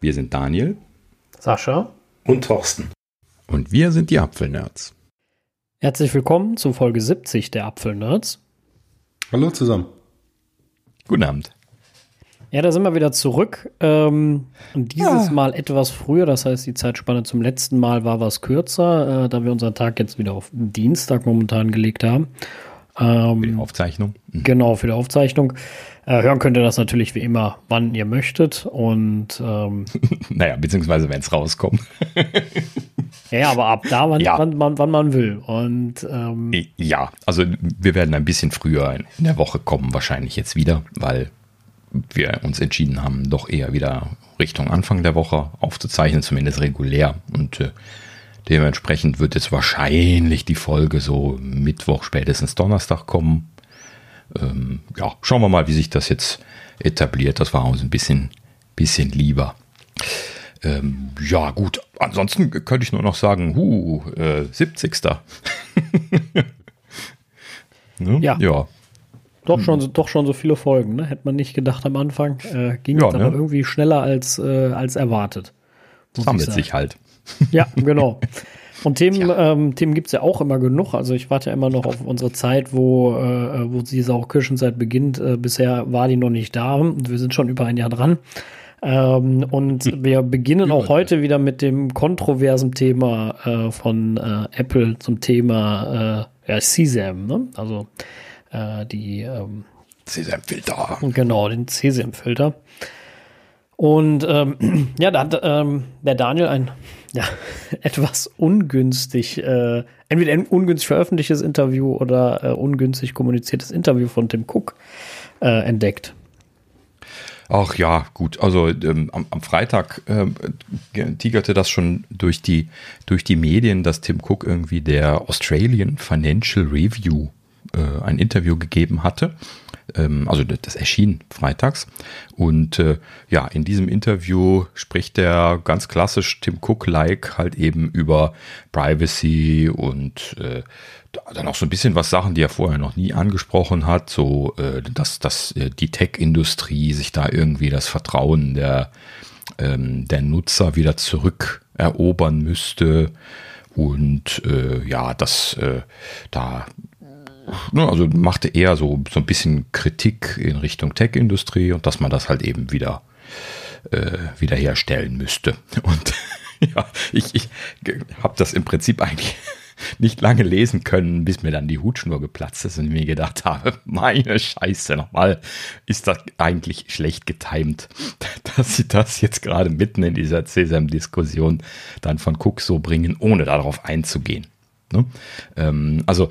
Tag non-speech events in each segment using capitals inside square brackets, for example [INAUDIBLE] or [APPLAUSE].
Wir sind Daniel, Sascha und Thorsten. Und wir sind die Apfelnerds. Herzlich willkommen zu Folge 70 der Apfelnerds. Hallo zusammen. Guten Abend. Ja, da sind wir wieder zurück. Ähm, und dieses ja. Mal etwas früher, das heißt, die Zeitspanne zum letzten Mal war was kürzer, äh, da wir unseren Tag jetzt wieder auf Dienstag momentan gelegt haben. Ähm, für die Aufzeichnung. Mhm. Genau, für die Aufzeichnung. Äh, hören könnt ihr das natürlich wie immer, wann ihr möchtet. Und ähm, [LAUGHS] naja, beziehungsweise wenn es rauskommt. [LAUGHS] ja, aber ab da, wann, ja. wann, wann, wann, man will. Und ähm, ja, also wir werden ein bisschen früher in der Woche kommen, wahrscheinlich jetzt wieder, weil wir uns entschieden haben, doch eher wieder Richtung Anfang der Woche aufzuzeichnen, zumindest regulär. Und äh, dementsprechend wird jetzt wahrscheinlich die Folge so Mittwoch, spätestens Donnerstag kommen. Ähm, ja, schauen wir mal, wie sich das jetzt etabliert. Das war uns ein bisschen, bisschen lieber. Ähm, ja, gut. Ansonsten könnte ich nur noch sagen, huh, äh, 70. [LAUGHS] ne? Ja. ja. Doch schon, hm. doch schon so viele Folgen, ne? Hätte man nicht gedacht am Anfang. Äh, ging ja, jetzt ne? aber irgendwie schneller als, äh, als erwartet. Sammelt sich halt. Ja, genau. Und Themen, ähm, Themen gibt es ja auch immer genug. Also ich warte ja immer noch auf unsere Zeit, wo, äh, wo diese auch Kirchenzeit beginnt. Äh, bisher war die noch nicht da und wir sind schon über ein Jahr dran. Ähm, und hm. wir beginnen auch heute wieder mit dem kontroversen Thema äh, von äh, Apple zum Thema äh, ja, CSAM. Ne? Also äh, die ähm, CSAM-Filter. Genau, den CSAM-Filter. Und ähm, [CLEARS THROAT] ja, da hat ähm, der Daniel ein ja, [LAUGHS] etwas ungünstig, äh, entweder ein ungünstig veröffentlichtes Interview oder äh, ungünstig kommuniziertes Interview von Tim Cook äh, entdeckt. Ach ja, gut. Also ähm, am, am, Freitag ähm, tigerte das schon durch die, durch die Medien, dass Tim Cook irgendwie der Australian Financial Review äh, ein Interview gegeben hatte. Ähm, also das erschien freitags. Und äh, ja, in diesem Interview spricht er ganz klassisch Tim Cook-like halt eben über Privacy und äh, dann auch so ein bisschen was Sachen, die er vorher noch nie angesprochen hat, so äh, dass, dass äh, die Tech-Industrie sich da irgendwie das Vertrauen der, ähm, der Nutzer wieder zurückerobern müsste. Und äh, ja, dass äh, da also machte eher so, so ein bisschen Kritik in Richtung Tech-Industrie und dass man das halt eben wieder äh, wiederherstellen müsste. [LAUGHS] Und ja, ich, ich habe das im Prinzip eigentlich [LAUGHS] nicht lange lesen können, bis mir dann die Hutschnur geplatzt ist und ich mir gedacht habe, [LAUGHS] meine Scheiße nochmal, ist das eigentlich schlecht getimt, dass sie das jetzt gerade mitten in dieser CSAM-Diskussion dann von Cook so bringen, ohne darauf einzugehen. Ne? Ähm, also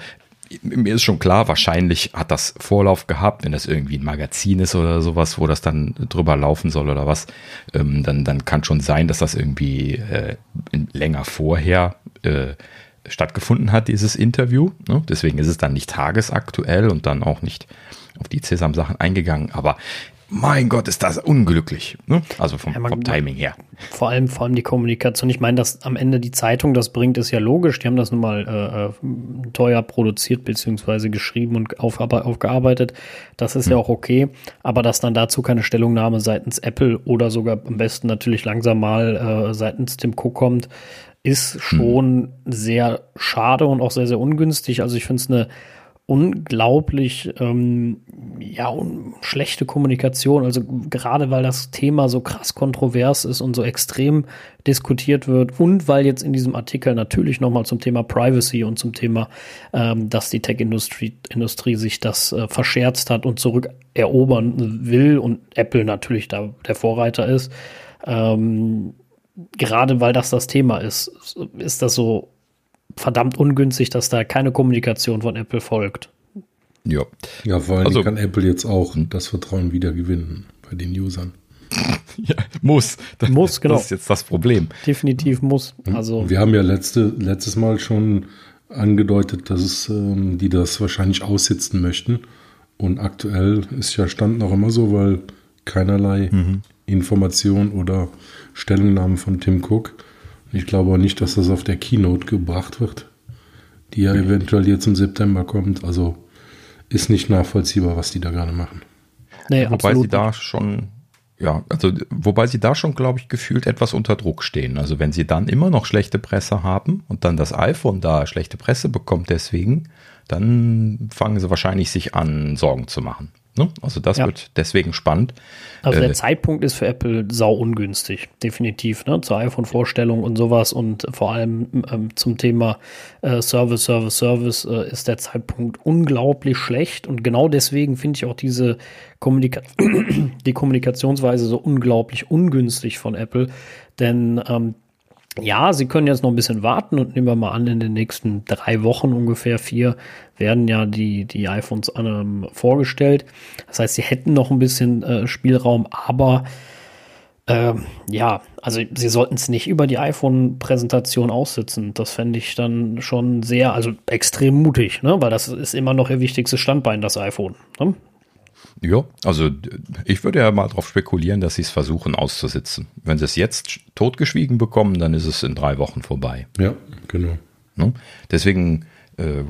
mir ist schon klar, wahrscheinlich hat das Vorlauf gehabt, wenn das irgendwie ein Magazin ist oder sowas, wo das dann drüber laufen soll oder was, ähm, dann, dann kann schon sein, dass das irgendwie äh, länger vorher äh, stattgefunden hat, dieses Interview. Ne? Deswegen ist es dann nicht tagesaktuell und dann auch nicht auf die Sesam-Sachen eingegangen. Aber mein Gott, ist das unglücklich. Ne? Also vom, ja, man, vom, Timing her. Vor allem, vor allem die Kommunikation. Ich meine, dass am Ende die Zeitung das bringt, ist ja logisch. Die haben das nun mal äh, äh teuer produziert beziehungsweise geschrieben und auf, aufgearbeitet. Das ist hm. ja auch okay. Aber dass dann dazu keine Stellungnahme seitens Apple oder sogar am besten natürlich langsam mal äh, seitens Tim Cook kommt, ist schon hm. sehr schade und auch sehr, sehr ungünstig. Also ich finde es eine unglaublich ähm, ja un schlechte Kommunikation. Also gerade weil das Thema so krass kontrovers ist und so extrem diskutiert wird und weil jetzt in diesem Artikel natürlich noch mal zum Thema Privacy und zum Thema, ähm, dass die Tech-Industrie Industrie sich das äh, verscherzt hat und zurückerobern will und Apple natürlich da der Vorreiter ist. Ähm, gerade weil das das Thema ist, ist das so verdammt ungünstig, dass da keine Kommunikation von Apple folgt. Ja. Ja, vor allem also, kann Apple jetzt auch das Vertrauen wieder gewinnen bei den Usern. [LAUGHS] ja, muss. Das, muss, genau. Das ist jetzt das Problem. Definitiv muss. Also wir haben ja letzte, letztes Mal schon angedeutet, dass es, ähm, die das wahrscheinlich aussitzen möchten. Und aktuell ist ja Stand noch immer so, weil keinerlei mhm. Information oder Stellungnahmen von Tim Cook ich glaube auch nicht, dass das auf der Keynote gebracht wird, die ja eventuell jetzt im September kommt. Also ist nicht nachvollziehbar, was die da gerade machen. Nee, Wobei sie da schon Ja, also wobei sie da schon, glaube ich, gefühlt etwas unter Druck stehen. Also wenn sie dann immer noch schlechte Presse haben und dann das iPhone da schlechte Presse bekommt deswegen, dann fangen sie wahrscheinlich sich an, Sorgen zu machen. Ne? Also das ja. wird deswegen spannend. Also der äh, Zeitpunkt ist für Apple sau ungünstig, definitiv, ne? Zur iPhone-Vorstellung und sowas und vor allem ähm, zum Thema äh, Service, Service, Service äh, ist der Zeitpunkt unglaublich schlecht und genau deswegen finde ich auch diese Kommunika [CLEARS THROAT] die Kommunikationsweise so unglaublich ungünstig von Apple, denn ähm, ja, Sie können jetzt noch ein bisschen warten und nehmen wir mal an, in den nächsten drei Wochen ungefähr vier werden ja die, die iPhones ähm, vorgestellt. Das heißt, Sie hätten noch ein bisschen äh, Spielraum, aber äh, ja, also Sie sollten es nicht über die iPhone-Präsentation aussitzen. Das fände ich dann schon sehr, also extrem mutig, ne? weil das ist immer noch Ihr wichtigstes Standbein, das iPhone. Ne? Ja, also ich würde ja mal darauf spekulieren, dass sie es versuchen auszusitzen. Wenn sie es jetzt totgeschwiegen bekommen, dann ist es in drei Wochen vorbei. Ja, genau. Ne? Deswegen äh,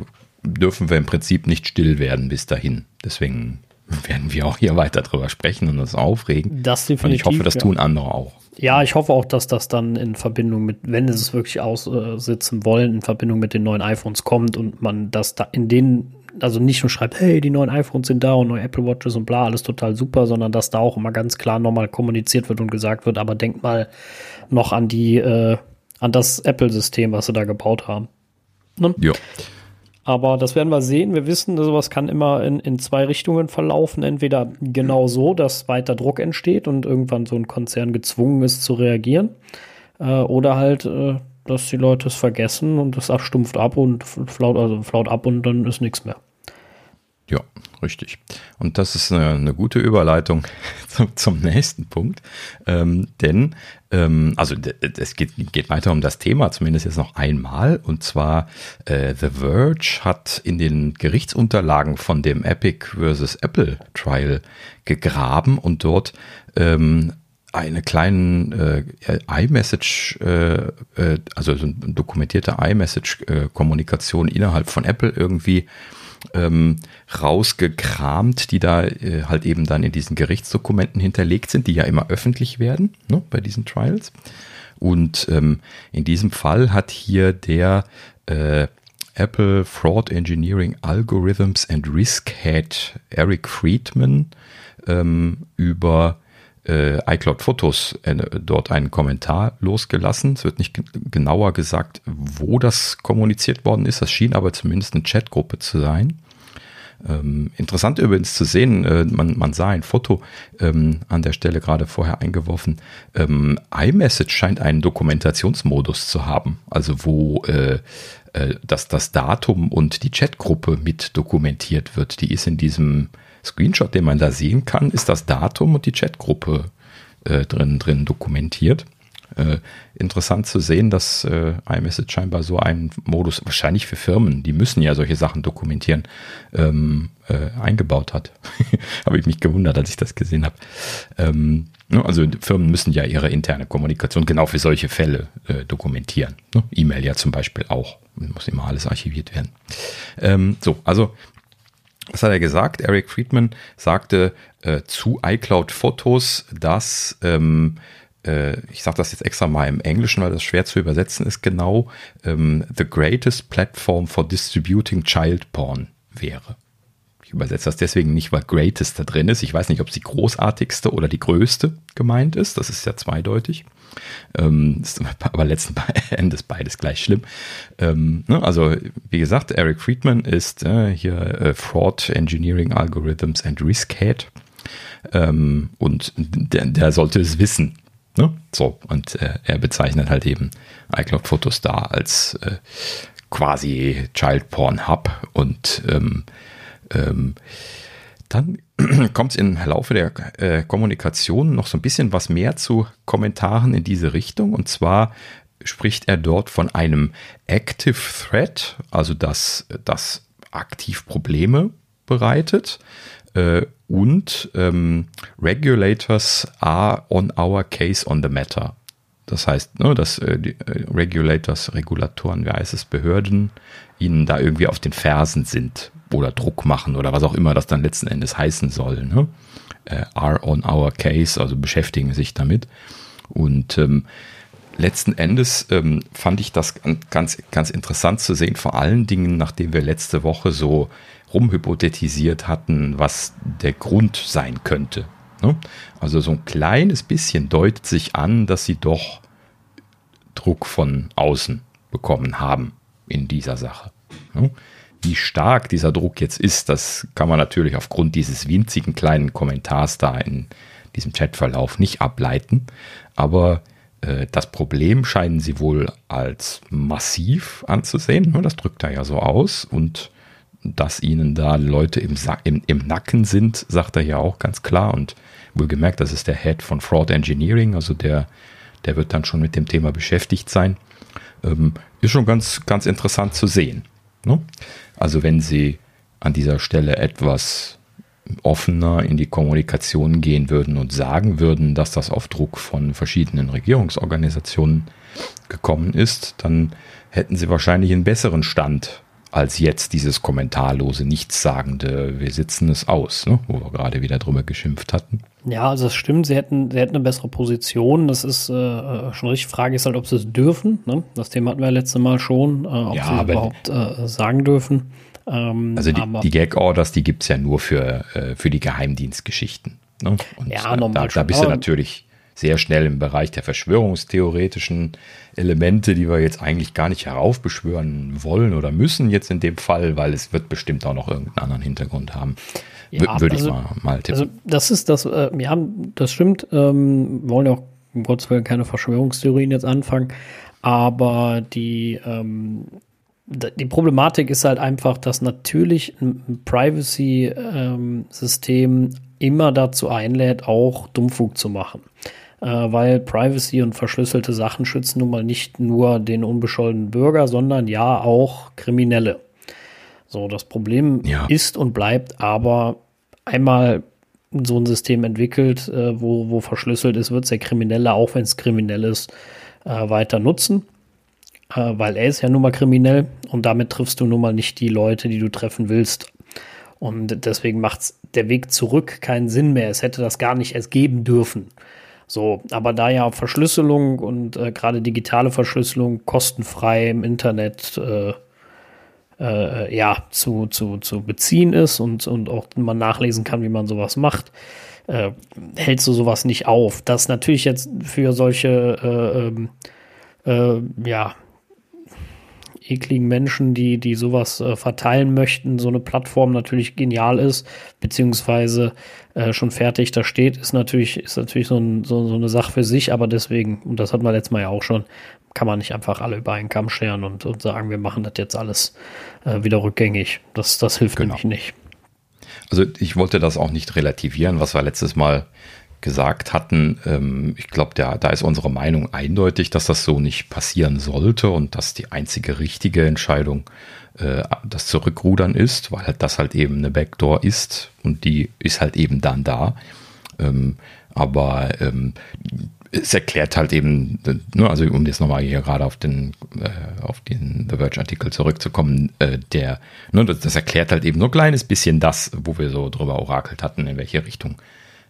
dürfen wir im Prinzip nicht still werden bis dahin. Deswegen werden wir auch hier weiter drüber sprechen und uns aufregen. Das definitiv. Und ich hoffe, das ja. tun andere auch. Ja, ich hoffe auch, dass das dann in Verbindung mit, wenn sie es wirklich aussitzen wollen, in Verbindung mit den neuen iPhones kommt und man das da in den also nicht nur schreibt, hey, die neuen iPhones sind da und neue Apple Watches und bla, alles total super, sondern dass da auch immer ganz klar nochmal kommuniziert wird und gesagt wird, aber denkt mal noch an die, äh, an das Apple-System, was sie da gebaut haben. Ne? Ja. Aber das werden wir sehen. Wir wissen, sowas kann immer in, in zwei Richtungen verlaufen. Entweder genau so, dass weiter Druck entsteht und irgendwann so ein Konzern gezwungen ist zu reagieren. Äh, oder halt, äh, dass die Leute es vergessen und es abstumpft ab und flaut, also flaut ab und dann ist nichts mehr. Ja, richtig. Und das ist eine, eine gute Überleitung [LAUGHS] zum, zum nächsten Punkt. Ähm, denn, ähm, also es geht, geht weiter um das Thema, zumindest jetzt noch einmal. Und zwar, äh, The Verge hat in den Gerichtsunterlagen von dem Epic versus Apple Trial gegraben und dort ähm, eine kleinen äh, iMessage, äh, äh, also so eine dokumentierte iMessage-Kommunikation innerhalb von Apple irgendwie ähm, rausgekramt, die da äh, halt eben dann in diesen Gerichtsdokumenten hinterlegt sind, die ja immer öffentlich werden ne, bei diesen Trials. Und ähm, in diesem Fall hat hier der äh, Apple Fraud Engineering Algorithms and Risk Head Eric Friedman ähm, über äh, iCloud Fotos äh, dort einen Kommentar losgelassen. Es wird nicht genauer gesagt, wo das kommuniziert worden ist. Das schien aber zumindest eine Chatgruppe zu sein. Ähm, interessant übrigens zu sehen, äh, man, man, sah ein Foto ähm, an der Stelle gerade vorher eingeworfen. Ähm, iMessage scheint einen Dokumentationsmodus zu haben, also wo äh, äh, dass das Datum und die Chatgruppe mit dokumentiert wird. Die ist in diesem Screenshot, den man da sehen kann, ist das Datum und die Chatgruppe äh, drin, drin dokumentiert. Äh, interessant zu sehen, dass äh, iMessage scheinbar so einen Modus, wahrscheinlich für Firmen, die müssen ja solche Sachen dokumentieren, ähm, äh, eingebaut hat. [LAUGHS] habe ich mich gewundert, als ich das gesehen habe. Ähm, ne, also Firmen müssen ja ihre interne Kommunikation genau für solche Fälle äh, dokumentieren. Ne? E-Mail ja zum Beispiel auch. Muss immer alles archiviert werden. Ähm, so, also was hat er gesagt? Eric Friedman sagte äh, zu iCloud Fotos, dass, ähm, äh, ich sage das jetzt extra mal im Englischen, weil das schwer zu übersetzen ist, genau, ähm, the greatest platform for distributing child porn wäre. Ich übersetze das deswegen nicht, weil greatest da drin ist. Ich weiß nicht, ob es die großartigste oder die größte gemeint ist. Das ist ja zweideutig. Ähm, ist [LAUGHS] aber letzten [LAUGHS] Endes beides gleich schlimm. Ähm, ne, also, wie gesagt, Eric Friedman ist äh, hier äh, Fraud Engineering Algorithms and Risk Head. Ähm, und der, der, sollte es wissen. Ne? So, und äh, er bezeichnet halt eben iCloud Photostar als äh, quasi Child Porn Hub und ähm, ähm, dann [CLEARS THROAT] kommt es im Laufe der äh, Kommunikation noch so ein bisschen was mehr zu Kommentaren in diese Richtung. Und zwar spricht er dort von einem Active Threat, also dass das aktiv Probleme bereitet. Äh, und ähm, Regulators are on our case on the matter. Das heißt, ne, dass äh, die, äh, Regulators, Regulatoren, wie heißt es, Behörden, ihnen da irgendwie auf den Fersen sind oder Druck machen oder was auch immer das dann letzten Endes heißen soll. Ne? äh, are on our case, also beschäftigen sich damit. Und ähm, letzten Endes ähm, fand ich das ganz, ganz interessant zu sehen, vor allen Dingen, nachdem wir letzte Woche so rumhypothetisiert hatten, was der Grund sein könnte. Ne? Also so ein kleines bisschen deutet sich an, dass sie doch Druck von außen bekommen haben in dieser Sache. Ne? Wie stark dieser Druck jetzt ist, das kann man natürlich aufgrund dieses winzigen kleinen Kommentars da in diesem Chatverlauf nicht ableiten. Aber äh, das Problem scheinen sie wohl als massiv anzusehen. Das drückt er ja so aus. Und dass ihnen da Leute im, im, im Nacken sind, sagt er ja auch ganz klar. Und wohlgemerkt, das ist der Head von Fraud Engineering, also der, der wird dann schon mit dem Thema beschäftigt sein. Ähm, ist schon ganz, ganz interessant zu sehen. Ne? Also wenn sie an dieser Stelle etwas offener in die Kommunikation gehen würden und sagen würden, dass das auf Druck von verschiedenen Regierungsorganisationen gekommen ist, dann hätten sie wahrscheinlich einen besseren Stand als jetzt dieses kommentarlose, nichtssagende, wir sitzen es aus, ne? wo wir gerade wieder drüber geschimpft hatten. Ja, also das stimmt, sie hätten, sie hätten eine bessere Position. Das ist äh, schon richtig. Frage ist halt, ob sie es dürfen. Ne? Das Thema hatten wir letzte Mal schon, äh, ob ja, sie überhaupt äh, sagen dürfen. Ähm, also die, die Gag-Orders, die gibt es ja nur für, äh, für die Geheimdienstgeschichten. Ne? Und ja, äh, normal da, da bist du natürlich sehr schnell im Bereich der verschwörungstheoretischen Elemente, die wir jetzt eigentlich gar nicht heraufbeschwören wollen oder müssen jetzt in dem Fall, weil es wird bestimmt auch noch irgendeinen anderen Hintergrund haben. Ja, Würde also, ich mal, mal tippen. Also das ist das, äh, ja, das stimmt. Ähm, wollen ja auch um Gottes Willen keine Verschwörungstheorien jetzt anfangen, aber die, ähm, die Problematik ist halt einfach, dass natürlich ein Privacy-System ähm, immer dazu einlädt, auch Dummfug zu machen weil Privacy und verschlüsselte Sachen schützen nun mal nicht nur den unbescholtenen Bürger, sondern ja auch Kriminelle. So, das Problem ja. ist und bleibt aber einmal so ein System entwickelt, äh, wo, wo verschlüsselt ist, wird es der Kriminelle, auch wenn es kriminell ist, äh, weiter nutzen. Äh, weil er ist ja nun mal kriminell und damit triffst du nun mal nicht die Leute, die du treffen willst. Und deswegen macht der Weg zurück keinen Sinn mehr. Es hätte das gar nicht erst geben dürfen. So, aber da ja Verschlüsselung und äh, gerade digitale Verschlüsselung kostenfrei im Internet äh, äh, ja zu, zu, zu beziehen ist und, und auch man nachlesen kann, wie man sowas macht, äh, hältst du sowas nicht auf. Das natürlich jetzt für solche äh, ähm, äh, ja ekligen Menschen, die, die sowas äh, verteilen möchten, so eine Plattform natürlich genial ist, beziehungsweise äh, schon fertig da steht, ist natürlich, ist natürlich so, ein, so, so, eine Sache für sich, aber deswegen, und das hatten wir letztes Mal ja auch schon, kann man nicht einfach alle über einen Kamm scheren und, und sagen, wir machen das jetzt alles äh, wieder rückgängig. Das, das hilft genau. nämlich nicht. Also ich wollte das auch nicht relativieren, was wir letztes Mal gesagt hatten. Ähm, ich glaube, da ist unsere Meinung eindeutig, dass das so nicht passieren sollte und dass die einzige richtige Entscheidung äh, das Zurückrudern ist, weil halt das halt eben eine Backdoor ist und die ist halt eben dann da. Ähm, aber ähm, es erklärt halt eben, ne, also um jetzt nochmal hier gerade auf den, äh, auf den The Verge-Artikel zurückzukommen, äh, der, ne, das, das, erklärt halt eben nur ein kleines bisschen das, wo wir so drüber orakelt hatten, in welche Richtung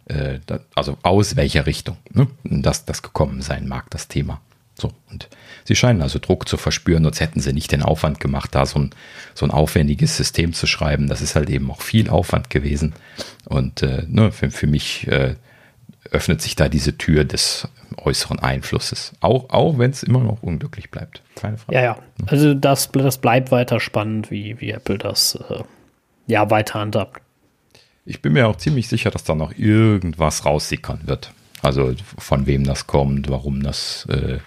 äh, also aus welcher Richtung ne, das, das gekommen sein mag, das Thema. So, und sie scheinen also Druck zu verspüren, sonst hätten sie nicht den Aufwand gemacht, da so ein, so ein aufwendiges System zu schreiben. Das ist halt eben auch viel Aufwand gewesen. Und äh, ne, für, für mich äh, öffnet sich da diese Tür des äußeren Einflusses. Auch, auch wenn es immer noch unglücklich bleibt. Keine Frage. Ja, ja. Also das, das bleibt weiter spannend, wie, wie Apple das äh, ja weiter handhabt. Ich bin mir auch ziemlich sicher, dass da noch irgendwas raussickern wird. Also von wem das kommt, warum das äh,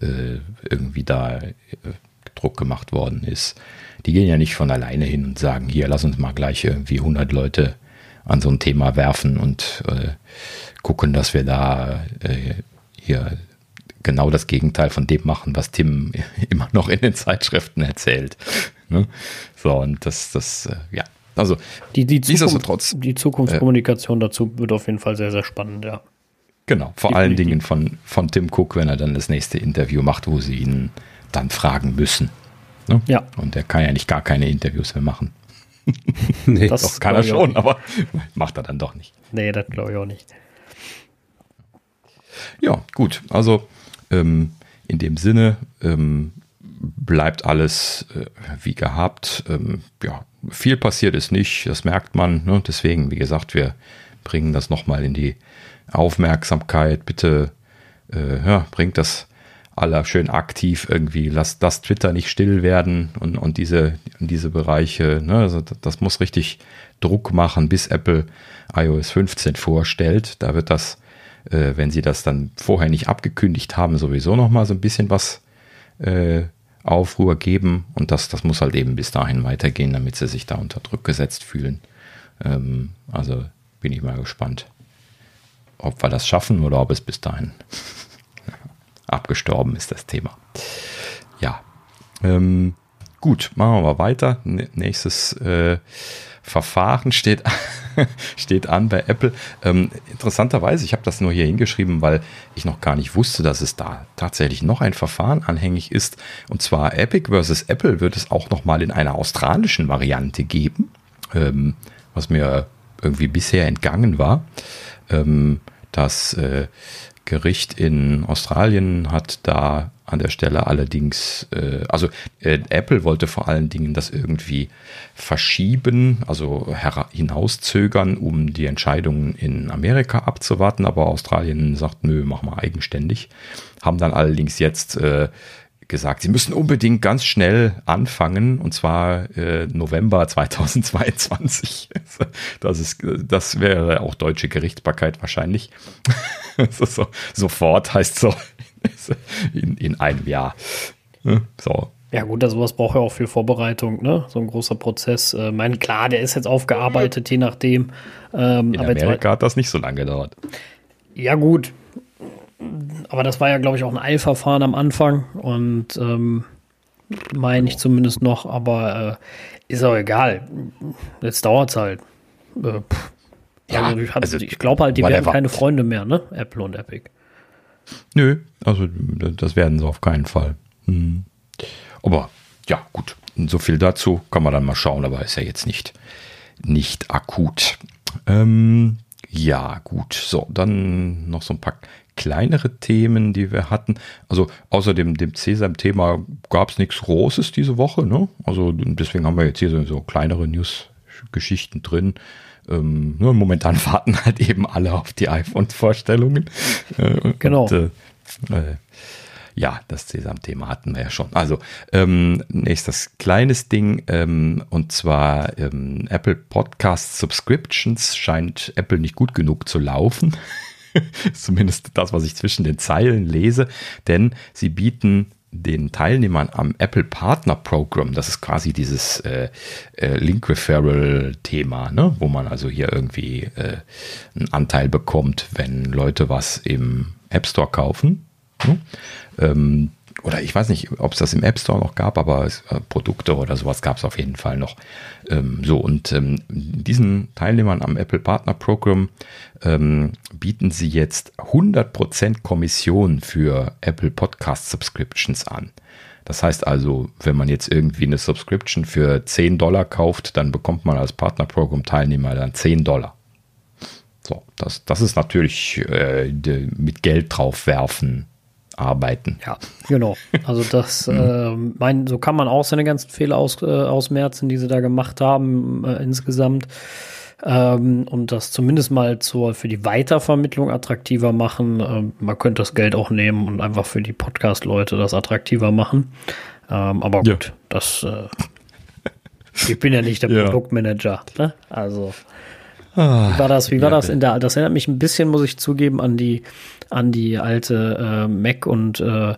äh, irgendwie da äh, Druck gemacht worden ist. Die gehen ja nicht von alleine hin und sagen, hier, lass uns mal gleich irgendwie 100 Leute an so ein Thema werfen und äh, gucken, dass wir da äh, hier genau das Gegenteil von dem machen, was Tim [LAUGHS] immer noch in den Zeitschriften erzählt. Ne? So, und das, das, äh, ja, also die, die, Zukunft, die Zukunftskommunikation äh, dazu wird auf jeden Fall sehr, sehr spannend, ja. Genau, vor Definitiv. allen Dingen von, von Tim Cook, wenn er dann das nächste Interview macht, wo sie ihn dann fragen müssen. Ne? Ja. Und er kann ja nicht gar keine Interviews mehr machen. [LAUGHS] nee, das doch, kann er schon, aber [LAUGHS] macht er dann doch nicht. Nee, das glaube ich auch nicht. Ja, gut. Also ähm, in dem Sinne ähm, bleibt alles äh, wie gehabt. Ähm, ja, viel passiert ist nicht, das merkt man. Ne? Deswegen, wie gesagt, wir bringen das nochmal in die Aufmerksamkeit. Bitte äh, ja, bringt das aller schön aktiv irgendwie. Lasst das Twitter nicht still werden und, und diese, diese Bereiche. Ne? Also das muss richtig Druck machen, bis Apple iOS 15 vorstellt. Da wird das, äh, wenn sie das dann vorher nicht abgekündigt haben, sowieso nochmal so ein bisschen was äh, Aufruhr geben. Und das, das muss halt eben bis dahin weitergehen, damit sie sich da unter Druck gesetzt fühlen. Ähm, also bin ich mal gespannt, ob wir das schaffen oder ob es bis dahin abgestorben ist, das Thema. Ja. Ähm, gut, machen wir weiter. Nächstes äh, Verfahren steht, [LAUGHS] steht an bei Apple. Ähm, interessanterweise, ich habe das nur hier hingeschrieben, weil ich noch gar nicht wusste, dass es da tatsächlich noch ein Verfahren anhängig ist. Und zwar Epic versus Apple wird es auch noch mal in einer australischen Variante geben, ähm, was mir irgendwie bisher entgangen war. Ähm, das äh, Gericht in Australien hat da an der Stelle allerdings, äh, also äh, Apple wollte vor allen Dingen das irgendwie verschieben, also hinauszögern, um die Entscheidungen in Amerika abzuwarten, aber Australien sagt, nö, mach mal eigenständig. Haben dann allerdings jetzt äh, gesagt, sie müssen unbedingt ganz schnell anfangen und zwar äh, November 2022. [LAUGHS] Das ist, das wäre auch deutsche Gerichtsbarkeit wahrscheinlich. [LAUGHS] so, sofort heißt so [LAUGHS] in, in einem Jahr. So. Ja gut, also sowas braucht ja auch viel Vorbereitung, ne? So ein großer Prozess. Äh, mein, klar, der ist jetzt aufgearbeitet, je nachdem. Ähm, in Amerika hat das nicht so lange gedauert. Ja gut, aber das war ja, glaube ich, auch ein Eilverfahren am Anfang und ähm, meine ich zumindest noch, aber äh, ist auch egal. Jetzt dauert es halt. Äh, ja, also ich, also, ich glaube halt, die werden keine Freunde mehr, ne? Apple und Epic. Nö, also das werden sie auf keinen Fall. Hm. Aber ja, gut. So viel dazu kann man dann mal schauen, aber ist ja jetzt nicht, nicht akut. Ähm, ja, gut. So, dann noch so ein paar kleinere Themen, die wir hatten. Also außer dem, dem Cesam-Thema gab es nichts Großes diese Woche. Ne? Also deswegen haben wir jetzt hier so, so kleinere News-Geschichten drin. Ähm, nur momentan [LAUGHS] warten halt eben alle auf die iPhone-Vorstellungen. Äh, genau. Und, äh, äh, ja, das Sesam-Thema hatten wir ja schon. Also ähm, nächstes kleines Ding ähm, und zwar ähm, Apple Podcast Subscriptions scheint Apple nicht gut genug zu laufen. [LAUGHS] [LAUGHS] Zumindest das, was ich zwischen den Zeilen lese, denn sie bieten den Teilnehmern am Apple Partner Program, das ist quasi dieses äh, äh, Link Referral Thema, ne? wo man also hier irgendwie äh, einen Anteil bekommt, wenn Leute was im App Store kaufen. Ne? Ähm, oder ich weiß nicht, ob es das im App Store noch gab, aber es, äh, Produkte oder sowas gab es auf jeden Fall noch. Ähm, so, und ähm, diesen Teilnehmern am Apple Partner Program ähm, bieten sie jetzt 100% Kommission für Apple Podcast Subscriptions an. Das heißt also, wenn man jetzt irgendwie eine Subscription für 10 Dollar kauft, dann bekommt man als Partnerprogramm-Teilnehmer dann 10 Dollar. So, das, das ist natürlich äh, mit Geld draufwerfen arbeiten. Ja, genau. Also das, [LAUGHS] äh, mein, so kann man auch seine ganzen Fehler aus, äh, ausmerzen, die sie da gemacht haben äh, insgesamt. Ähm, und das zumindest mal zur, für die Weitervermittlung attraktiver machen. Ähm, man könnte das Geld auch nehmen und einfach für die Podcast-Leute das attraktiver machen. Ähm, aber gut, ja. das äh, ich bin ja nicht der [LAUGHS] ja. Produktmanager. Ne? Also ah, wie war das? Wie war das in der? Das erinnert mich ein bisschen, muss ich zugeben, an die an die alte äh, Mac und äh,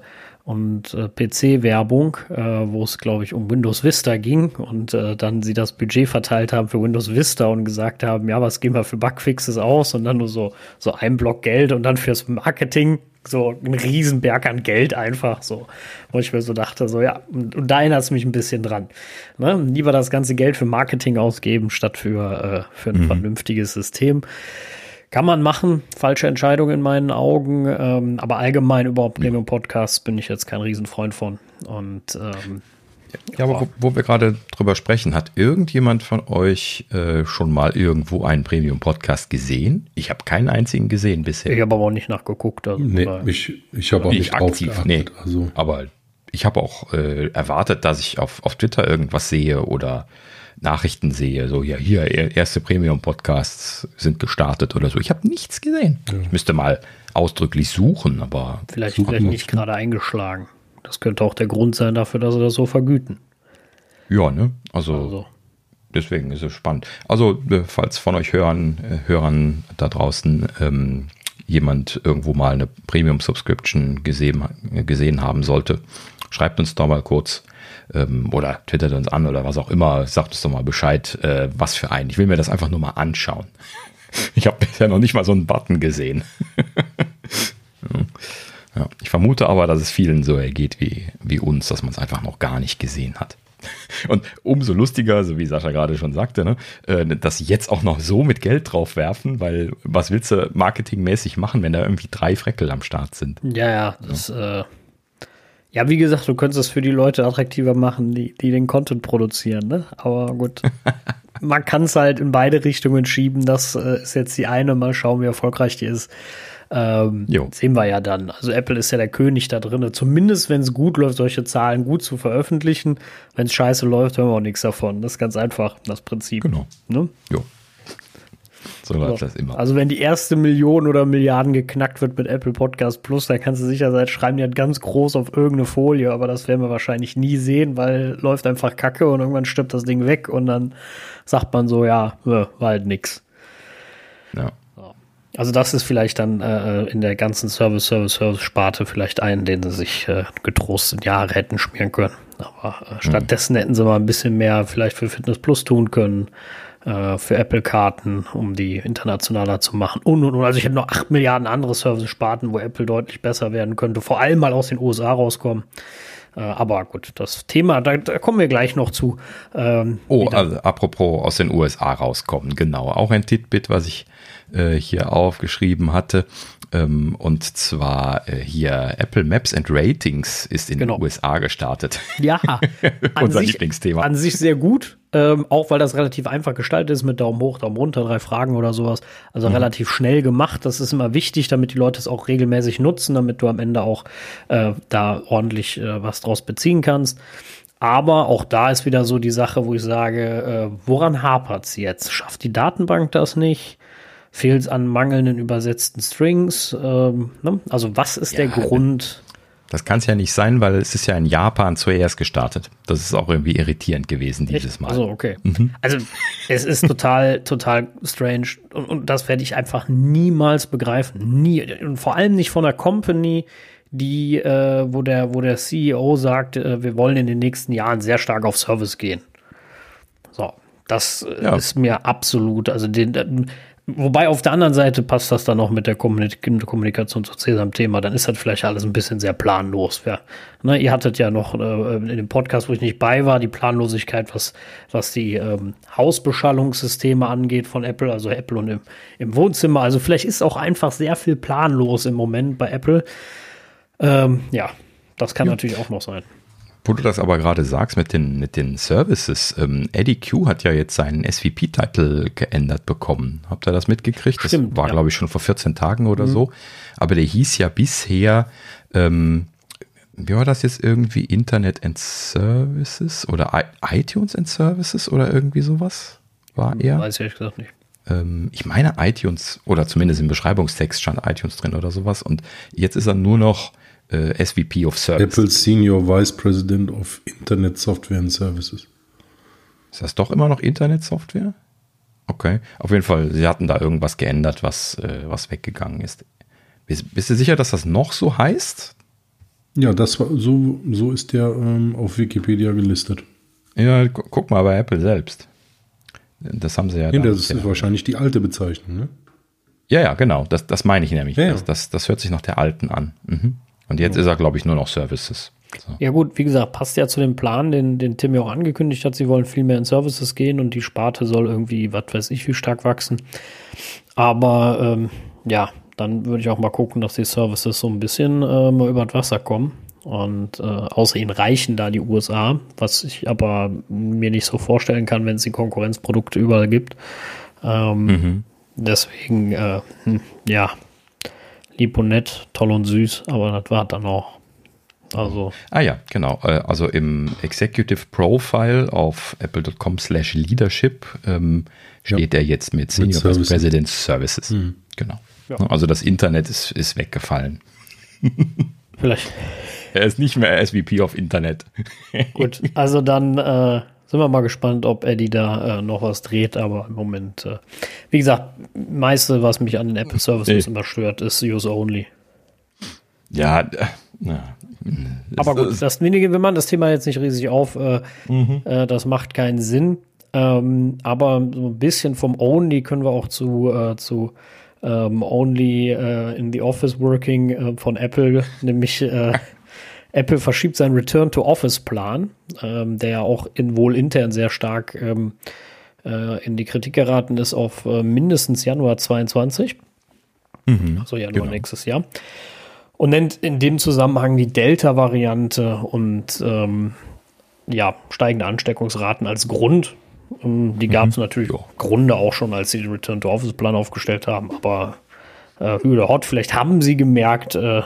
und äh, PC-Werbung, äh, wo es, glaube ich, um Windows Vista ging und äh, dann sie das Budget verteilt haben für Windows Vista und gesagt haben, ja, was geben wir für Bugfixes aus und dann nur so, so ein Block Geld und dann fürs Marketing so ein Riesenberg an Geld einfach so, wo ich mir so dachte, so ja, und, und da erinnert es mich ein bisschen dran. Ne? Lieber das ganze Geld für Marketing ausgeben, statt für, äh, für ein mhm. vernünftiges System. Kann man machen, falsche Entscheidung in meinen Augen, ähm, aber allgemein überhaupt Premium Podcasts bin ich jetzt kein Riesenfreund von. Und ähm, Ja, aber wo, wo wir gerade drüber sprechen, hat irgendjemand von euch äh, schon mal irgendwo einen Premium-Podcast gesehen? Ich habe keinen einzigen gesehen bisher. Ich habe aber auch nicht nachgeguckt. Also Nee, ich, ich habe auch nicht, drauf aktiv, nee. Also, Aber ich habe auch äh, erwartet, dass ich auf, auf Twitter irgendwas sehe oder Nachrichten sehe. So, ja, hier, er- erste Premium-Podcasts sind gestartet oder so. Ich habe nichts gesehen. Ich müsste mal ausdrücklich suchen, aber vielleicht, vielleicht nicht gerade eingeschlagen. Das könnte auch der Grund sein dafür, dass sie das so vergüten. ja, ne? Also, Also, deswegen ist es spannend. Also, äh, falls von euch Hörern, äh, Hörern da draußen ähm, jemand irgendwo mal eine Premium-Subscription gesehen, gesehen haben sollte, schreibt uns doch mal kurz ähm, oder twittert uns an oder was auch immer. Sagt uns doch mal Bescheid, äh, was für einen. Ich will mir das einfach nur mal anschauen. [LAUGHS] Ich habe bisher noch nicht mal so einen Button gesehen. ja. [LAUGHS] Ja. Ich vermute aber, dass es vielen so ergeht wie, wie uns, dass man es einfach noch gar nicht gesehen hat. [LAUGHS] Und umso lustiger, so wie Sascha gerade schon sagte, ne, äh, dass sie jetzt auch noch so mit Geld drauf werfen, weil was willst du marketingmäßig machen, wenn da irgendwie drei Freckel am Start sind? ja, ja, das, äh, ja, wie gesagt, du könntest es für die Leute attraktiver machen, die, die den Content produzieren, ne? Aber gut. [LAUGHS] Man kann es halt in beide Richtungen schieben. Das äh, ist jetzt die eine. Mal schauen, wie erfolgreich die ist. Ähm, sehen wir ja dann. Also Apple ist ja der König da drin. Zumindest, wenn es gut läuft, solche Zahlen gut zu veröffentlichen. Wenn es scheiße läuft, hören wir auch nichts davon. Das ist ganz einfach, das Prinzip. Genau. Ne? Jo. So läuft das immer. Also wenn die erste Million oder Milliarden geknackt wird mit Apple Podcast Plus, dann kannst du sicher sein, schreiben die halt ganz groß auf irgendeine Folie, aber das werden wir wahrscheinlich nie sehen, weil läuft einfach Kacke und irgendwann stirbt das Ding weg und dann sagt man so, ja, äh, war halt nix. Ja. Also das ist vielleicht dann äh, in der ganzen Service, Service, Service Sparte vielleicht einen, den sie sich äh, getrost in Jahre hätten schmieren können. Aber äh, stattdessen hätten sie mal ein bisschen mehr vielleicht für Fitness Plus tun können, äh, für Apple-Karten, um die internationaler zu machen. Und, und, und. Also ich hätte noch acht Milliarden andere Service-Sparten, wo Apple deutlich besser werden könnte, vor allem mal aus den USA rauskommen. Äh, aber gut, das Thema, da, da kommen wir gleich noch zu. Ähm, Oh, also apropos aus den USA rauskommen, genau. Auch ein Titbit, was ich äh, hier aufgeschrieben hatte. Ähm, und zwar äh, hier Apple Maps and Ratings ist in Genau. den USA gestartet. Ja, [LAUGHS] Unser sich, Lieblingsthema. An sich sehr gut, ähm, auch weil das relativ einfach gestaltet ist mit Daumen hoch, Daumen runter, drei Fragen oder sowas. Also Mhm. relativ schnell gemacht. Das ist immer wichtig, damit die Leute es auch regelmäßig nutzen, damit du am Ende auch äh, da ordentlich äh, was draus beziehen kannst. Aber auch da ist wieder so die Sache, wo ich sage, äh, woran hapert's jetzt? Schafft die Datenbank das nicht? Fehlt es an mangelnden übersetzten Strings? Ähm, ne? Also was ist der Ja, Grund? Das kann es ja nicht sein, weil es ist ja in Japan zuerst gestartet. Das ist auch irgendwie irritierend gewesen dieses Mal. Also, okay. Also, es ist total, [LAUGHS] total strange. Und, und das werde ich einfach niemals begreifen. Nie. Und vor allem nicht von einer Company, die, äh, wo der, wo der CEO sagt, äh, wir wollen in den nächsten Jahren sehr stark auf Service gehen. So. Das äh, Ja. ist mir absolut, also den, äh, wobei auf der anderen Seite passt das dann noch mit der Kommunik Kommunikation zu Sesam-Thema, dann ist das vielleicht alles ein bisschen sehr planlos. Ja, ne, ihr hattet ja noch äh, in dem Podcast, wo ich nicht bei war, die Planlosigkeit, was, was die ähm, Hausbeschallungssysteme angeht von Apple, also Apple und im, im Wohnzimmer. Also vielleicht ist auch einfach sehr viel planlos im Moment bei Apple. Ähm, ja, das kann natürlich auch noch sein. Wo du das aber gerade sagst mit den, mit den Services, ähm, Eddie Q hat ja jetzt seinen SVP-Titel geändert bekommen. Habt ihr das mitgekriegt? Stimmt, das war, ja. glaube ich, schon vor 14 Tagen oder so. Aber der hieß ja bisher, ähm, wie war das jetzt irgendwie? Internet and Services oder I iTunes and Services oder irgendwie sowas? War er? Weiß ich ehrlich gesagt nicht. ähm, ich meine iTunes oder zumindest im Beschreibungstext stand iTunes drin oder sowas. Und jetzt ist er nur noch äh, SVP of Service. Apple Senior Vice President of Internet Software and Services. Ist das doch immer noch Internetsoftware? Okay. Auf jeden Fall, sie hatten da irgendwas geändert, was, äh, was weggegangen ist. Bist, bist du sicher, dass das noch so heißt? Ja, das war so, so ist der ähm, auf Wikipedia gelistet. Ja, gu guck mal bei Apple selbst. Das haben sie ja. Ja, da- das ist wahrscheinlich die alte Bezeichnung, ne? ja, ja, genau. Das, das meine ich nämlich. Ja, ja. Das, das, das hört sich nach der alten an. Mhm. Und jetzt ist er, glaube ich, nur noch Services. So. Ja gut, wie gesagt, passt ja zu dem Plan, den, den Tim ja auch angekündigt hat. Sie wollen viel mehr in Services gehen und die Sparte soll irgendwie, was weiß ich, wie stark wachsen. Aber ähm, ja, dann würde ich auch mal gucken, dass die Services so ein bisschen äh, mal über das Wasser kommen. Und äh, außer ihnen reichen da die USA, was ich aber mir nicht so vorstellen kann, wenn es die Konkurrenzprodukte überall gibt. Ähm, mhm. Deswegen, äh, hm, ja, lieb und nett, toll und süß, aber das war dann auch. Also. Ah ja, genau. Äh, also im Executive Profile auf apple.com slash leadership ähm, steht ja. er jetzt mit Senior mit Vice President Services. Mhm. Genau. Ja. Also das Internet ist, ist weggefallen. Vielleicht. [LAUGHS] Er ist nicht mehr SVP auf Internet. Gut, also dann äh, sind wir mal gespannt, ob Eddie da äh, noch was dreht, aber im Moment, äh, wie gesagt, meiste, was mich an den Apple Services nee. immer stört, ist Use Only. Ja, äh, na, aber gut, das wenige, wenn man das Thema jetzt nicht riesig auf, äh, mhm. äh, das macht keinen Sinn. Ähm, aber so ein bisschen vom Only können wir auch zu, äh, zu ähm, Only äh, in the Office Working äh, von Apple, nämlich Apple verschiebt seinen Return to Office Plan, ähm, der ja auch in, wohl intern sehr stark ähm, äh, in die Kritik geraten ist, auf äh, mindestens Januar 22. Mhm, also Januar genau. nächstes Jahr. Und nennt in dem Zusammenhang die Delta-Variante und ähm, ja, steigende Ansteckungsraten als Grund ähm, die gab es mhm. natürlich auch Grunde auch schon, als sie den Return to Office Plan aufgestellt haben, aber äh, Hü Hot, vielleicht haben sie gemerkt, äh,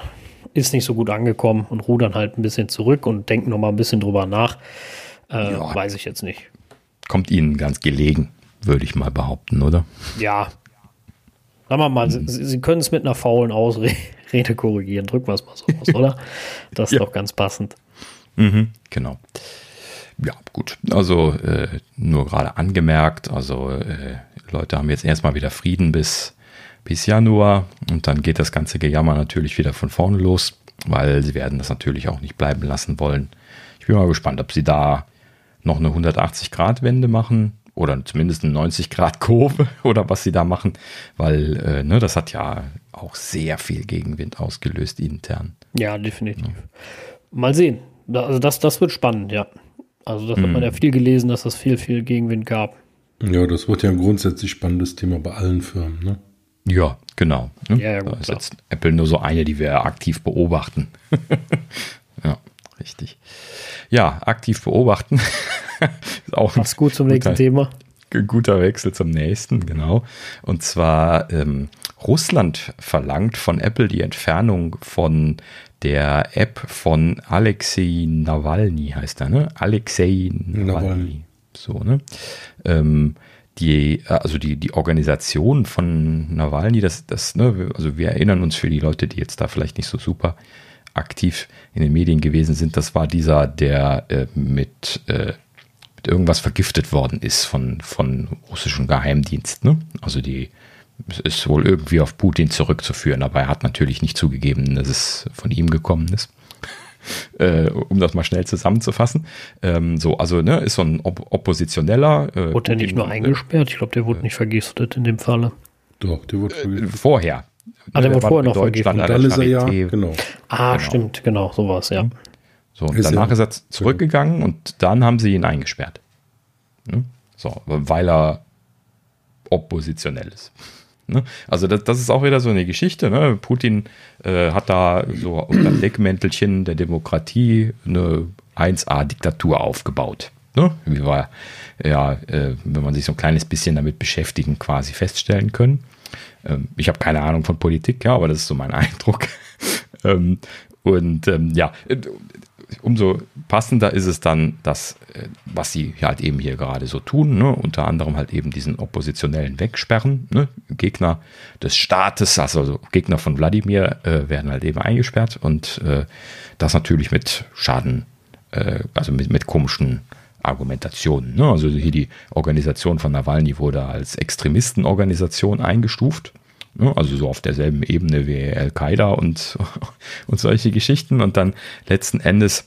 ist nicht so gut angekommen und rudern halt ein bisschen zurück und denken noch mal ein bisschen drüber nach. Äh, ja. Weiß ich jetzt nicht. Kommt ihnen ganz gelegen, würde ich mal behaupten, oder? Ja. Sagen wir mal, mhm. sie, sie können es mit einer faulen Ausrede [LAUGHS] korrigieren. Drücken wir es mal so aus, oder? [LAUGHS] Das ist ja. doch ganz passend. Mhm, genau. Ja, gut. Also äh, nur gerade angemerkt, also äh, Leute haben jetzt erstmal wieder Frieden bis, bis Januar und dann geht das ganze Gejammer natürlich wieder von vorne los, weil sie werden das natürlich auch nicht bleiben lassen wollen. Ich bin mal gespannt, ob sie da noch eine 180-Grad-Wende machen oder zumindest eine 90-Grad-Kurve [LAUGHS] oder was sie da machen, weil äh, ne, das hat ja auch sehr viel Gegenwind ausgelöst intern. Ja, definitiv. Ja. Mal sehen. Also das, das wird spannend, ja. Also das hat man ja hm. viel gelesen, dass das viel, viel Gegenwind gab. Ja, das wird ja ein grundsätzlich spannendes Thema bei allen Firmen, ne? Ja, genau. Ne? Ja, ja, gut, da ist jetzt Apple nur so eine, die wir aktiv beobachten. [LAUGHS] ja, richtig. Ja, aktiv beobachten. [LAUGHS] ist auch Passt gut zum nächsten Thema. Guter Wechsel zum nächsten, genau. Und zwar ähm, Russland verlangt von Apple die Entfernung von der App von Alexei Nawalny heißt er, ne? Alexei Nawalny. Nawalny. So, ne? Ähm, die, äh, also die, die Organisation von Nawalny, das, das, ne, also wir erinnern uns für die Leute, die jetzt da vielleicht nicht so super aktiv in den Medien gewesen sind, das war dieser, der äh, mit, äh, mit irgendwas vergiftet worden ist von, von russischen Geheimdiensten. Ne? Also die ist wohl irgendwie auf Putin zurückzuführen, aber er hat natürlich nicht zugegeben, dass es von ihm gekommen ist. Äh, um das mal schnell zusammenzufassen. Ähm, so, also ne, ist so ein Op Oppositioneller. Äh, wurde er nicht nur eingesperrt? Ich glaube, der wurde äh, nicht vergiftet in dem Falle. Doch, der wurde äh, vergiftet. vorher. Ah, der, der wurde vorher noch vergiftet. Dann ist er ja, genau. Ah, genau. stimmt, genau, sowas, ja. So, und ist danach er, ist er zurückgegangen genau. und dann haben sie ihn eingesperrt. Ne? So, weil er oppositionell ist. Ne? Also das, das, ist auch wieder so eine Geschichte. Ne? Putin äh, hat da so unter Deckmäntelchen der Demokratie eine 1A-Diktatur aufgebaut. Ne? Wie wir ja, äh, wenn man sich so ein kleines bisschen damit beschäftigen, quasi feststellen können. Ähm, ich habe keine Ahnung von Politik, ja, aber das ist so mein [LAUGHS] Eindruck. ähm, und ähm, ja, umso passender ist es dann, dass, äh, was sie halt eben hier gerade so tun, ne? unter anderem halt eben diesen Oppositionellen wegsperren. Ne? Gegner des Staates, also Gegner von Wladimir, äh, werden halt eben eingesperrt und äh, das natürlich mit Schaden, äh, also mit, mit komischen Argumentationen. Ne? Also hier die Organisation von Nawalny wurde als Extremistenorganisation eingestuft. Ne? Also so auf derselben Ebene wie Al-Qaida und, [LAUGHS] und solche Geschichten. Und dann letzten Endes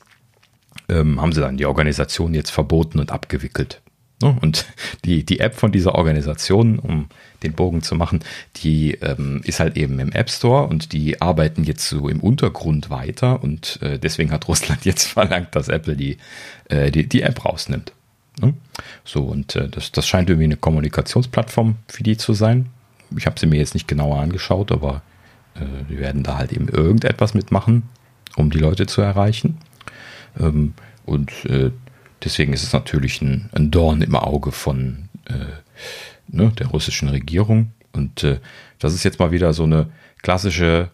ähm, haben sie dann die Organisation jetzt verboten und abgewickelt. Ne? Und [LAUGHS] die, die App von dieser Organisation, um den Bogen zu machen, die ähm, ist halt eben im App Store und die arbeiten jetzt so im Untergrund weiter und äh, deswegen hat Russland [LAUGHS] jetzt verlangt, dass Apple die, äh, die, die App rausnimmt. Ne? So, und äh, das, das scheint irgendwie eine Kommunikationsplattform für die zu sein. Ich habe sie mir jetzt nicht genauer angeschaut, aber äh, die werden da halt eben irgendetwas mitmachen. um die Leute zu erreichen. Ähm, und äh, deswegen ist es natürlich ein, ein Dorn im Auge von äh, ne, der russischen Regierung. Und äh, das ist jetzt mal wieder so eine klassische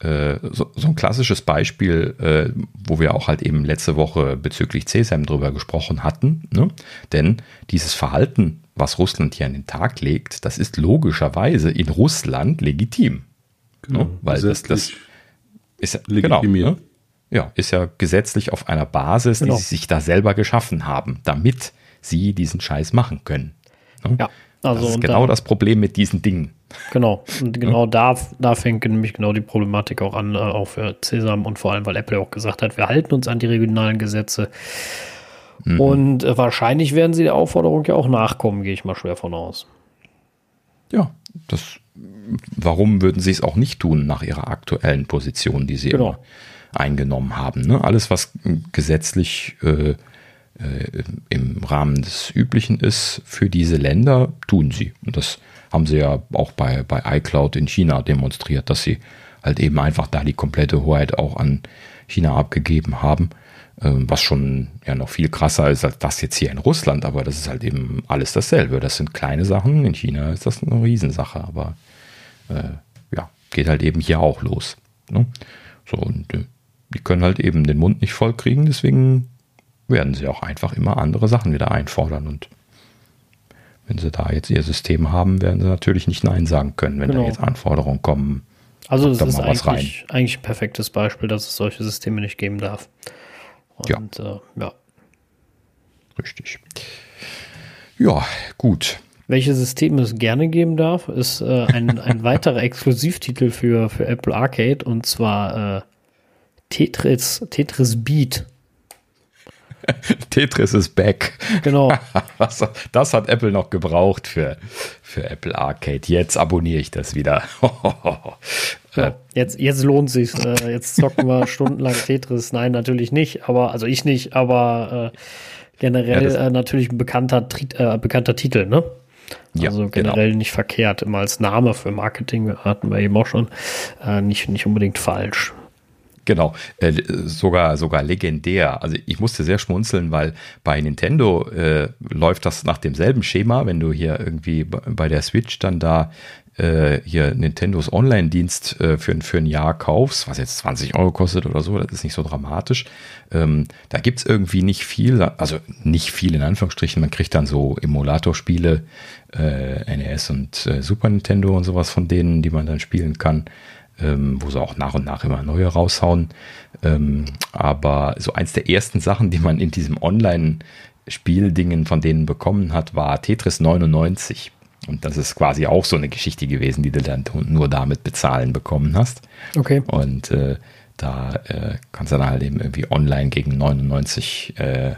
äh, so, so, ein klassisches Beispiel, äh, wo wir auch halt eben letzte Woche bezüglich CSAM drüber gesprochen hatten. Ne? Denn dieses Verhalten, was Russland hier an den Tag legt, das ist logischerweise in Russland legitim. Genau, ne? Weil das, das ist ja, genau, ne? ja, ist ja gesetzlich auf einer Basis, genau. die sie sich da selber geschaffen haben, damit sie diesen Scheiß machen können. Ne? Ja, also das ist genau dann, das Problem mit diesen Dingen. Genau, und genau da, da fängt nämlich genau die Problematik auch an, äh, auch für Cesam und vor allem, weil Apple auch gesagt hat, wir halten uns an die regionalen Gesetze. Mhm. Und äh, wahrscheinlich werden sie der Aufforderung ja auch nachkommen, gehe ich mal schwer von aus. Ja, das, warum würden sie es auch nicht tun nach ihrer aktuellen Position, die sie genau. eingenommen haben? Ne? Alles, was gesetzlich äh, äh, im Rahmen des Üblichen ist für diese Länder, tun sie. Und das haben sie ja auch bei, bei iCloud in China demonstriert, dass sie halt eben einfach da die komplette Hoheit auch an China abgegeben haben. Ähm, was schon ja noch viel krasser ist als das jetzt hier in Russland, aber das ist halt eben alles dasselbe. Das sind kleine Sachen. In China ist das eine Riesensache, aber äh, ja, geht halt eben hier auch los. Ne? So, und äh, die können halt eben den Mund nicht voll kriegen, deswegen werden sie auch einfach immer andere Sachen wieder einfordern. Und wenn sie da jetzt ihr System haben, werden sie natürlich nicht Nein sagen können, wenn genau. da jetzt Anforderungen kommen. Also es ist eigentlich, eigentlich ein perfektes Beispiel, dass es solche Systeme nicht geben darf. Und, ja. Äh, ja. Richtig. Ja, gut. Welche Systeme es gerne geben darf, ist äh, ein, [LAUGHS] ein weiterer Exklusivtitel für, für Apple Arcade und zwar äh, Tetris, Tetris Beat. [LAUGHS] Tetris ist back. Genau. [LAUGHS] das hat Apple noch gebraucht für, für Apple Arcade. Jetzt abonniere ich das wieder. Ja, jetzt, jetzt lohnt sich. Äh, jetzt zocken wir [LAUGHS] stundenlang Tetris. Nein, natürlich nicht. Aber also ich nicht. Aber äh, generell ja, äh, natürlich ein bekannter, äh, bekannter Titel, ne? Also ja, generell genau. nicht verkehrt. Immer als Name für Marketing hatten wir eben auch schon. Äh, nicht, nicht unbedingt falsch. Genau, äh, sogar, sogar legendär. Also ich musste sehr schmunzeln, weil bei Nintendo äh, läuft das nach demselben Schema, wenn du hier irgendwie bei der Switch dann da äh, hier Nintendos Online-Dienst äh, für, für ein Jahr kaufst, was jetzt 20 Euro kostet oder so, das ist nicht so dramatisch. Ähm, da gibt's irgendwie nicht viel, also nicht viel in Anführungsstrichen, man kriegt dann so Emulatorspiele, äh, NES und äh, Super Nintendo und sowas von denen, die man dann spielen kann ähm, wo sie auch nach und nach immer neue raushauen. Ähm, aber so eins der ersten Sachen, die man in diesem Online-Spieldingen von denen bekommen hat, war Tetris 99. Und das ist quasi auch so eine Geschichte gewesen, die du dann nur damit bezahlen bekommen hast. Okay. Und äh, da äh, kannst du dann halt eben irgendwie online gegen 99 äh,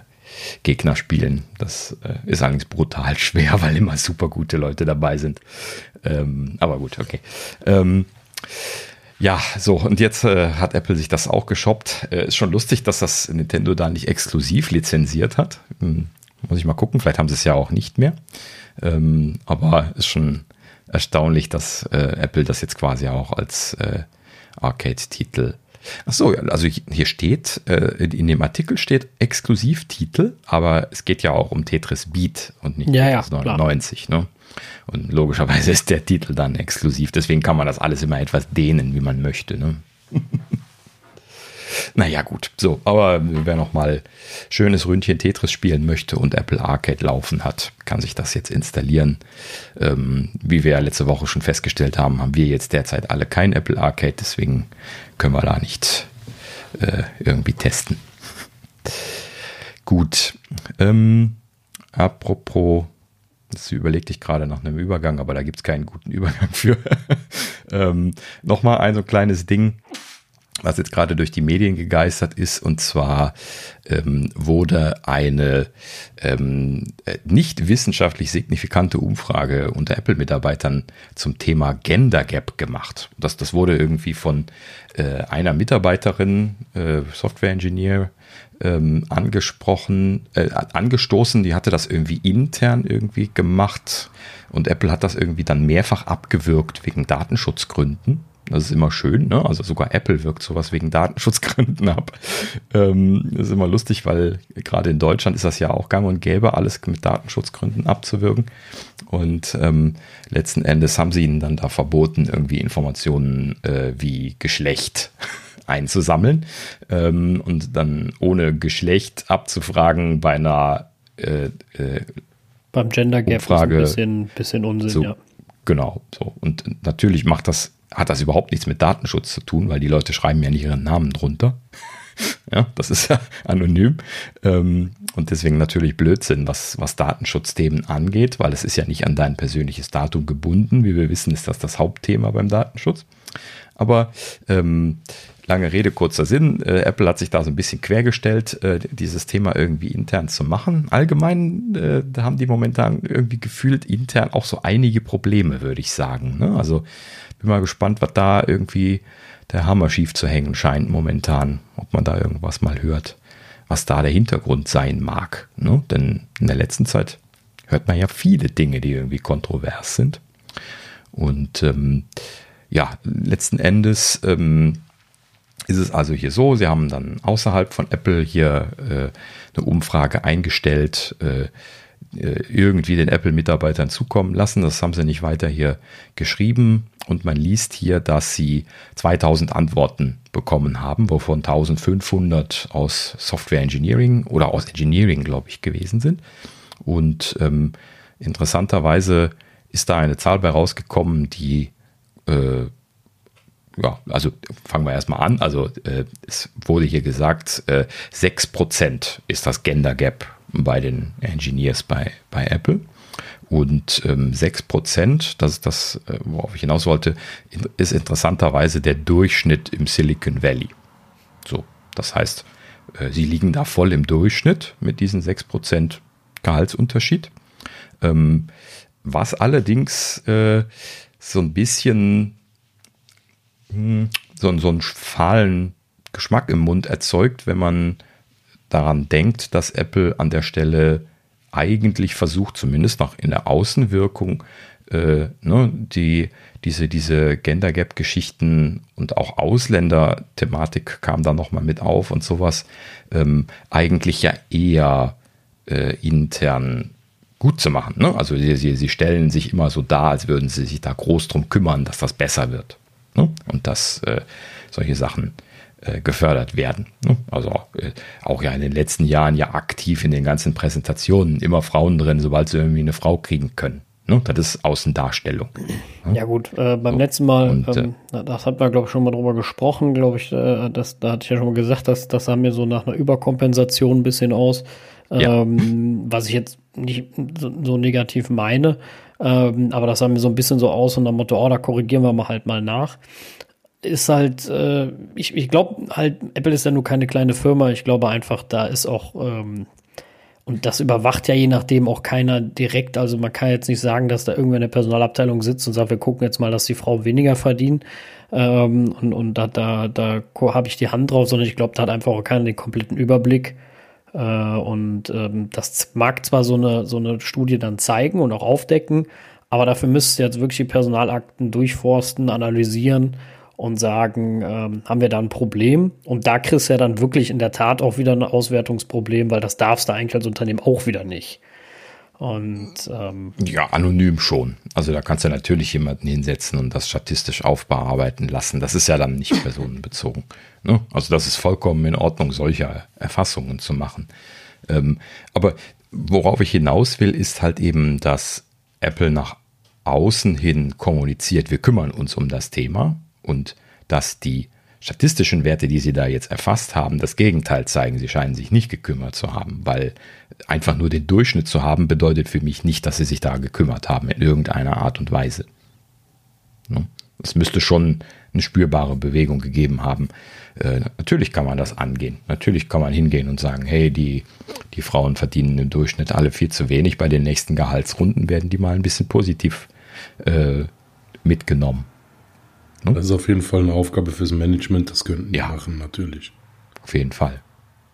Gegner spielen. Das äh, ist allerdings brutal [LAUGHS] schwer, weil immer super gute Leute dabei sind. Ähm, aber gut, okay. Ähm, ja, so, und jetzt äh, hat Apple sich das auch geshoppt. Äh, ist schon lustig, dass das Nintendo da nicht exklusiv lizenziert hat. Hm, muss ich mal gucken, vielleicht haben sie es ja auch nicht mehr. Ähm, aber ist schon erstaunlich, dass äh, Apple das jetzt quasi auch als äh, Arcade-Titel. Ach so, also hier steht, äh, in dem Artikel steht Exklusivtitel, aber es geht ja auch um Tetris Beat und nicht ja, Tetris ja, 99. Ne? Und logischerweise [LAUGHS] ist der Titel dann exklusiv. Deswegen kann man das alles immer etwas dehnen, wie man möchte. Ne? [LAUGHS] naja, gut. So, aber wer noch mal schönes Ründchen Tetris spielen möchte und Apple Arcade laufen hat, kann sich das jetzt installieren. Ähm, wie wir ja letzte Woche schon festgestellt haben, haben wir jetzt derzeit alle kein Apple Arcade. Deswegen können wir da nicht äh, irgendwie testen. gut. Ähm, apropos das überlegte ich gerade nach einem Übergang, aber da gibt es keinen guten Übergang für. [LAUGHS] ähm, Nochmal ein so kleines Ding, was jetzt gerade durch die Medien gegeistert ist, und zwar ähm, wurde eine ähm, nicht wissenschaftlich signifikante Umfrage unter Apple-Mitarbeitern zum Thema Gender Gap gemacht. Das, das wurde irgendwie von äh, einer Mitarbeiterin, äh, Software Engineer, ähm, angesprochen, äh, angestoßen. Die hatte das irgendwie intern irgendwie gemacht und Apple hat das irgendwie dann mehrfach abgewürgt wegen Datenschutzgründen. Das ist immer schön. Ne? Also sogar Apple wirkt sowas wegen Datenschutzgründen ab. Ähm, das ist immer lustig, weil gerade in Deutschland ist das ja auch gang und gäbe, alles mit Datenschutzgründen abzuwirken. Und ähm, letzten Endes haben sie ihnen dann da verboten, irgendwie Informationen äh, wie Geschlecht einzusammeln ähm, und dann ohne Geschlecht abzufragen bei einer äh, äh, beim Gender Gap Umfrage, ist ein bisschen, bisschen Unsinn, so, ja. Genau, so. Und natürlich macht das, hat das überhaupt nichts mit Datenschutz zu tun, weil die Leute schreiben ja nicht ihren Namen drunter. [LAUGHS] ja, das ist ja anonym. Ähm, und deswegen natürlich Blödsinn, was, was Datenschutzthemen angeht, weil es ist ja nicht an dein persönliches Datum gebunden. Wie wir wissen, ist das das Hauptthema beim Datenschutz. Aber ähm, lange Rede, kurzer Sinn. Äh, Apple hat sich da so ein bisschen quergestellt, äh, dieses Thema irgendwie intern zu machen. Allgemein äh, haben die momentan irgendwie gefühlt intern auch so einige Probleme, würde ich sagen. Ne? Also bin mal gespannt, was da irgendwie der Hammer schief zu hängen scheint momentan, ob man da irgendwas mal hört, was da der Hintergrund sein mag. Ne? Denn in der letzten Zeit hört man ja viele Dinge, die irgendwie kontrovers sind. Und ähm, ja, letzten Endes ähm, ist es also hier so, sie haben dann außerhalb von Apple hier äh, eine Umfrage eingestellt, äh, äh irgendwie den Apple-Mitarbeitern zukommen lassen. Das haben sie nicht weiter hier geschrieben. Und man liest hier, dass sie 2000 Antworten bekommen haben, wovon 1500 aus Software Engineering oder aus Engineering, glaube ich, gewesen sind. Und ähm, interessanterweise ist da eine Zahl bei rausgekommen, die äh, ja, also fangen wir erstmal an. Also äh, es wurde hier gesagt, äh, 6% ist das Gender Gap bei den Engineers bei, bei Apple. Und ähm, 6%, das ist das, äh, worauf ich hinaus wollte, ist interessanterweise der Durchschnitt im Silicon Valley. So, das heißt, äh, sie liegen da voll im Durchschnitt mit diesen 6% Gehaltsunterschied. Ähm, was allerdings äh, so ein bisschen so, so einen fahlen Geschmack im Mund erzeugt, wenn man daran denkt, dass Apple an der Stelle eigentlich versucht, zumindest noch in der Außenwirkung, äh, ne, die, diese, diese Gender Gap Geschichten und auch Ausländer-Thematik kam da nochmal mit auf und sowas, ähm, eigentlich ja eher äh, intern gut zu machen. Ne? Also sie, sie, sie stellen sich immer so dar, als würden sie sich da groß drum kümmern, dass das besser wird. Ne? Und dass äh, solche Sachen äh, gefördert werden. Ne? Also äh, auch ja in den letzten Jahren ja aktiv in den ganzen Präsentationen immer Frauen drin, sobald sie irgendwie eine Frau kriegen können. Ne? Das ist Außendarstellung. Ne? Ja gut, äh, beim so. letzten Mal, und, ähm, äh, das hat man glaube ich schon mal drüber gesprochen, glaube ich, äh, das, da hatte ich ja schon mal gesagt, dass das sah mir so nach einer Überkompensation ein bisschen aus, ja. ähm, was ich jetzt nicht so, so negativ meine. Ähm, aber das sah mir so ein bisschen so aus und am Motto, oh, da korrigieren wir mal halt mal nach. Ist halt, äh, ich, ich glaube halt, Apple ist ja nur keine kleine Firma. Ich glaube einfach, da ist auch, ähm, und das überwacht ja je nachdem auch keiner direkt. Also man kann jetzt nicht sagen, dass da irgendwer in der Personalabteilung sitzt und sagt, wir gucken jetzt mal, dass die Frau weniger verdient. Ähm, und und da, da, da habe ich die Hand drauf, sondern ich glaube, da hat einfach auch keiner den kompletten Überblick. Äh, und ähm, das mag zwar so eine, so eine Studie dann zeigen und auch aufdecken, aber dafür müsst ihr jetzt wirklich die Personalakten durchforsten, analysieren und sagen, ähm, haben wir da ein Problem? Und da kriegst du ja dann wirklich in der Tat auch wieder ein Auswertungsproblem, weil das darfst du eigentlich als Unternehmen auch wieder nicht. Und ähm, ja, anonym schon. Also da kannst du natürlich jemanden hinsetzen und das statistisch aufbearbeiten lassen. Das ist ja dann nicht [LAUGHS] personenbezogen. Ne? Also das ist vollkommen in Ordnung, solche Erfassungen zu machen. Ähm, aber worauf ich hinaus will, ist halt eben, dass Apple nach außen hin kommuniziert, wir kümmern uns um das Thema und dass die statistischen Werte, die Sie da jetzt erfasst haben, das Gegenteil zeigen. Sie scheinen sich nicht gekümmert zu haben, weil einfach nur den Durchschnitt zu haben, bedeutet für mich nicht, dass Sie sich da gekümmert haben in irgendeiner Art und Weise. Ne? Es müsste schon eine spürbare Bewegung gegeben haben. Äh, natürlich kann man das angehen. Natürlich kann man hingehen und sagen, hey, die, die Frauen verdienen im Durchschnitt alle viel zu wenig. Bei den nächsten Gehaltsrunden werden die mal ein bisschen positiv äh, mitgenommen. Ne? Das ist auf jeden Fall eine Aufgabe fürs Management, das könnten die ja. machen, natürlich. Auf jeden Fall.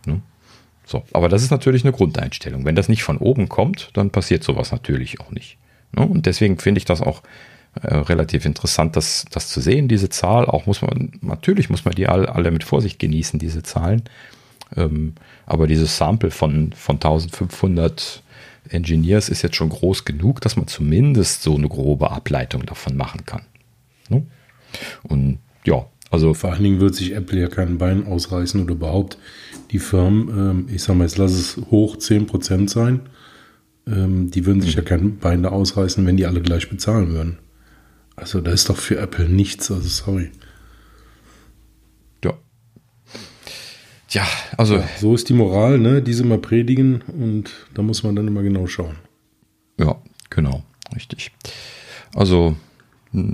Ne? So, aber das ist natürlich eine Grundeinstellung. Wenn das nicht von oben kommt, dann passiert sowas natürlich auch nicht. Ne? Und deswegen finde ich das auch äh, relativ interessant, das, das zu sehen, diese Zahl. Auch muss man, natürlich muss man die alle, alle mit Vorsicht genießen, diese Zahlen. Ähm, aber dieses Sample von, von 1500 Engineers ist jetzt schon groß genug, dass man zumindest so eine grobe Ableitung davon machen kann. Ne? Und ja, also. Vor allen Dingen wird sich Apple ja kein Bein ausreißen oder überhaupt die Firmen, ähm, ich sag mal, jetzt lass es hoch 10% sein, ähm, die würden sich mhm. ja kein Bein da ausreißen, wenn die alle gleich bezahlen würden. Also da ist doch für Apple nichts, also sorry. Ja. Ja, also. Ja, so ist die Moral, ne? Die sie mal predigen und da muss man dann immer genau schauen. Ja, genau, richtig. Also,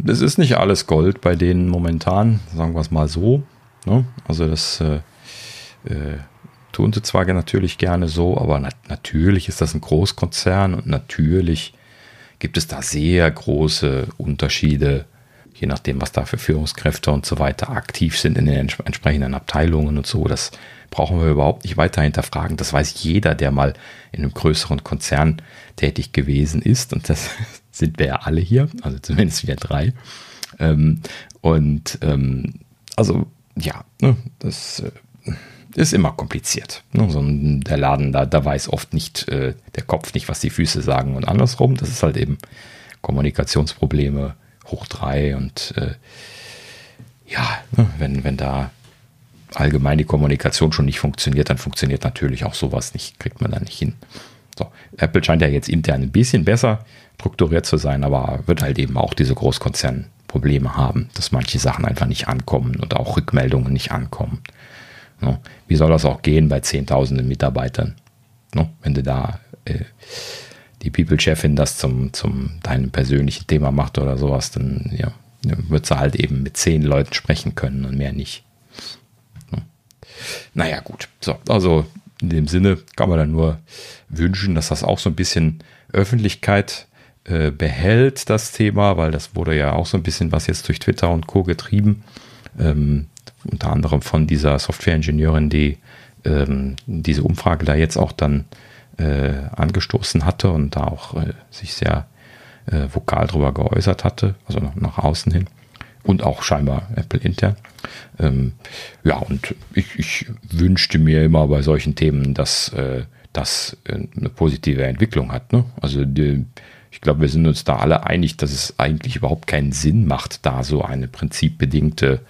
es ist nicht alles Gold bei denen momentan, sagen wir es mal so. Ne? Also das äh, äh, tun sie zwar natürlich gerne so, aber nat natürlich ist das ein Großkonzern und natürlich gibt es da sehr große Unterschiede, je nachdem, was da für Führungskräfte und so weiter aktiv sind in den ents entsprechenden Abteilungen und so. Das brauchen wir überhaupt nicht weiter hinterfragen. Das weiß jeder, der mal in einem größeren Konzern tätig gewesen ist. Und das [LAUGHS] sind wir ja alle hier, also zumindest wir drei. Ähm, und ähm, also ja, ne, das äh, ist immer kompliziert. Ne? So der Laden, da, da weiß oft nicht äh, der Kopf nicht, was die Füße sagen und andersrum. Das ist halt eben Kommunikationsprobleme hoch drei und äh, ja, ne, wenn, wenn da allgemein die Kommunikation schon nicht funktioniert, dann funktioniert natürlich auch sowas nicht, kriegt man da nicht hin. So, Apple scheint ja jetzt intern ein bisschen besser strukturiert zu sein, aber wird halt eben auch diese Großkonzernprobleme haben, dass manche Sachen einfach nicht ankommen und auch Rückmeldungen nicht ankommen. No. Wie soll das auch gehen bei zehntausenden Mitarbeitern? No. Wenn du da äh, die People-Chefin das zum, zum deinem persönlichen Thema macht oder sowas, dann ja, wird sie halt eben mit zehn Leuten sprechen können und mehr nicht. Naja, gut. So, also in dem Sinne kann man dann nur wünschen, dass das auch so ein bisschen Öffentlichkeit äh, behält, das Thema, weil das wurde ja auch so ein bisschen was jetzt durch Twitter und Co. getrieben. Ähm, unter anderem von dieser Software-Ingenieurin, die ähm, diese Umfrage da jetzt auch dann äh, angestoßen hatte und da auch äh, sich sehr äh, vokal darüber geäußert hatte, also nach, nach, außen hin und auch scheinbar Apple intern. Ähm, ja, und ich, ich, wünschte mir immer bei solchen Themen, dass äh, das äh, eine positive Entwicklung hat. Ne? Also die, ich glaube, wir sind uns da alle einig, dass es eigentlich überhaupt keinen Sinn macht, da so eine prinzipbedingte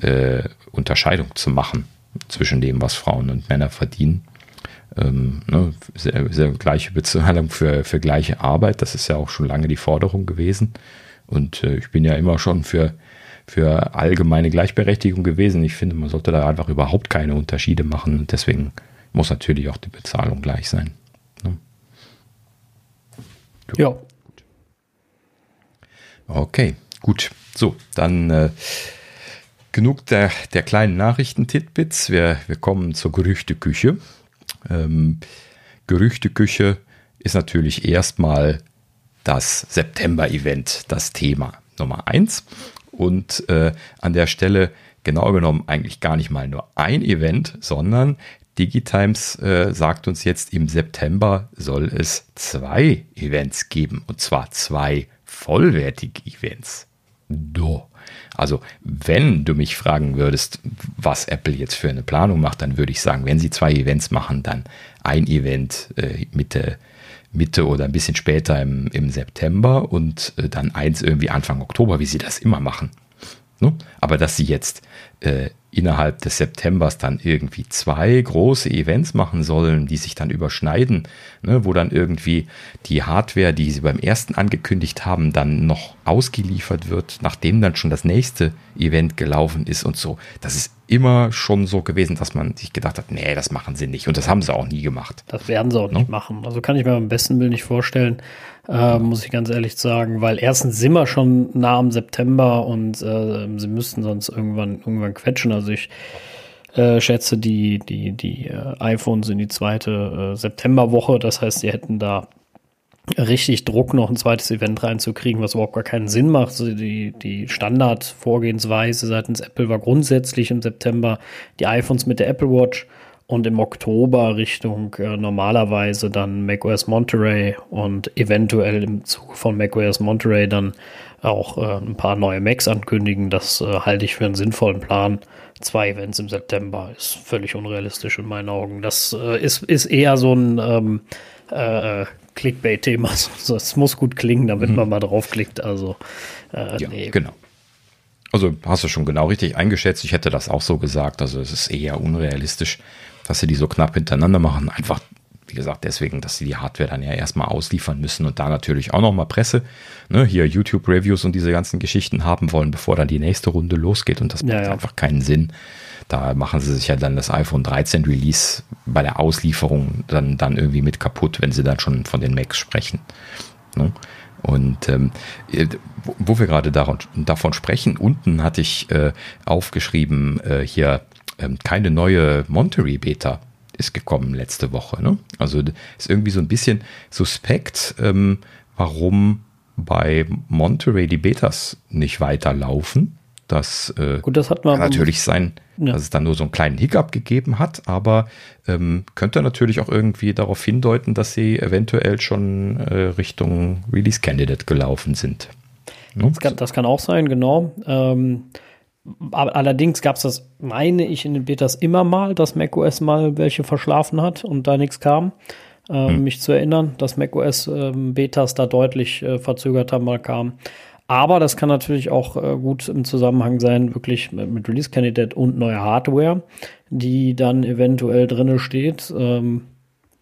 äh, Unterscheidung zu machen zwischen dem, was Frauen und Männer verdienen. Ähm, ne, sehr, sehr gleiche Bezahlung für, für gleiche Arbeit, das ist ja auch schon lange die Forderung gewesen. Und äh, ich bin ja immer schon für, für allgemeine Gleichberechtigung gewesen. Ich finde, man sollte da einfach überhaupt keine Unterschiede machen und deswegen muss natürlich auch die Bezahlung gleich sein. Ne? Ja. Okay, gut. So, dann äh, genug der, der kleinen Nachrichten-Titbits. Wir, wir kommen zur Gerüchteküche. Ähm, Gerüchteküche ist natürlich erstmal das September-Event, das Thema Nummer eins. Und äh, an der Stelle genau genommen eigentlich gar nicht mal nur ein Event, sondern Digitimes äh, sagt uns jetzt, im September soll es zwei Events geben. Und zwar zwei vollwertige Events. Do. Also, wenn du mich fragen würdest, was Apple jetzt für eine Planung macht, dann würde ich sagen, wenn sie zwei Events machen, dann ein Event äh, Mitte, Mitte oder ein bisschen später im, im September und äh, dann eins irgendwie Anfang Oktober, wie sie das immer machen. Ne? Aber dass sie jetzt äh, innerhalb des Septembers dann irgendwie zwei große Events machen sollen, die sich dann überschneiden, ne, wo dann irgendwie die Hardware, die sie beim ersten angekündigt haben, dann noch ausgeliefert wird, nachdem dann schon das nächste Event gelaufen ist und so. Das ist immer schon so gewesen, dass man sich gedacht hat, nee, das machen sie nicht. Und das haben sie auch nie gemacht. Das werden sie auch no? nicht machen. Also kann ich mir am besten Bild nicht vorstellen, äh, muss ich ganz ehrlich sagen, weil erstens sind wir schon nah am September und äh, sie müssten sonst irgendwann, irgendwann quetschen. Also ich äh, schätze, die, die, die äh, iPhones in die zweite äh, Septemberwoche. Das heißt, sie hätten da richtig Druck, noch ein zweites Event reinzukriegen, was überhaupt gar keinen Sinn macht. Also die, die Standardvorgehensweise seitens Apple war grundsätzlich im September die iPhones mit der Apple Watch und im Oktober Richtung äh, normalerweise dann macOS Monterey und eventuell im Zuge von macOS Monterey dann auch äh, ein paar neue Macs ankündigen. Das äh, halte ich für einen sinnvollen Plan. Zwei Events im September ist völlig unrealistisch in meinen Augen. Das äh, ist, ist eher so ein ähm, äh, Clickbait-Thema. [LAUGHS] Es muss gut klingen, damit mhm. man mal draufklickt. Also, äh, ja, nee. genau. Also hast du schon genau richtig eingeschätzt. Ich hätte das auch so gesagt. Also es ist eher unrealistisch, dass sie die so knapp hintereinander machen. Einfach, wie gesagt, deswegen, dass sie die Hardware dann ja erstmal ausliefern müssen und da natürlich auch nochmal Presse, ne, hier YouTube-Reviews und diese ganzen Geschichten haben wollen, bevor dann die nächste Runde losgeht. Und das macht ja, ja. einfach keinen Sinn. Da machen sie sich ja dann das iPhone 13 Release bei der Auslieferung dann, dann irgendwie mit kaputt, wenn sie dann schon von den Macs sprechen. Ne? Und ähm, äh, wo wir gerade davon sprechen, unten hatte ich äh, aufgeschrieben, äh, hier ähm, keine neue Monterey Beta ist gekommen letzte Woche. Ne? Also ist irgendwie so ein bisschen suspekt, ähm, warum bei Monterey die Betas nicht weiterlaufen. Das, äh, Gut, das hat man kann natürlich sein, ja. dass es dann nur so einen kleinen Hiccup gegeben hat, aber ähm, könnte natürlich auch irgendwie darauf hindeuten, dass sie eventuell schon äh, Richtung Release Candidate gelaufen sind. Ne? Das, kann, das, kann, auch sein, genau. Ähm, allerdings gab es das, meine ich, in den Betas immer mal, dass macOS mal welche verschlafen hat und da nichts kam. Äh, hm. Mich zu erinnern, dass macOS ähm, Betas da deutlich äh, verzögert haben, mal kam. Aber das kann natürlich auch äh, gut im Zusammenhang sein, wirklich mit, Release Candidate und neuer Hardware, die dann eventuell drinne steht. Ähm,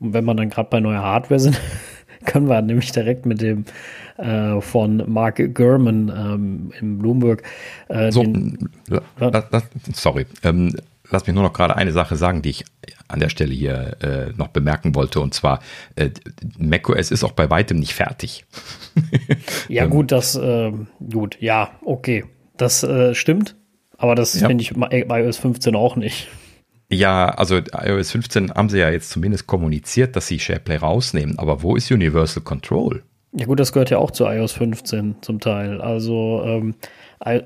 wenn man dann gerade bei neuer Hardware sind, [LAUGHS] [LAUGHS] können wir nämlich direkt mit dem äh, von Mark Gurman ähm, im Bloomberg. Äh, so, den, la, la, sorry, ähm, lass mich nur noch gerade eine Sache sagen, die ich an der Stelle hier äh, noch bemerken wollte. Und zwar, äh, macOS ist auch bei weitem nicht fertig. [LAUGHS] ja, gut, das, äh, gut, ja, okay. Das äh, stimmt. Aber das ja. finde ich bei iOS 15 auch nicht. Ja, also iOS 15 haben sie ja jetzt zumindest kommuniziert, dass sie SharePlay rausnehmen. Aber wo ist Universal Control? Ja gut, das gehört ja auch zu iOS 15 zum Teil. Also ähm,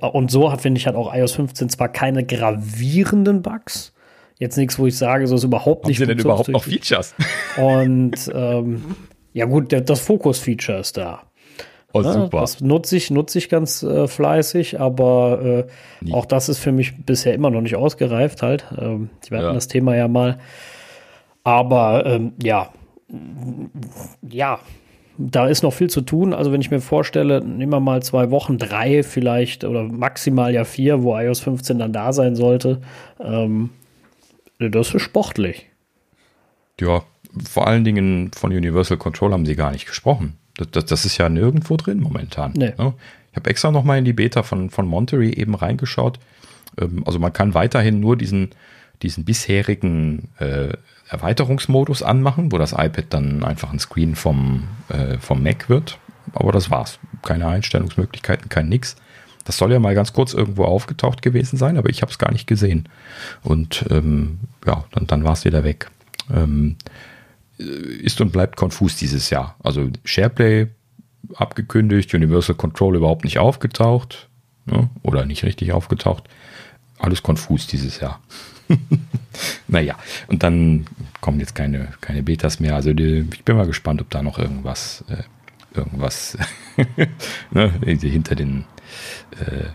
und so hat, finde ich, hat auch iOS 15 zwar keine gravierenden Bugs. Jetzt nichts, wo ich sage, so ist überhaupt Haben nicht. Haben denn überhaupt noch Features? Und ähm, ja gut, der, das Fokus-Feature ist da. Oh, ja, super. Das nutze ich, nutze ich ganz äh, fleißig, aber äh, auch das ist für mich bisher immer noch nicht ausgereift halt. Ähm, wir hatten ja. das Thema ja mal. Aber ähm, ja, ja, da ist noch viel zu tun. Also wenn ich mir vorstelle, nehmen wir mal zwei Wochen, drei vielleicht oder maximal ja vier, wo iOS 15 dann da sein sollte, ähm, das ist sportlich. Ja, vor allen Dingen von Universal Control haben sie gar nicht gesprochen. Das, das, das ist ja nirgendwo drin momentan. Nee. Ne? Ich habe extra noch mal in die Beta von, von Monterey eben reingeschaut. Ähm, also man kann weiterhin nur diesen, diesen bisherigen äh, Erweiterungsmodus anmachen, wo das iPad dann einfach ein Screen vom, äh, vom Mac wird. Aber das war's. Keine Einstellungsmöglichkeiten, kein nix. Das soll ja mal ganz kurz irgendwo aufgetaucht gewesen sein, aber ich habe es gar nicht gesehen. Und ähm, ja, dann, dann war es wieder weg. Ähm, ist und bleibt konfus dieses Jahr. Also SharePlay abgekündigt, Universal Control überhaupt nicht aufgetaucht ne? oder nicht richtig aufgetaucht. Alles konfus dieses Jahr. [LAUGHS] naja, und dann kommen jetzt keine, keine Betas mehr. Also die, ich bin mal gespannt, ob da noch irgendwas, äh, irgendwas [LAUGHS] ne, hinter den äh,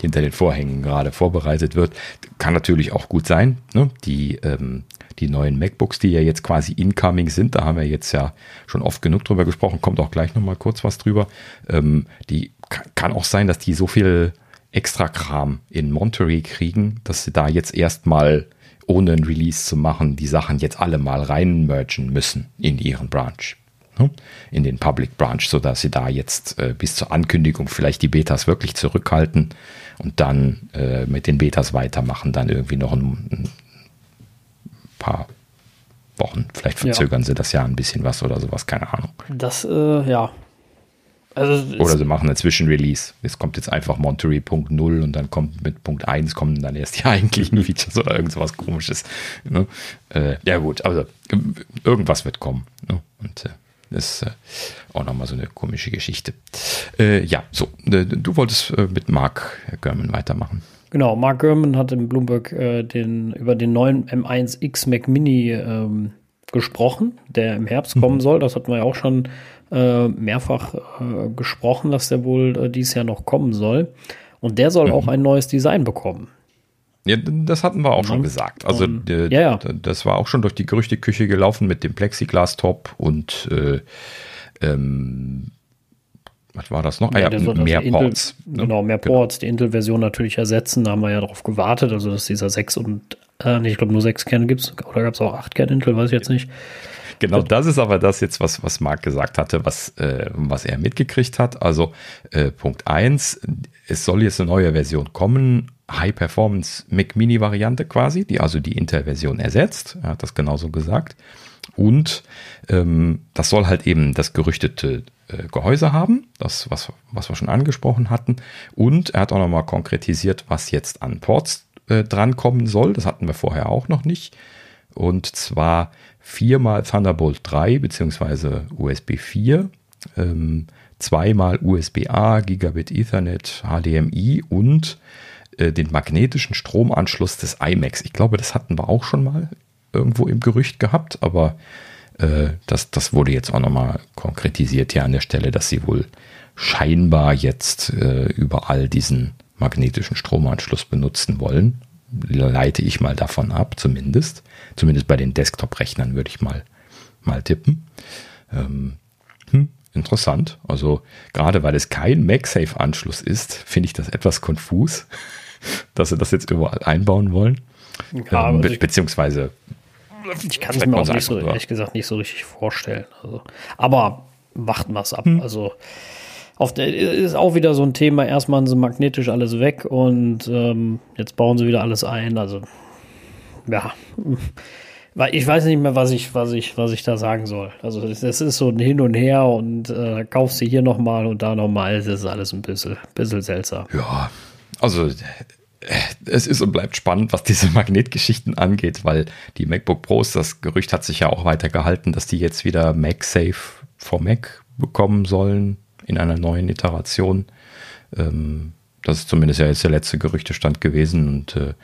hinter den Vorhängen gerade vorbereitet wird. Kann natürlich auch gut sein. Ne? Die, ähm, die neuen MacBooks, die ja jetzt quasi incoming sind, da haben wir jetzt ja schon oft genug drüber gesprochen, kommt auch gleich nochmal kurz was drüber. Ähm, die kann auch sein, dass die so viel extra Kram in Monterey kriegen, dass sie da jetzt erstmal ohne ein Release zu machen, die Sachen jetzt alle mal rein mergen müssen in ihren Branch. Ne? In den Public Branch, sodass sie da jetzt äh, bis zur Ankündigung vielleicht die Betas wirklich zurückhalten und dann äh, mit den Betas weitermachen, dann irgendwie noch ein paar Wochen. Vielleicht verzögern ja. sie das ja ein bisschen was oder sowas, keine Ahnung. Das, äh, ja, also Oder sie machen eine Zwischenrelease. Es kommt jetzt einfach Monterey Punkt 0 und dann kommt mit Punkt 1 kommen dann erst die [LAUGHS] eigentlichen Features oder irgendwas komisches. Ne? Äh, ja gut, also irgendwas wird kommen. Ne? Und äh, das ist äh, auch nochmal so eine komische Geschichte. Äh, ja, so, äh, du wolltest mit Mark Görman weitermachen. Genau, Mark Gurman hat im Bloomberg äh, den, über den neuen M1X Mac Mini ähm, gesprochen, der im Herbst kommen mhm. soll. Das hatten wir ja auch schon äh, mehrfach äh, gesprochen, dass der wohl äh, dieses Jahr noch kommen soll. Und der soll mhm. auch ein neues Design bekommen. Ja, das hatten wir auch schon gesagt. Also um, ja, ja. das war auch schon durch die Gerüchteküche gelaufen mit dem Plexiglas-Top und äh, ähm, was war das noch? Ja, ah, ja, mehr Ports. Intel, ne? Genau, mehr genau. Ports. Die Intel-Version natürlich ersetzen. Da haben wir ja darauf gewartet. Also, dass dieser 6 und, äh, ich glaube, nur 6 Kerne gibt es. Oder gab es auch 8 Kerne Intel, weiß ich jetzt nicht. Genau, das ist aber das jetzt, was, was Marc gesagt hatte, was, äh, was er mitgekriegt hat. Also äh, Punkt 1, es soll jetzt eine neue Version kommen, High Performance Mac Mini Variante quasi, die also die Intel-Version ersetzt. Er hat das genauso gesagt. Und ähm, das soll halt eben das gerüchtete äh, Gehäuse haben, das, was, was wir schon angesprochen hatten. Und er hat auch nochmal konkretisiert, was jetzt an Ports äh, drankommen soll. Das hatten wir vorher auch noch nicht. Und zwar viermal Thunderbolt 3 bzw. USB 4, ähm, zweimal USB-A, Gigabit Ethernet, HDMI und äh, den magnetischen Stromanschluss des iMacs. Ich glaube, das hatten wir auch schon mal irgendwo im Gerücht gehabt, aber äh, das, das wurde jetzt auch nochmal konkretisiert hier an der Stelle, dass sie wohl scheinbar jetzt äh, überall diesen magnetischen Stromanschluss benutzen wollen leite ich mal davon ab, zumindest. Zumindest bei den Desktop-Rechnern würde ich mal, mal tippen. Ähm, hm, interessant. Also gerade weil es kein MagSafe-Anschluss ist, finde ich das etwas konfus, [LAUGHS] dass sie das jetzt überall einbauen wollen. Ja, ähm, be beziehungsweise ich kann es mir auch nicht so, ehrlich gesagt nicht so richtig vorstellen. Also, aber warten wir es ab. Hm. Also der ist auch wieder so ein Thema. Erstmal so magnetisch alles weg und ähm, jetzt bauen sie wieder alles ein. Also ja, [LAUGHS] ich weiß nicht mehr, was ich, was ich, was ich da sagen soll. Also es ist so ein Hin und Her und äh, kaufst du hier nochmal und da nochmal. Das ist alles ein bisschen, bisschen seltsam. Ja, also es ist und bleibt spannend, was diese [LAUGHS] Magnetgeschichten angeht, weil die MacBook Pros, das Gerücht hat sich ja auch weiter gehalten, dass die jetzt wieder MagSafe for Mac bekommen sollen in einer neuen Iteration. Ähm, das ist zumindest ja jetzt der letzte Gerüchtestand gewesen und äh,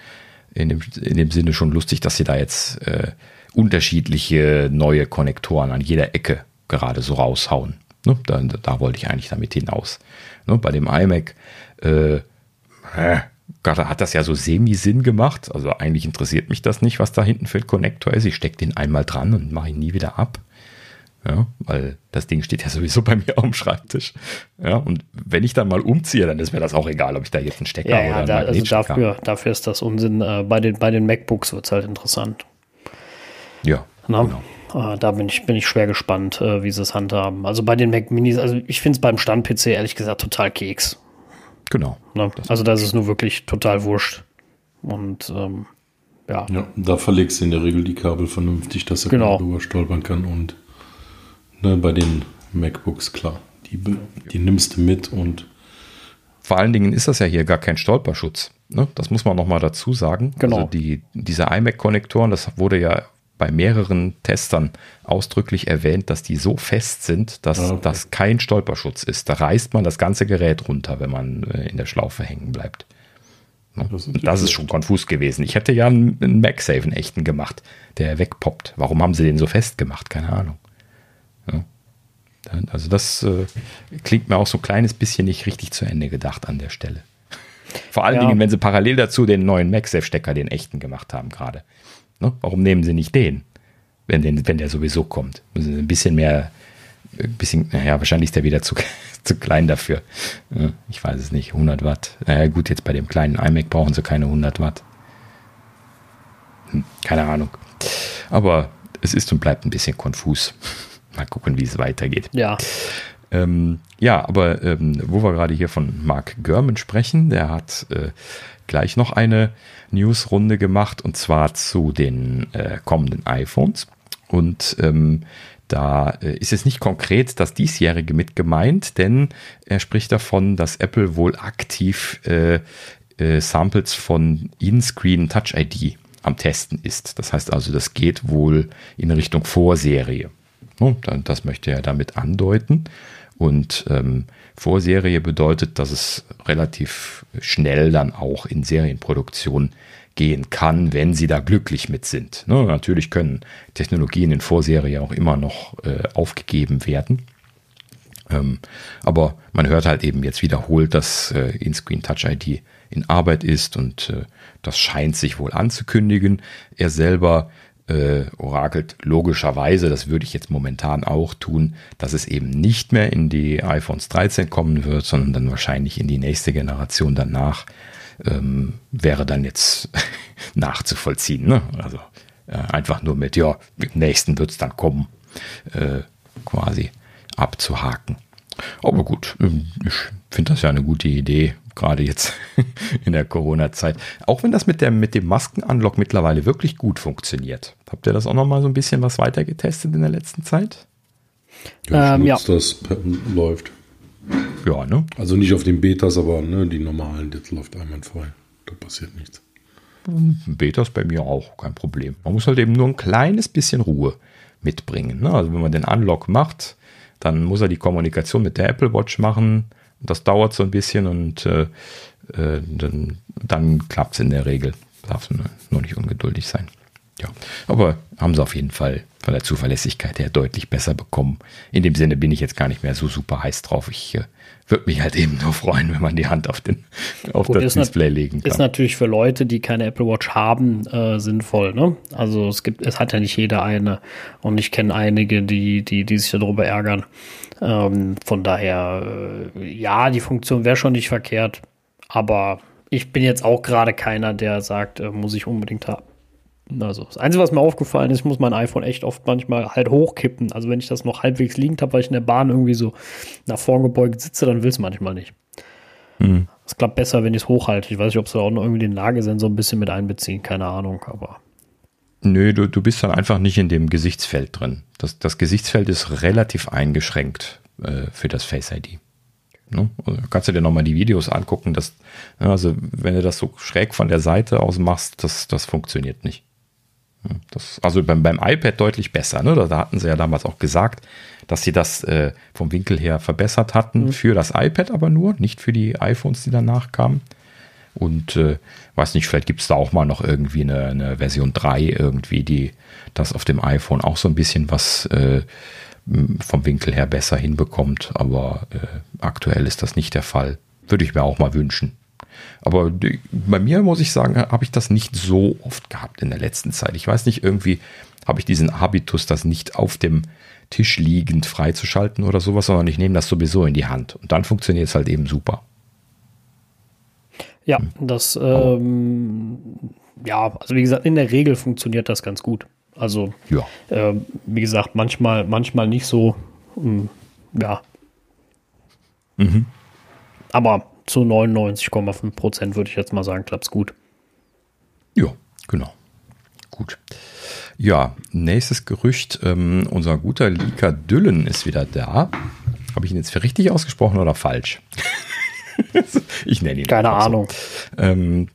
in, dem, in dem Sinne schon lustig, dass sie da jetzt äh, unterschiedliche neue Konnektoren an jeder Ecke gerade so raushauen. Ne? Da, da, wollte ich eigentlich damit hinaus. Ne? Bei dem iMac äh, äh, hat das ja so semi-Sinn gemacht. Also eigentlich interessiert mich das nicht, was da hinten für ein Konnektor ist. Ich stecke den einmal dran und mache ihn nie wieder ab. Ja, weil das Ding steht ja sowieso bei mir [LAUGHS] auf dem Schreibtisch. Ja, und wenn ich dann mal umziehe, dann ist mir das auch egal, ob ich da jetzt einen Stecker ja, ja, oder da, also dafür, dafür ist das Unsinn. Äh, bei, den, bei den MacBooks wird es halt interessant. Ja. Na, genau. äh, da bin ich, bin ich schwer gespannt, äh, wie sie es handhaben. Also bei den Mac Minis, also ich finde es beim Stand-PC ehrlich gesagt total Keks. Genau. Na, also da ist es nur wirklich total wurscht. Und ähm, ja. Ja, da verlegst du in der Regel die Kabel vernünftig, dass er genau. drüber stolpern kann und Ne, bei den MacBooks, klar. Die, die nimmst du mit und. Vor allen Dingen ist das ja hier gar kein Stolperschutz. Ne? Das muss man nochmal dazu sagen. Genau. Also die, diese iMac-Konnektoren, das wurde ja bei mehreren Testern ausdrücklich erwähnt, dass die so fest sind, dass ah, okay. das kein Stolperschutz ist. Da reißt man das ganze Gerät runter, wenn man äh, in der Schlaufe hängen bleibt. Ne? Das, ist, das ist schon konfus gewesen. Ich hätte ja einen, einen MagSafe, einen echten gemacht, der wegpoppt. Warum haben sie den so fest gemacht? Keine Ahnung. Ja. Also das äh, klingt mir auch so ein kleines bisschen nicht richtig zu Ende gedacht an der Stelle. Vor allen ja. Dingen, wenn sie parallel dazu den neuen MagSafe-Stecker, den echten, gemacht haben gerade. Ne? Warum nehmen sie nicht den, wenn, den, wenn der sowieso kommt? Müssen sie ein bisschen mehr, ein bisschen, naja, wahrscheinlich ist der wieder zu, [LAUGHS] zu klein dafür. Ich weiß es nicht, 100 Watt. Naja gut, jetzt bei dem kleinen iMac brauchen sie keine 100 Watt. Hm, keine Ahnung. Aber es ist und bleibt ein bisschen konfus. [LAUGHS] Mal gucken, wie es weitergeht. Ja. Ähm, ja, aber ähm, wo wir gerade hier von Mark Gurman sprechen, der hat äh, gleich noch eine Newsrunde gemacht und zwar zu den äh, kommenden iPhones. Und ähm, da äh, ist es nicht konkret das diesjährige mit gemeint, denn er spricht davon, dass Apple wohl aktiv äh, äh, Samples von In-Screen Touch ID am Testen ist. Das heißt also, das geht wohl in Richtung Vorserie. Das möchte er damit andeuten. Und ähm, Vorserie bedeutet, dass es relativ schnell dann auch in Serienproduktion gehen kann, wenn sie da glücklich mit sind. Ne, natürlich können Technologien in Vorserie auch immer noch äh, aufgegeben werden. Ähm, aber man hört halt eben jetzt wiederholt, dass äh, In-Screen Touch ID in Arbeit ist und äh, das scheint sich wohl anzukündigen. Er selber äh, orakelt logischerweise, das würde ich jetzt momentan auch tun, dass es eben nicht mehr in die iPhones 13 kommen wird, sondern dann wahrscheinlich in die nächste Generation danach ähm, wäre dann jetzt [LAUGHS] nachzuvollziehen. Ne? Also äh, einfach nur mit, ja, im nächsten wird es dann kommen, äh, quasi abzuhaken. Aber gut, ähm, ich finde das ja eine gute Idee, gerade jetzt [LAUGHS] in der Corona-Zeit. Auch wenn das mit, der, mit dem Masken-Unlock mittlerweile wirklich gut funktioniert. Habt ihr das auch noch mal so ein bisschen was weiter getestet in der letzten Zeit? Ja, ähm, ja. das läuft. Ja, ne? Also nicht auf den Betas, aber ne, die normalen, das läuft einwandfrei. Da passiert nichts. Betas bei mir auch, kein Problem. Man muss halt eben nur ein kleines bisschen Ruhe mitbringen. Ne? Also wenn man den Unlock macht, dann muss er die Kommunikation mit der Apple Watch machen. Das dauert so ein bisschen und äh, äh, dann, dann klappt es in der Regel. Darf nur nicht ungeduldig sein. Ja, aber haben sie auf jeden Fall von der Zuverlässigkeit her deutlich besser bekommen. In dem Sinne bin ich jetzt gar nicht mehr so super heiß drauf. Ich äh, würde mich halt eben nur freuen, wenn man die Hand auf, den, auf Gut, das Display legen kann. Ist natürlich für Leute, die keine Apple Watch haben, äh, sinnvoll. Ne? Also es gibt, es hat ja nicht jeder eine und ich kenne einige, die, die, die sich darüber ärgern. Ähm, von daher, äh, ja, die Funktion wäre schon nicht verkehrt, aber ich bin jetzt auch gerade keiner, der sagt, äh, muss ich unbedingt haben. Also das Einzige, was mir aufgefallen ist, ich muss mein iPhone echt oft manchmal halt hochkippen. Also wenn ich das noch halbwegs liegend habe, weil ich in der Bahn irgendwie so nach vorn gebeugt sitze, dann will es manchmal nicht. Mhm. Es klappt besser, wenn ich es hochhalte. Ich weiß nicht, ob sie auch noch irgendwie den Lagesensor ein bisschen mit einbeziehen, keine Ahnung, aber. Nö, du, du bist dann einfach nicht in dem Gesichtsfeld drin. Das, das Gesichtsfeld ist relativ eingeschränkt äh, für das Face ID. Ne? Also kannst du dir nochmal die Videos angucken. Dass, also wenn du das so schräg von der Seite aus machst, das, das funktioniert nicht. Das, also beim, beim iPad deutlich besser. Ne? Da, da, hatten sie ja damals auch gesagt, dass sie das äh, vom Winkel her verbessert hatten mhm. für das iPad aber nur, nicht für die iPhones, die danach kamen. Und äh, weiß nicht, vielleicht gibt es da auch mal noch irgendwie eine, eine, Version 3 irgendwie, die das auf dem iPhone auch so ein bisschen was äh, vom Winkel her besser hinbekommt. Aber äh, aktuell ist das nicht der Fall. Würde ich mir auch mal wünschen. Aber die, bei mir muss ich sagen, habe ich das nicht so oft gehabt in der letzten Zeit. Ich weiß nicht, irgendwie habe ich diesen Habitus, das nicht auf dem Tisch liegend freizuschalten oder sowas, sondern ich nehme das sowieso in die Hand. Und dann funktioniert es halt eben super. Ja, hm. das, ähm, ja, also wie gesagt, in der Regel funktioniert das ganz gut. Also, ja. äh, wie gesagt, manchmal, manchmal nicht so, mh, hm, ja. Mhm. Aber zu 99,5 Prozent würde ich jetzt mal sagen, klappt es gut. Ja, genau. Gut. Ja, nächstes Gerücht. Ähm, unser guter Lika Düllen ist wieder da. Habe ich ihn jetzt für richtig ausgesprochen oder falsch? [LAUGHS] ich nenne ihn. Keine Ahnung. So. Ähm,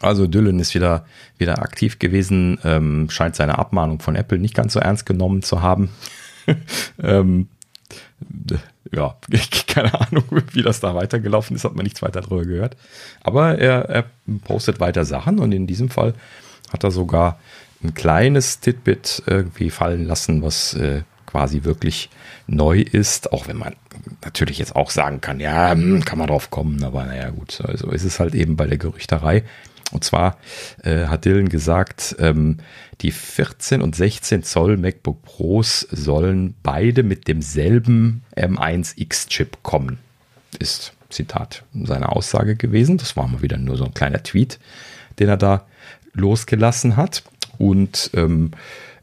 also Düllen ist wieder, wieder aktiv gewesen, ähm, scheint seine Abmahnung von Apple nicht ganz so ernst genommen zu haben. [LAUGHS] ähm, ja, [LAUGHS] keine Ahnung, wie das da weitergelaufen ist, hat man nichts weiter darüber gehört. Aber er, er postet weiter Sachen und in diesem Fall hat er sogar ein kleines Titbit irgendwie fallen lassen, was äh, quasi wirklich neu ist, auch wenn man natürlich jetzt auch sagen kann, ja, hm, kann man drauf kommen, aber naja gut, so ist es halt eben bei der Gerüchterei. Und zwar äh, hat Dylan gesagt, ähm, die 14 und 16 Zoll MacBook Pros sollen beide mit demselben M1X-Chip kommen. Ist, Zitat, seine Aussage gewesen. Das war mal wieder nur so ein kleiner Tweet, den er da losgelassen hat. Und ähm,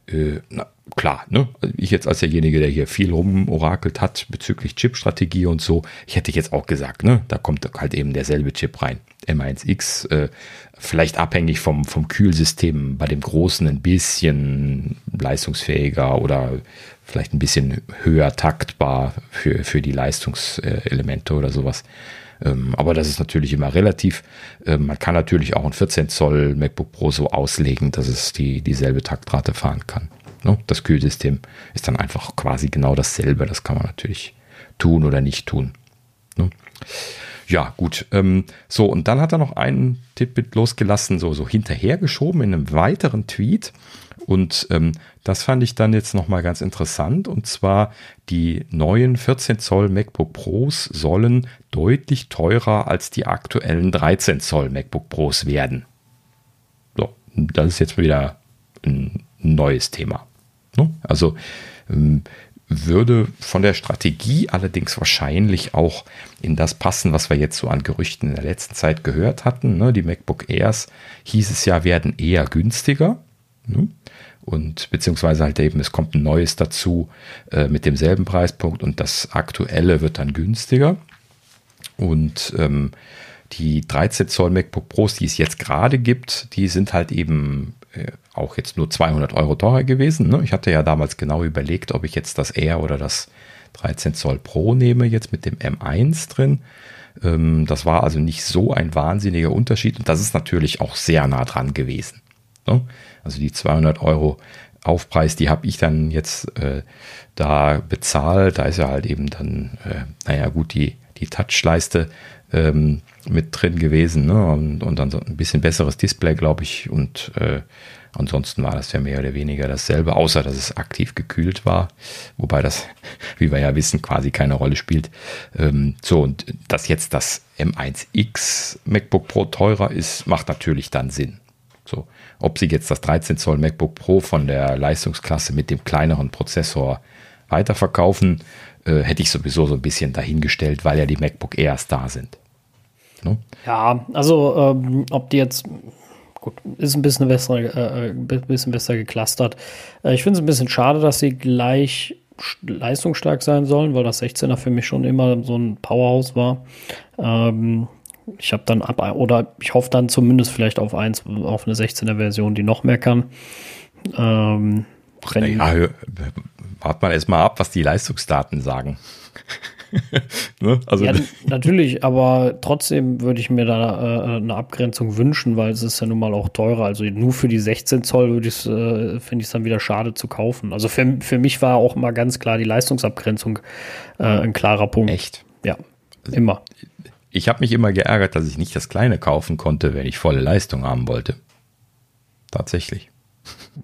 äh, na, klar, ne? ich jetzt als derjenige, der hier viel rumorakelt hat bezüglich Chip-Strategie und so, ich hätte jetzt auch gesagt, ne, da kommt halt eben derselbe Chip rein. M1X, äh, vielleicht abhängig vom, vom Kühlsystem, bei dem großen ein bisschen leistungsfähiger oder vielleicht ein bisschen höher taktbar für, für die Leistungselemente oder sowas. Ähm, aber das ist natürlich immer relativ. Ähm, man kann natürlich auch ein 14 Zoll MacBook Pro so auslegen, dass es die, dieselbe Taktrate fahren kann. Ne? Das Kühlsystem ist dann einfach quasi genau dasselbe. Das kann man natürlich tun oder nicht tun. Ne? Ja, gut. Ähm, so, und dann hat er noch einen Tipp losgelassen, so, so hinterhergeschoben in einem weiteren Tweet. Und ähm, das fand ich dann jetzt nochmal ganz interessant. Und zwar die neuen 14 Zoll MacBook Pros sollen deutlich teurer als die aktuellen 13 Zoll MacBook Pros werden. So, das ist jetzt wieder ein neues Thema. Ne? Also ähm, würde von der Strategie allerdings wahrscheinlich auch in das passen, was wir jetzt so an Gerüchten in der letzten Zeit gehört hatten. Ne? Die MacBook Airs hieß es ja, werden eher günstiger. Und beziehungsweise halt eben, es kommt ein neues dazu äh, mit demselben Preispunkt und das aktuelle wird dann günstiger. Und ähm, die 13 Zoll MacBook Pros, die es jetzt gerade gibt, die sind halt eben äh, auch jetzt nur 200 Euro teurer gewesen. Ne? Ich hatte ja damals genau überlegt, ob ich jetzt das Air oder das 13 Zoll Pro nehme, jetzt mit dem M1 drin. Ähm, das war also nicht so ein wahnsinniger Unterschied und das ist natürlich auch sehr nah dran gewesen. Ne? Also die 200 Euro Aufpreis, die habe ich dann jetzt äh, da bezahlt. Da ist ja halt eben dann, äh, naja gut, die, die Touchleiste ähm, mit drin gewesen ne? und, und dann so ein bisschen besseres Display, glaube ich. Und äh, ansonsten war das ja mehr oder weniger dasselbe, außer dass es aktiv gekühlt war, wobei das, [LAUGHS] wie wir ja wissen, quasi keine Rolle spielt. Ähm, so, und dass jetzt das M1X MacBook Pro teurer ist, macht natürlich dann Sinn. Ob sie jetzt das 13 Zoll MacBook Pro von der Leistungsklasse mit dem kleineren Prozessor weiterverkaufen, äh, hätte ich sowieso so ein bisschen dahingestellt, weil ja die MacBook Airs da sind. Ne? Ja, also ähm, ob die jetzt gut, ist ein bisschen besser, äh, bisschen besser geclustert. Äh, ich finde es ein bisschen schade, dass sie gleich leistungsstark sein sollen, weil das 16er für mich schon immer so ein Powerhouse war. Ähm, ich habe dann ab, oder ich hoffe dann zumindest vielleicht auf eins, auf eine 16er Version, die noch mehr kann. Ähm, naja, wart mal erstmal ab, was die Leistungsdaten sagen. [LAUGHS] ne? also ja, [LAUGHS] natürlich, aber trotzdem würde ich mir da äh, eine Abgrenzung wünschen, weil es ist ja nun mal auch teurer. Also nur für die 16 Zoll würde ich äh, finde ich es dann wieder schade zu kaufen. Also für, für mich war auch mal ganz klar die Leistungsabgrenzung äh, ein klarer Punkt. Echt? Ja, immer. Ich habe mich immer geärgert, dass ich nicht das kleine kaufen konnte, wenn ich volle Leistung haben wollte. Tatsächlich.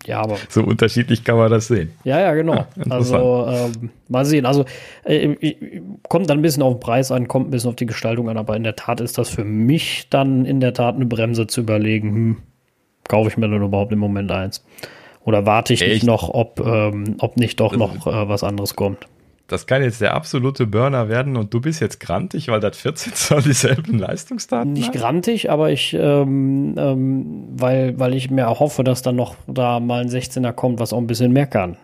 Ja, aber. So unterschiedlich kann man das sehen. Ja, ja, genau. [LAUGHS] Ja, also, ähm, mal sehen. Also, äh, kommt dann ein bisschen auf den Preis an, kommt ein bisschen auf die Gestaltung an, aber in der Tat ist das für mich dann in der Tat eine Bremse zu überlegen, hm, kaufe ich mir dann überhaupt im Moment eins? Oder warte ich Echt? nicht noch, ob, ähm, ob nicht doch noch äh, was anderes kommt? Das kann jetzt der absolute Burner werden und du bist jetzt grantig, weil das 14 Zoll dieselben Leistungsdaten Nicht hat? grantig, aber ich, ähm, ähm, weil, weil ich mir hoffe, dass dann noch da mal ein 16er kommt, was auch ein bisschen mehr kann.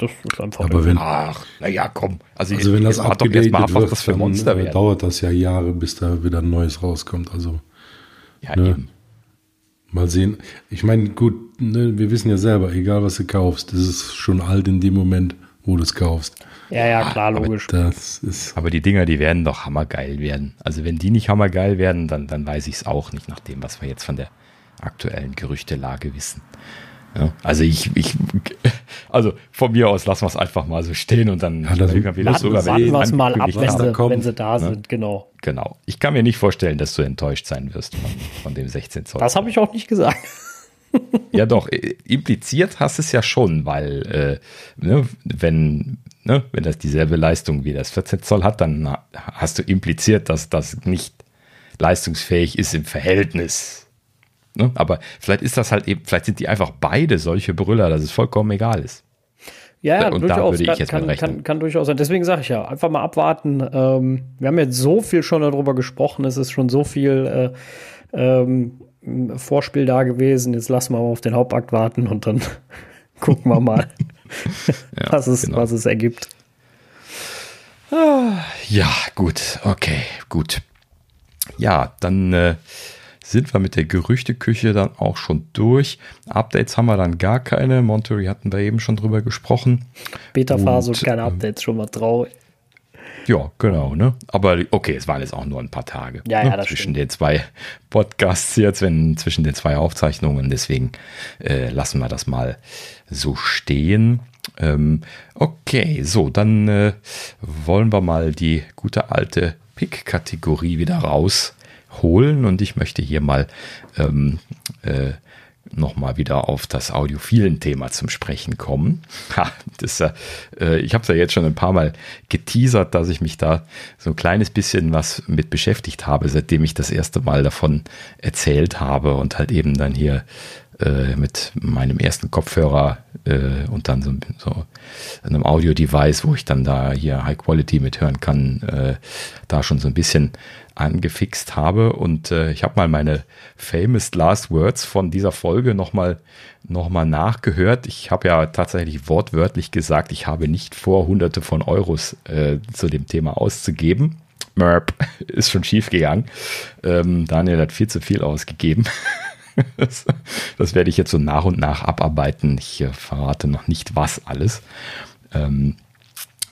Das ist einfach. Aber wenn, ach, naja, komm. Also, also wenn das abgedatet wird, was für Monster dann, dauert das ja Jahre, bis da wieder ein neues rauskommt. Also, ja, ne? eben. Mal sehen. Ich meine, gut, ne, wir wissen ja selber, egal was du kaufst, das ist schon alt in dem Moment, wo du es kaufst. Ja, ja, klar, logisch. Aber, das ist aber die Dinger, die werden doch hammergeil werden. Also wenn die nicht hammergeil werden, dann, dann weiß ich es auch nicht, nach dem, was wir jetzt von der aktuellen Gerüchtelage wissen. Ja, also ich, ich, [LAUGHS] also von mir aus lassen wir es einfach mal so stehen und dann ja, das wir wieder sogar, warten wir es mal ab, wenn sie, wenn sie da ne? sind, genau. Genau. Ich kann mir nicht vorstellen, dass du enttäuscht sein wirst von, von dem 16 Zoll. Das habe ich auch nicht gesagt. ja, doch, impliziert hast es ja schon, weil äh, ne, wenn, ne, wenn das dieselbe Leistung wie das 14 Zoll hat, dann hast du impliziert, dass das nicht leistungsfähig ist im Verhältnis. Ne? Aber vielleicht ist das halt eben, vielleicht sind die einfach beide solche Brüller, dass es vollkommen egal ist. Ja, ja und durchaus, da würde ich jetzt kann. Kann, kann durchaus sein. Deswegen sage ich ja, einfach mal abwarten. Ähm, wir haben jetzt so viel schon darüber gesprochen, es ist schon so viel äh, ähm, Vorspiel da gewesen. Jetzt lassen wir mal auf den Hauptakt warten und dann [LAUGHS] gucken wir mal. [LAUGHS] ja, was, es, genau. was es ergibt. Ah, ja, gut, okay, gut. Ja, dann äh, sind wir mit der Gerüchteküche dann auch schon durch. Updates haben wir dann gar keine. Monterey hatten wir eben schon drüber gesprochen. Beta-Phase und, keine ähm, Updates, schon mal traurig. Ja, genau, ne? Aber okay, es waren jetzt auch nur ein paar Tage. Ja, ne? ja, das Zwischen stimmt. den zwei Podcasts jetzt, wenn zwischen den zwei Aufzeichnungen. Deswegen äh, lassen wir das mal so stehen. Ähm, okay, so, dann äh, wollen wir mal die gute alte Pick-Kategorie wieder rausholen und ich möchte hier mal ähm, äh, nochmal wieder auf das audiophilen Thema zum Sprechen kommen. [LAUGHS] Ha, das, äh, ich habe es ja jetzt schon ein paar Mal geteasert, dass ich mich da so ein kleines bisschen was mit beschäftigt habe, seitdem ich das erste Mal davon erzählt habe und halt eben dann hier äh, mit meinem ersten Kopfhörer äh, und dann so, so einem Audio-Device, wo ich dann da hier High Quality mithören kann, äh, da schon so ein bisschen angefixt habe. Und äh, ich habe mal meine famous last words von dieser Folge nochmal noch mal nachgehört. Ich habe ja tatsächlich wortwörtlich gesagt, ich habe nicht vor, hunderte von Euros äh, zu dem Thema auszugeben. Merp, [LAUGHS] ist schon schief gegangen. Ähm, Daniel hat viel zu viel ausgegeben. [LAUGHS] das, das, werde ich jetzt so nach und nach abarbeiten. Ich äh, verrate noch nicht was alles. Ähm,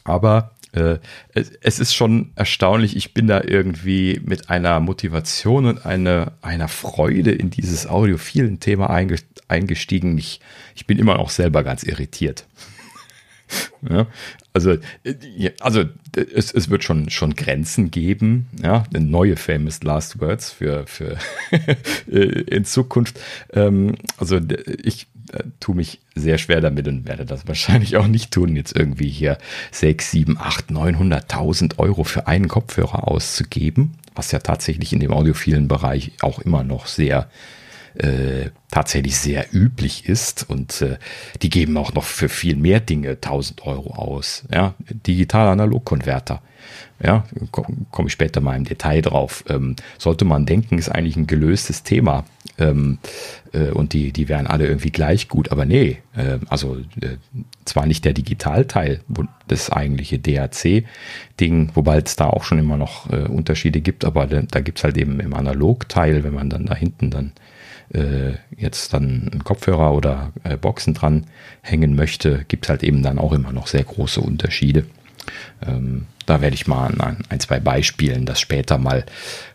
aber äh, es, ist schon erstaunlich. Ich bin da irgendwie mit einer Motivation und eine, einer Freude in dieses audiophilen Thema eingestiegen. Ich, ich bin immer noch selber ganz irritiert. [LAUGHS] ja, also, äh, also es, es wird schon, schon Grenzen geben, ja, neue Famous Last Words für, für [LAUGHS] äh, in Zukunft. Ähm, also ich äh, tue mich sehr schwer damit und werde das wahrscheinlich auch nicht tun, jetzt irgendwie hier 6, 7, 8, 900.000 Euro für einen Kopfhörer auszugeben, was ja tatsächlich in dem audiophilen Bereich auch immer noch sehr äh, tatsächlich sehr üblich ist und äh, die geben auch noch für viel mehr Dinge 1000 Euro aus. Ja, Digital-Analog-Konverter. Ja, komme komm ich später mal im Detail drauf. Ähm, sollte man denken, ist eigentlich ein gelöstes Thema. Ähm, äh, und die, die wären alle irgendwie gleich gut, aber nee, äh, also äh, zwar nicht der Digitalteil, das eigentliche DAC-Ding, wobei es da auch schon immer noch äh, Unterschiede gibt, aber da, da gibt es halt eben im Analogteil, wenn man dann da hinten dann äh, jetzt dann einen Kopfhörer oder äh, Boxen dran hängen möchte, gibt es halt eben dann auch immer noch sehr große Unterschiede. Ähm, da werde ich mal an ein, zwei Beispielen das später mal,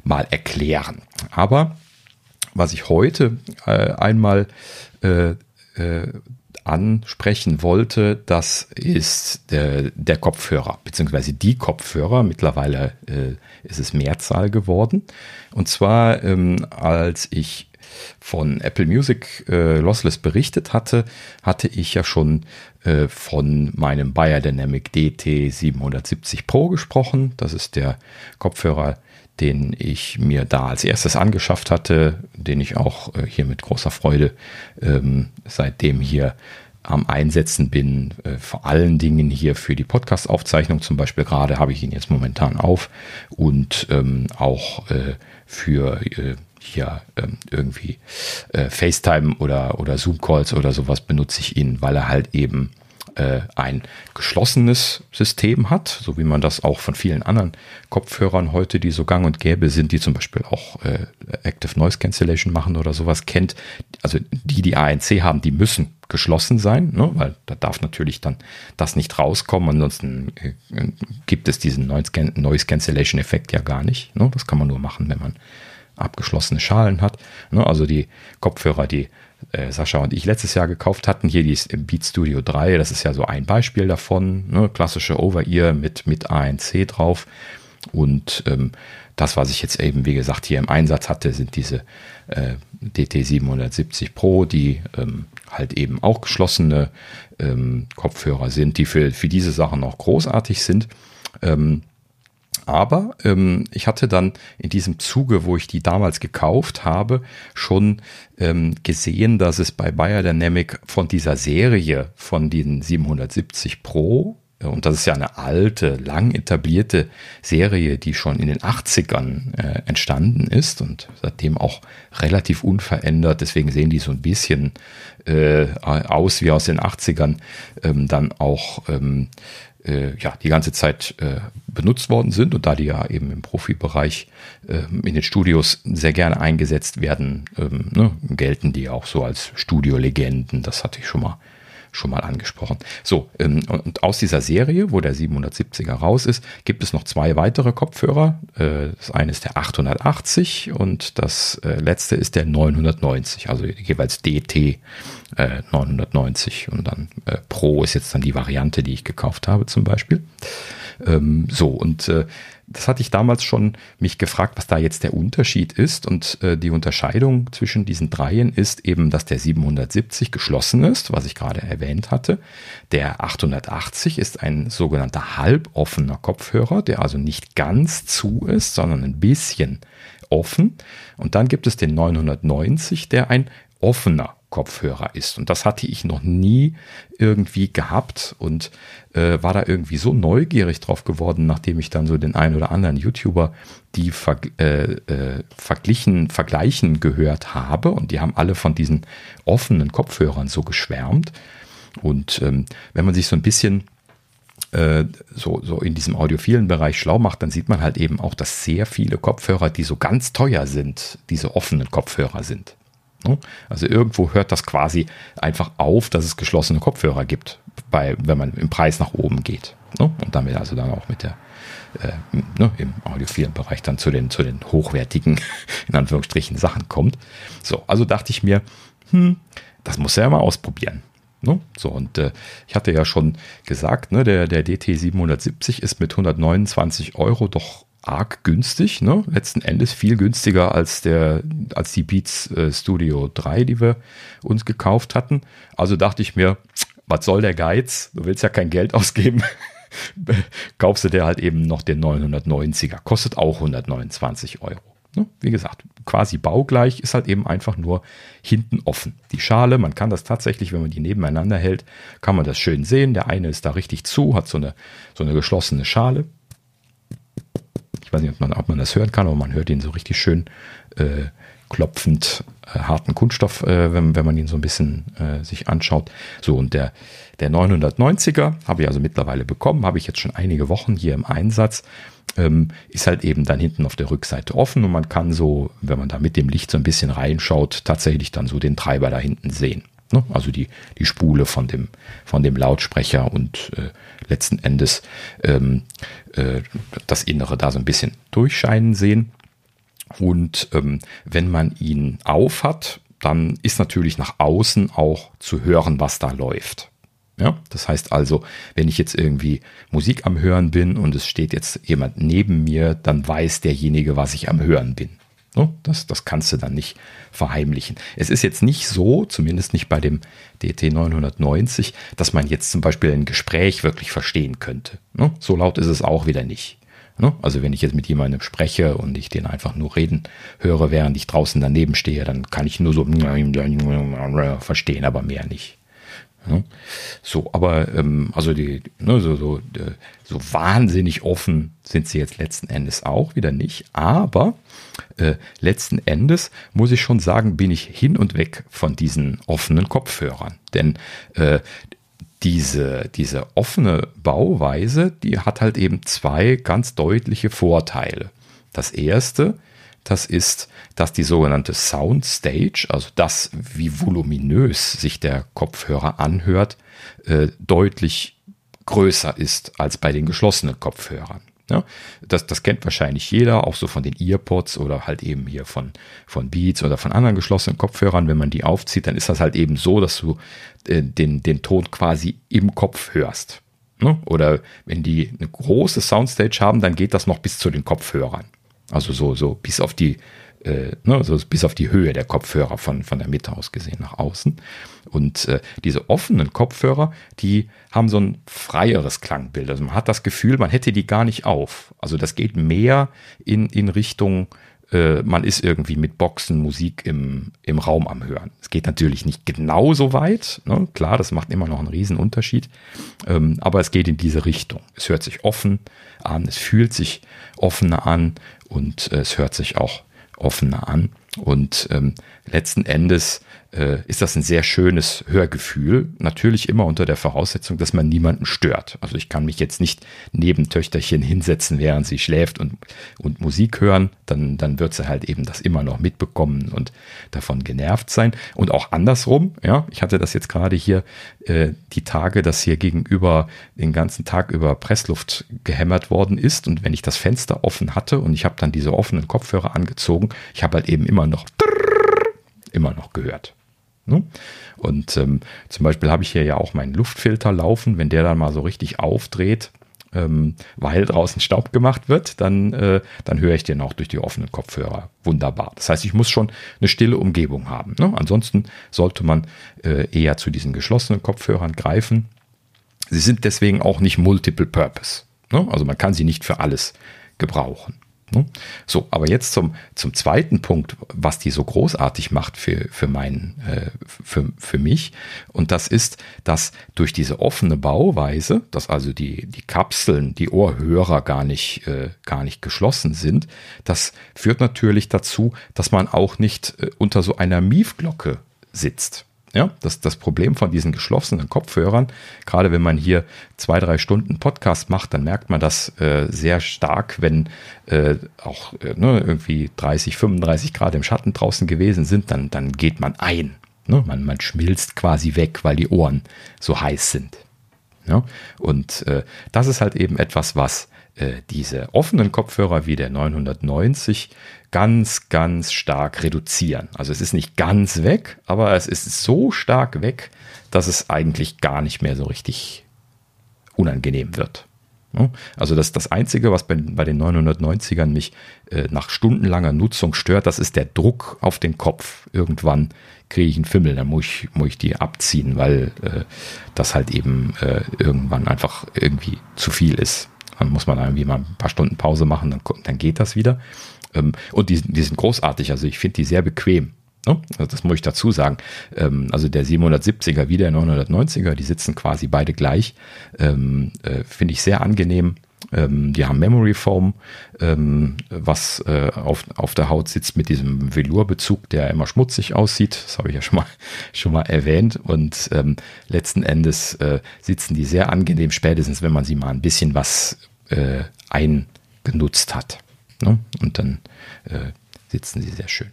mal erklären. Aber was ich heute äh, einmal äh, äh, ansprechen wollte, das ist der, der Kopfhörer, beziehungsweise die Kopfhörer. Mittlerweile äh, ist es Mehrzahl geworden. Und zwar, ähm, als ich von Apple Music äh, Lossless berichtet hatte, hatte ich ja schon äh, von meinem Biodynamic DT 770 Pro gesprochen. Das ist der Kopfhörer, den ich mir da als erstes angeschafft hatte, den ich auch äh, hier mit großer Freude ähm, seitdem hier am Einsetzen bin, äh, vor allen Dingen hier für die Podcast-Aufzeichnung zum Beispiel gerade habe ich ihn jetzt momentan auf und ähm, auch äh, für äh, hier ähm, irgendwie äh, FaceTime oder, oder Zoom-Calls oder sowas benutze ich ihn, weil er halt eben äh, ein geschlossenes System hat, so wie man das auch von vielen anderen Kopfhörern heute, die so gang und gäbe sind, die zum Beispiel auch äh, Active Noise Cancellation machen oder sowas kennt. Also die, die ANC haben, die müssen geschlossen sein, ne? weil da darf natürlich dann das nicht rauskommen. Ansonsten äh, gibt es diesen Noise Cancellation Effekt ja gar nicht. Ne? Das kann man nur machen, wenn man abgeschlossene Schalen hat. Ne? Also die Kopfhörer, die äh, Sascha und ich letztes Jahr gekauft hatten, hier die Beat Studio 3, das ist ja so ein Beispiel davon. Ne? Klassische Over-Ear mit, mit ANC drauf. Und ähm, das, was ich jetzt eben, wie gesagt, hier im Einsatz hatte, sind diese äh, DT770 Pro, die ähm, halt eben auch geschlossene ähm, Kopfhörer sind, die für, für diese Sachen auch großartig sind. Ähm, aber ähm, ich hatte dann in diesem Zuge, wo ich die damals gekauft habe, schon ähm, gesehen, dass es bei Biodynamic von dieser Serie von den 770 Pro äh, und das ist ja eine alte, lang etablierte Serie, die schon in den 80ern äh, entstanden ist und seitdem auch relativ unverändert. Deswegen sehen die so ein bisschen äh, aus wie aus den 80ern. Ähm, dann auch ähm, äh, ja, die ganze Zeit äh, benutzt worden sind und da die ja eben im Profibereich äh, in den Studios sehr gerne eingesetzt werden, ähm, ne, gelten die auch so als Studiolegenden. Das hatte ich schon mal schon mal angesprochen. So, ähm, und aus dieser Serie, wo der 770er raus ist, gibt es noch zwei weitere Kopfhörer. Äh, das eine ist der 880 und das äh, letzte ist der 990, also jeweils DT 990 und dann Pro ist jetzt dann die Variante, die ich gekauft habe zum Beispiel. Ähm, so, und das hatte ich damals schon mich gefragt, was da jetzt der Unterschied ist. Und äh, die Unterscheidung zwischen diesen dreien ist eben, dass der 770 geschlossen ist, was ich gerade erwähnt hatte. Der 880 ist ein sogenannter halboffener Kopfhörer, der also nicht ganz zu ist, sondern ein bisschen offen. Und dann gibt es den 990, der ein offener Kopfhörer ist. Und das hatte ich noch nie irgendwie gehabt und äh, war da irgendwie so neugierig drauf geworden, nachdem ich dann so den einen oder anderen YouTuber die ver äh, äh, verglichen, vergleichen gehört habe. Und die haben alle von diesen offenen Kopfhörern so geschwärmt. Und ähm, wenn man sich so ein bisschen äh, so, so in diesem audiophilen Bereich schlau macht, dann sieht man halt eben auch, dass sehr viele Kopfhörer, die so ganz teuer sind, diese offenen Kopfhörer sind. Ne? Also irgendwo hört das quasi einfach auf, dass es geschlossene Kopfhörer gibt, bei, wenn man im Preis nach oben geht. Ne? Und damit also dann auch mit der äh, ne, im audiophilen Bereich dann zu den, zu den hochwertigen, [LAUGHS] in Anführungsstrichen, Sachen kommt. So, also dachte ich mir, hm, das muss er ja mal ausprobieren. Ne? So, und äh, ich hatte ja schon gesagt, ne, der, der DT 770 ist mit 129 Euro doch arg günstig, ne? Letzten Endes viel günstiger als der, als die Beats äh, Studio 3, die wir uns gekauft hatten. Also dachte ich mir, was soll der Geiz? Du willst ja kein Geld [LAUGHS] ausgeben. Kaufst du dir halt eben noch den 990er. Kostet auch 129 Euro. Ne? Wie gesagt, quasi baugleich, ist halt eben einfach nur hinten offen. Die Schale, man kann das tatsächlich, wenn man die nebeneinander hält, kann man das schön sehen. Der eine ist da richtig zu, hat so eine, so eine geschlossene Schale weiß nicht, ob man, ob man das hören kann, aber man hört ihn so richtig schön äh, klopfend äh, harten Kunststoff, äh, wenn, wenn man ihn so ein bisschen äh, sich anschaut. So, und der, der 990er habe ich also mittlerweile bekommen, habe ich jetzt schon einige Wochen hier im Einsatz. Ähm, ist halt eben dann hinten auf der Rückseite offen und man kann so, wenn man da mit dem Licht so ein bisschen reinschaut, tatsächlich dann so den Treiber da hinten sehen. Ne? Also die, die Spule von dem, von dem Lautsprecher und äh, letzten Endes ähm, äh, das Innere da so ein bisschen durchscheinen sehen. Und ähm, wenn man ihn auf hat, dann ist natürlich nach außen auch zu hören, was da läuft. Ja, das heißt also, wenn ich jetzt irgendwie Musik am Hören bin und es steht jetzt jemand neben mir, dann weiß derjenige, was ich am Hören bin. Ne? Das, das kannst du dann nicht verheimlichen. Es ist jetzt nicht so, zumindest nicht bei dem DT 990, dass man jetzt zum Beispiel ein Gespräch wirklich verstehen könnte. Ne? So laut ist es auch wieder nicht. Ne? Also wenn ich jetzt mit jemandem spreche und ich den einfach nur reden höre, während ich draußen daneben stehe, dann kann ich nur so [LAUGHS] verstehen, aber mehr nicht. Ne? So, aber ähm, also die, ne, so, so, äh, so wahnsinnig offen sind sie jetzt letzten Endes auch wieder nicht. Aber äh, letzten Endes muss ich schon sagen, bin ich hin und weg von diesen offenen Kopfhörern. Denn äh, diese, diese offene Bauweise, die hat halt eben zwei ganz deutliche Vorteile. Das erste, das ist, dass die sogenannte Soundstage, also das, wie voluminös sich der Kopfhörer anhört, äh, deutlich größer ist als bei den geschlossenen Kopfhörern. Ja, das, das kennt wahrscheinlich jeder, auch so von den Earpods oder halt eben hier von, von Beats oder von anderen geschlossenen Kopfhörern. Wenn man die aufzieht, dann ist das halt eben so, dass du äh, den, den Ton quasi im Kopf hörst. Ne? Oder wenn die eine große Soundstage haben, dann geht das noch bis zu den Kopfhörern. Also so, so bis auf die, äh, ne, so bis auf die Höhe der Kopfhörer von, von der Mitte aus gesehen nach außen. Und äh, diese offenen Kopfhörer, die haben so ein freieres Klangbild. Also man hat das Gefühl, man hätte die gar nicht auf. Also das geht mehr in, in Richtung, äh, man ist irgendwie mit Boxen Musik im, im Raum am Hören. Es geht natürlich nicht genau so weit. Ne? Klar, das macht immer noch einen riesen Unterschied. Ähm, aber es geht in diese Richtung. Es hört sich offen an, es fühlt sich offener an und äh, es hört sich auch offener an. Und ähm, letzten Endes ist das ein sehr schönes Hörgefühl. Natürlich immer unter der Voraussetzung, dass man niemanden stört. Also ich kann mich jetzt nicht neben Töchterchen hinsetzen, während sie schläft und, und Musik hören. Dann, dann wird sie halt eben das immer noch mitbekommen und davon genervt sein. Und auch andersrum, ja, ich hatte das jetzt gerade hier äh, die Tage, dass hier gegenüber den ganzen Tag über Pressluft gehämmert worden ist. Und wenn ich das Fenster offen hatte und ich habe dann diese offenen Kopfhörer angezogen, ich habe halt eben immer noch immer noch gehört. Ne? Und ähm, zum Beispiel habe ich hier ja auch meinen Luftfilter laufen. Wenn der dann mal so richtig aufdreht, ähm, weil draußen Staub gemacht wird, dann, äh, dann höre ich den auch durch die offenen Kopfhörer wunderbar. Das heißt, ich muss schon eine stille Umgebung haben. Ne? Ansonsten sollte man äh, eher zu diesen geschlossenen Kopfhörern greifen. Sie sind deswegen auch nicht multiple purpose. Ne? Also man kann sie nicht für alles gebrauchen. Ne? So, aber jetzt zum, zum zweiten Punkt, was die so großartig macht für, für, mein, äh, für, für mich. Und das ist, dass durch diese offene Bauweise, dass also die, die Kapseln, die Ohrhörer gar nicht, äh, gar nicht geschlossen sind, das führt natürlich dazu, dass man auch nicht äh, unter so einer Miefglocke sitzt. Ja, das, das Problem von diesen geschlossenen Kopfhörern, gerade wenn man hier zwei, drei Stunden Podcast macht, dann merkt man das äh, sehr stark, wenn äh, auch äh, ne, irgendwie 30, 35 Grad im Schatten draußen gewesen sind, dann, dann geht man ein. Ne? Man, man schmilzt quasi weg, weil die Ohren so heiß sind. Ja? Und äh, das ist halt eben etwas, was äh, diese offenen Kopfhörer wie der 990 ganz, ganz stark reduzieren. Also es ist nicht ganz weg, aber es ist so stark weg, dass es eigentlich gar nicht mehr so richtig unangenehm wird. Also das, das Einzige, was bei, bei den 990ern mich äh, nach stundenlanger Nutzung stört, das ist der Druck auf den Kopf. Irgendwann kriege ich einen Fimmel, dann muss ich, muss ich die abziehen, weil äh, das halt eben äh, irgendwann einfach irgendwie zu viel ist. Dann muss man irgendwie mal ein paar Stunden Pause machen, dann, dann geht das wieder. Ähm, und die, die sind großartig, also ich finde die sehr bequem. Ne? Also das muss ich dazu sagen. Ähm, also der 770er wie der 990er, die sitzen quasi beide gleich. Ähm, äh, finde ich sehr angenehm. Die haben Memory Foam, was äh, auf, auf der Haut sitzt mit diesem Velourbezug, der immer schmutzig aussieht. Das habe ich ja schon mal, [LAUGHS] schon mal erwähnt. Und letzten Endes äh, sitzen die sehr angenehm, spätestens wenn man sie mal ein bisschen was eingenutzt hat. Ne? Und dann äh, sitzen sie sehr schön.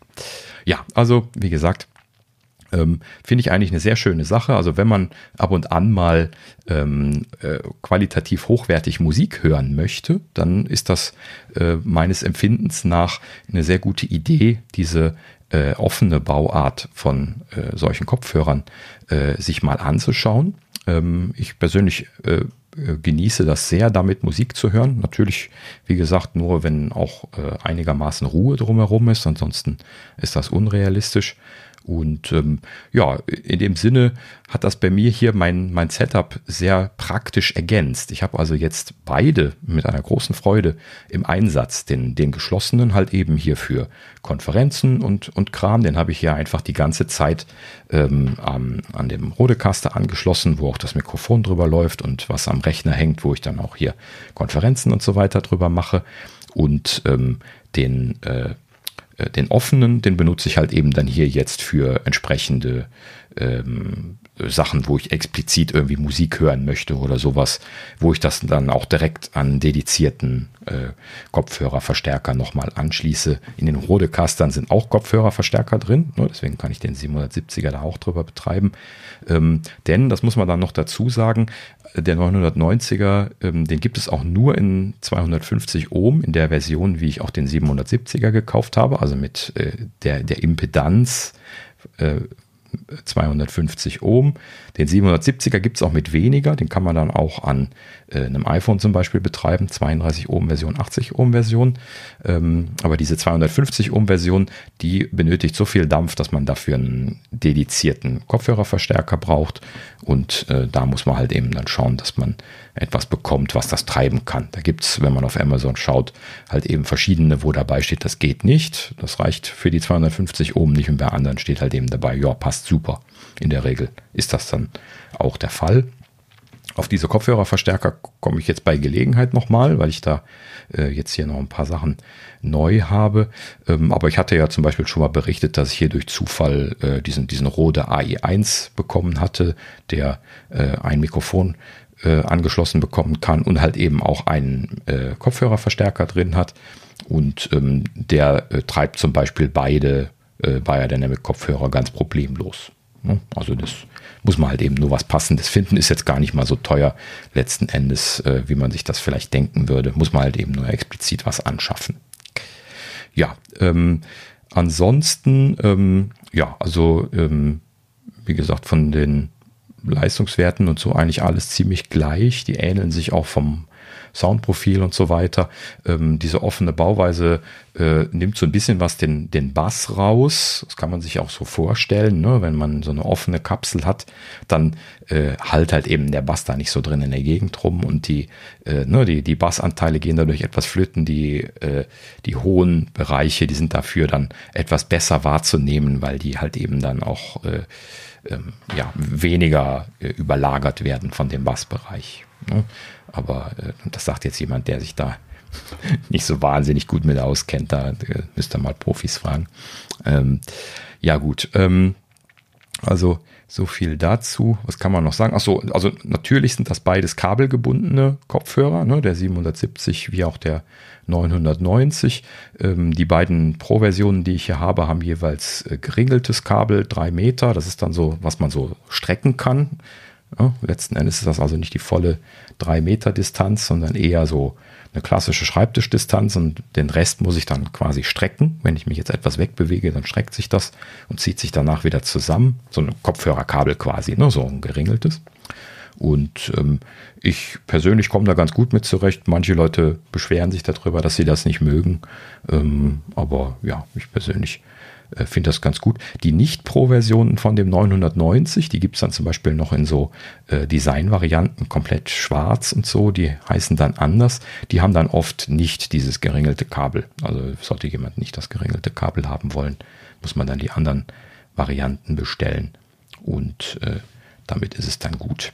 Ja, also wie gesagt, ähm, finde ich eigentlich eine sehr schöne Sache. Also wenn man ab und an mal ähm, äh, qualitativ hochwertig Musik hören möchte, dann ist das äh, meines Empfindens nach eine sehr gute Idee, diese äh, offene Bauart von äh, solchen Kopfhörern äh, sich mal anzuschauen. Ähm, ich persönlich äh, genieße das sehr, damit Musik zu hören. Natürlich, wie gesagt, nur wenn auch einigermaßen Ruhe drumherum ist. Ansonsten ist das unrealistisch. Und ähm, ja, in dem Sinne hat das bei mir hier mein, mein Setup sehr praktisch ergänzt. Ich habe also jetzt beide mit einer großen Freude im Einsatz. Den, den geschlossenen halt eben hier für Konferenzen und, und Kram. Den habe ich hier einfach die ganze Zeit ähm, an, an dem Rodecaster angeschlossen, wo auch das Mikrofon drüber läuft und was am Rechner hängt, wo ich dann auch hier Konferenzen und so weiter drüber mache. Und ähm, den äh, den offenen, den benutze ich halt eben dann hier jetzt für entsprechende ähm, Sachen, wo ich explizit irgendwie Musik hören möchte oder sowas, wo ich das dann auch direkt an dedizierten äh, Kopfhörerverstärker nochmal anschließe. In den Rodecastern sind auch Kopfhörerverstärker drin, ne, deswegen kann ich den 770er da auch drüber betreiben. Ähm, denn, das muss man dann noch dazu sagen, der 990er, ähm, den gibt es auch nur in 250 Ohm, in der Version, wie ich auch den 770er gekauft habe, also mit äh, der, der Impedanz äh, 250 Ohm. Den 770er gibt es auch mit weniger, den kann man dann auch an äh, einem iPhone zum Beispiel betreiben, 32 Ohm Version, 80 Ohm Version. Ähm, aber diese 250 Ohm Version, die benötigt so viel Dampf, dass man dafür einen dedizierten Kopfhörerverstärker braucht. Und äh, da muss man halt eben dann schauen, dass man etwas bekommt, was das treiben kann. Da gibt es, wenn man auf Amazon schaut, halt eben verschiedene, wo dabei steht, das geht nicht. Das reicht für die 250 Ohm nicht und bei anderen steht halt eben dabei, ja, passt super. In der Regel ist das dann auch der Fall. auf diese Kopfhörerverstärker komme ich jetzt bei Gelegenheit nochmal, weil ich da äh, jetzt hier noch ein paar Sachen neu habe. Ähm, aber ich hatte ja zum Beispiel schon mal berichtet, dass ich hier durch Zufall äh, diesen, diesen Rode AI1 bekommen hatte, der äh, ein Mikrofon äh, angeschlossen bekommen kann und halt eben auch einen äh, Kopfhörerverstärker drin hat. Und ähm, der äh, treibt zum Beispiel beide Biodynamic Kopfhörer ganz problemlos. Ne? Also das muss man halt eben nur was Passendes finden. Ist jetzt gar nicht mal so teuer letzten Endes, äh, wie man sich das vielleicht denken würde. Muss man halt eben nur explizit was anschaffen. Ja, ähm, ansonsten, ähm, ja, also ähm, wie gesagt, von den Leistungswerten und so eigentlich alles ziemlich gleich. Die ähneln sich auch vom Soundprofil und so weiter. Ähm, diese offene Bauweise äh, nimmt so ein bisschen was den, den Bass raus. Das kann man sich auch so vorstellen, ne? wenn man so eine offene Kapsel hat, dann äh, halt halt eben der Bass da nicht so drin in der Gegend rum und die, äh, ne, die, die Bassanteile gehen dadurch etwas flöten, die, äh, die hohen Bereiche, die sind dafür dann etwas besser wahrzunehmen, weil die halt eben dann auch äh, ähm, ja, weniger äh, überlagert werden von dem Bassbereich. Ne? Aber äh, das sagt jetzt jemand, der sich da [LAUGHS] nicht so wahnsinnig gut mit auskennt. Da äh, müsst ihr mal Profis fragen. Ähm, ja, gut. Ähm, also so viel dazu. Was kann man noch sagen? Achso, also natürlich sind das beides kabelgebundene Kopfhörer, ne? der 770 wie auch der 990. Ähm, die beiden Pro-Versionen, die ich hier habe, haben jeweils äh, geringeltes Kabel, drei Meter. Das ist dann so, was man so strecken kann. Ja, letzten Endes ist das also nicht die volle 3 Meter Distanz, sondern eher so eine klassische Schreibtischdistanz und den Rest muss ich dann quasi strecken. Wenn ich mich jetzt etwas wegbewege, dann streckt sich das und zieht sich danach wieder zusammen. So ein Kopfhörerkabel quasi, ne? so ein geringeltes. Und ähm, ich persönlich komme da ganz gut mit zurecht. Manche Leute beschweren sich darüber, dass sie das nicht mögen. Ähm, aber ja, ich persönlich äh, finde das ganz gut. Die Nicht-Pro-Versionen von dem 990, die gibt es dann zum Beispiel noch in so äh, Design-Varianten, komplett schwarz und so, die heißen dann anders. Die haben dann oft nicht dieses geringelte Kabel. Also sollte jemand nicht das geringelte Kabel haben wollen, muss man dann die anderen Varianten bestellen. Und äh, damit ist es dann gut.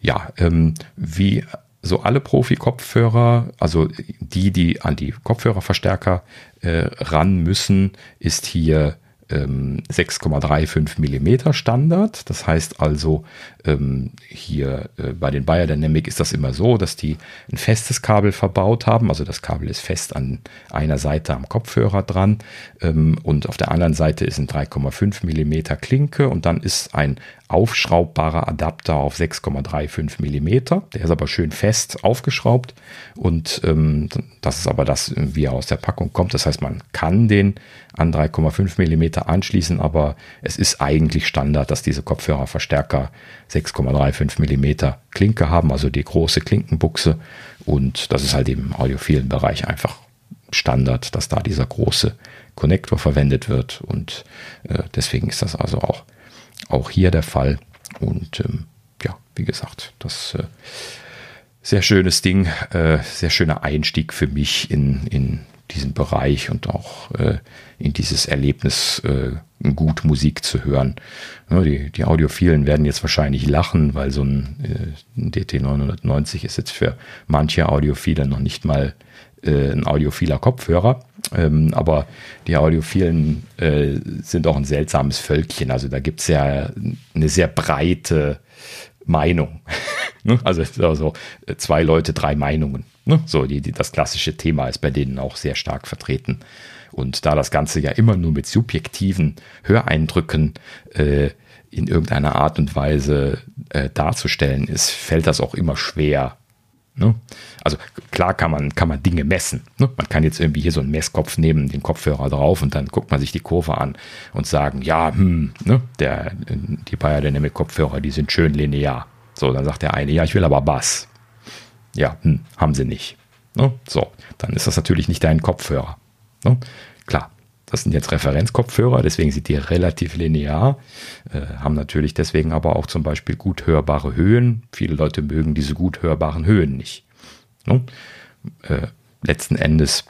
Ja, ähm, wie so alle Profi-Kopfhörer, also die, die an die Kopfhörerverstärker äh, ran müssen, ist hier ähm, 6,35 Millimeter Standard. Das heißt also, ähm, hier äh, bei den Biodynamic ist das immer so, dass die ein festes Kabel verbaut haben. Also das Kabel ist fest an einer Seite am Kopfhörer dran ähm, und auf der anderen Seite ist ein 3,5 Millimeter Klinke und dann ist ein aufschraubbarer Adapter auf 6,35 Millimeter. Der ist aber schön fest aufgeschraubt und ähm, das ist aber das, wie er aus der Packung kommt. Das heißt, man kann den an 3,5 Millimeter anschließen, aber es ist eigentlich Standard, dass diese Kopfhörerverstärker 6,35 Millimeter Klinke haben, also die große Klinkenbuchse. Und das ist halt im audiophilen Bereich einfach Standard, dass da dieser große Konnektor verwendet wird. Und äh, deswegen ist das also auch, auch hier der Fall. Und ähm, ja, wie gesagt, das äh, sehr schönes Ding, äh, sehr schöner Einstieg für mich in, in diesen Bereich und auch äh, in dieses Erlebnis, äh, gut Musik zu hören. Ja, die, die Audiophilen werden jetzt wahrscheinlich lachen, weil so ein, äh, ein DT990 ist jetzt für manche Audiophile noch nicht mal äh, ein audiophiler Kopfhörer. Ähm, aber die Audiophilen äh, sind auch ein seltsames Völkchen. Also da gibt es ja eine sehr breite Meinung. [LAUGHS] Also, also zwei Leute, drei Meinungen. Ne? So, die, die, das klassische Thema ist bei denen auch sehr stark vertreten. Und da das Ganze ja immer nur mit subjektiven Höreindrücken äh, in irgendeiner Art und Weise äh, darzustellen ist, fällt das auch immer schwer. Ne? Also klar kann man, kann man Dinge messen. Ne? Man kann jetzt irgendwie hier so einen Messkopf nehmen, den Kopfhörer drauf und dann guckt man sich die Kurve an und sagen, ja, hm, ne? der, die Biodynamic Kopfhörer, die sind schön linear. So, dann sagt der eine, ja, ich will aber Bass. Ja, hm, haben sie nicht. Ne? So, dann ist das natürlich nicht dein Kopfhörer. Ne? Klar, das sind jetzt Referenzkopfhörer, deswegen sind die relativ linear, äh, haben natürlich deswegen aber auch zum Beispiel gut hörbare Höhen. Viele Leute mögen diese gut hörbaren Höhen nicht. Ne? Äh, letzten Endes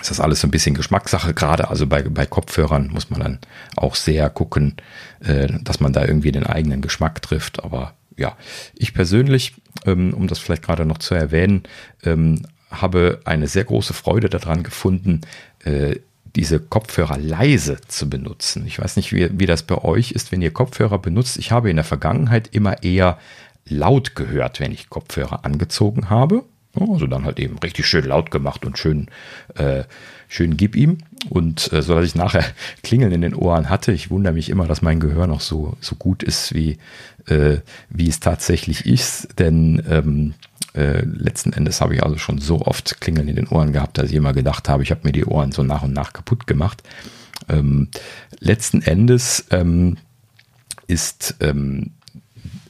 ist das alles so ein bisschen Geschmackssache. Gerade also bei, bei Kopfhörern muss man dann auch sehr gucken, äh, dass man da irgendwie den eigenen Geschmack trifft. Aber ja, ich persönlich, um das vielleicht gerade noch zu erwähnen, ähm, habe eine sehr große Freude daran gefunden, äh, diese Kopfhörer leise zu benutzen. Ich weiß nicht, wie, wie das bei euch ist, wenn ihr Kopfhörer benutzt. Ich habe in der Vergangenheit immer eher laut gehört, wenn ich Kopfhörer angezogen habe. Also dann halt eben richtig schön laut gemacht und schön, äh, schön gib ihm. Und äh, so dass ich nachher [LAUGHS] Klingeln in den Ohren hatte. Ich wundere mich immer, dass mein Gehör noch so, so gut ist, wie, äh, wie es tatsächlich ist. Denn ähm, äh, letzten Endes habe ich also schon so oft Klingeln in den Ohren gehabt, dass ich immer gedacht habe, ich habe mir die Ohren so nach und nach kaputt gemacht. Ähm, letzten Endes ähm, ist ähm,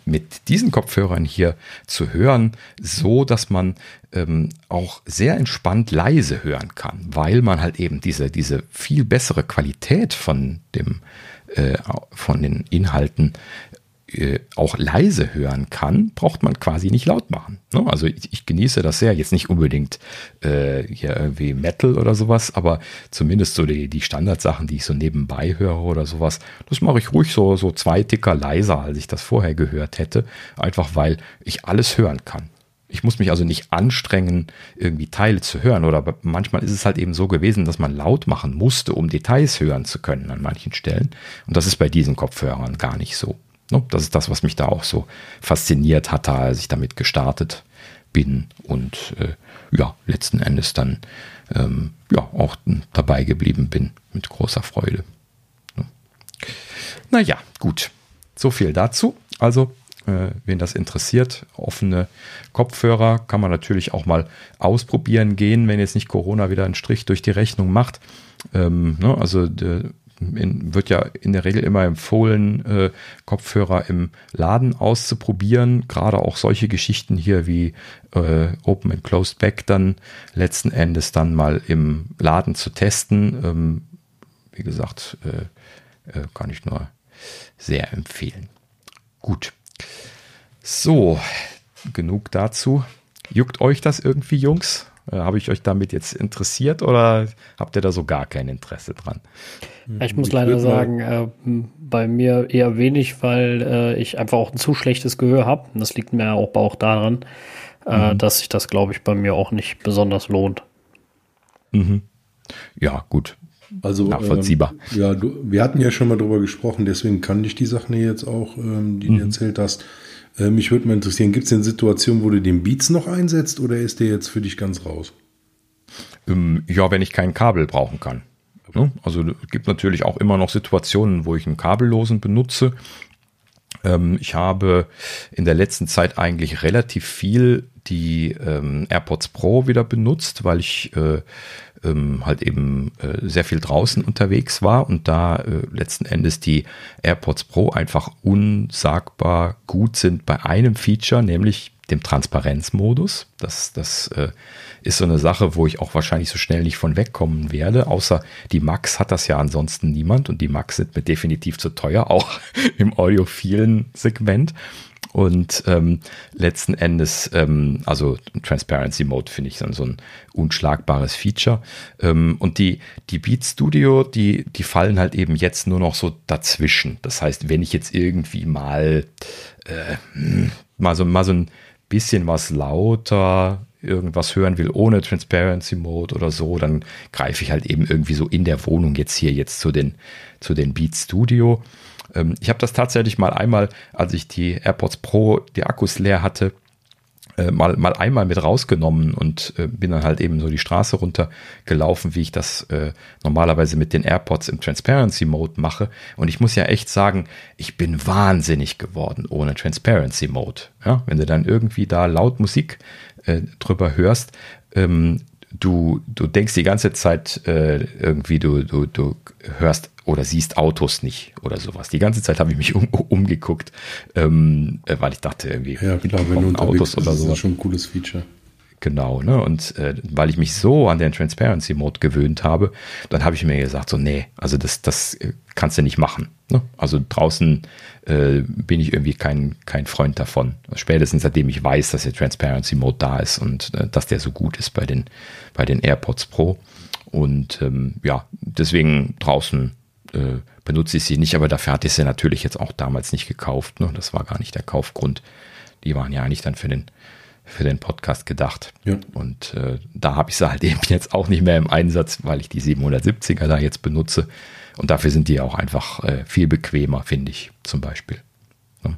mit diesen Kopfhörern hier zu hören, so dass man ähm, auch sehr entspannt leise hören kann, weil man halt eben diese, diese viel bessere Qualität von dem äh, von den Inhalten äh, auch leise hören kann, braucht man quasi nicht laut machen. Ne? Also ich, ich, genieße das sehr. Jetzt nicht unbedingt äh, hier irgendwie Metal oder sowas, aber zumindest so die, die Standardsachen, die ich so nebenbei höre oder sowas, das mache ich ruhig so, so zwei Ticker leiser, als ich das vorher gehört hätte. Einfach weil ich alles hören kann. Ich muss mich also nicht anstrengen, irgendwie Teile zu hören. Oder manchmal ist es halt eben so gewesen, dass man laut machen musste, um Details hören zu können an manchen Stellen. Und das ist bei diesen Kopfhörern gar nicht so. Das ist das, was mich da auch so fasziniert hatte, als ich damit gestartet bin und äh, ja, letzten Endes dann ähm, ja auch dabei geblieben bin mit großer Freude. Naja, gut. So viel dazu. Also, äh, wen das interessiert, offene Kopfhörer kann man natürlich auch mal ausprobieren gehen, wenn jetzt nicht Corona wieder einen Strich durch die Rechnung macht. Ähm, ne, also in, wird ja in der Regel immer empfohlen, äh, Kopfhörer im Laden auszuprobieren. Gerade auch solche Geschichten hier wie äh, Open and Closed Back dann letzten Endes dann mal im Laden zu testen. Ähm, wie gesagt, äh, äh kann ich nur sehr empfehlen. Gut. So, genug dazu. Juckt euch das irgendwie, Jungs? Äh, Habe ich euch damit jetzt interessiert oder habt ihr da so gar kein Interesse dran? Ich muss ich leider sagen, äh, bei mir eher wenig, weil äh, ich einfach auch ein zu schlechtes Gehör habe. Das liegt mir auch, auch daran, äh, mhm. dass sich das, glaube ich, bei mir auch nicht besonders lohnt. Mhm. Ja, gut. Also nachvollziehbar. Ähm, ja, du, wir hatten ja schon mal drüber gesprochen, deswegen kann ich die Sachen jetzt auch, ähm, die mhm. du erzählt hast. Äh, mich würde mal interessieren, gibt es denn Situationen, wo du den Beats noch einsetzt oder ist der jetzt für dich ganz raus? Ähm, ja, wenn ich kein Kabel brauchen kann. Ne? Also es gibt natürlich auch immer noch Situationen, wo ich einen kabellosen benutze. Ähm, ich habe in der letzten Zeit eigentlich relativ viel die ähm, AirPods Pro wieder benutzt, weil ich äh, ähm, halt eben äh, sehr viel draußen unterwegs war und da äh, letzten Endes die AirPods Pro einfach unsagbar gut sind bei einem Feature, nämlich dem Transparenzmodus. Das, das äh, ist so eine Sache, wo ich auch wahrscheinlich so schnell nicht von wegkommen werde. Außer die Max hat das ja ansonsten niemand und die Max sind mir definitiv zu teuer, auch [LAUGHS] im audiophilen Segment. Und ähm, letzten Endes, ähm, also Transparency Mode finde ich dann so ein unschlagbares Feature. Ähm, und die, die Beat Studio, die, die fallen halt eben jetzt nur noch so dazwischen. Das heißt, wenn ich jetzt irgendwie mal, äh, mal, so, mal so ein bisschen was lauter irgendwas hören will ohne Transparency Mode oder so, dann greife ich halt eben irgendwie so in der Wohnung jetzt hier jetzt zu den, zu den Beat Studio. Ähm, ich habe das tatsächlich mal einmal, als ich die AirPods Pro, die Akkus leer hatte, äh, mal, mal einmal mit rausgenommen und äh, bin dann halt eben so die Straße runtergelaufen, wie ich das äh, normalerweise mit den AirPods im Transparency Mode mache. Und ich muss ja echt sagen, ich bin wahnsinnig geworden ohne Transparency Mode. Ja, wenn du dann irgendwie da laut Musik äh, drüber hörst, ähm, du, du denkst die ganze Zeit äh, irgendwie, du, du, du hörst oder siehst Autos nicht oder sowas. Die ganze Zeit habe ich mich um, umgeguckt, ähm, äh, weil ich dachte irgendwie, ja, klar, wenn du Autos oder sowas. Das ist schon ein cooles Feature. Genau, ne? Und äh, weil ich mich so an den Transparency Mode gewöhnt habe, dann habe ich mir gesagt, so, nee, also das, das äh, kannst du nicht machen. Ne? Also draußen äh, bin ich irgendwie kein, kein Freund davon. Spätestens seitdem ich weiß, dass der Transparency Mode da ist und äh, dass der so gut ist bei den, bei den AirPods Pro. Und ähm, ja, deswegen draußen äh, benutze ich sie nicht, aber dafür hatte ich sie natürlich jetzt auch damals nicht gekauft. Ne? Das war gar nicht der Kaufgrund. Die waren ja eigentlich dann für den, für den Podcast gedacht. Ja. Und äh, da habe ich sie halt [LAUGHS] eben jetzt auch nicht mehr im Einsatz, weil ich die 770er da jetzt benutze. Und dafür sind die auch einfach äh, viel bequemer, finde ich, zum Beispiel. Ne?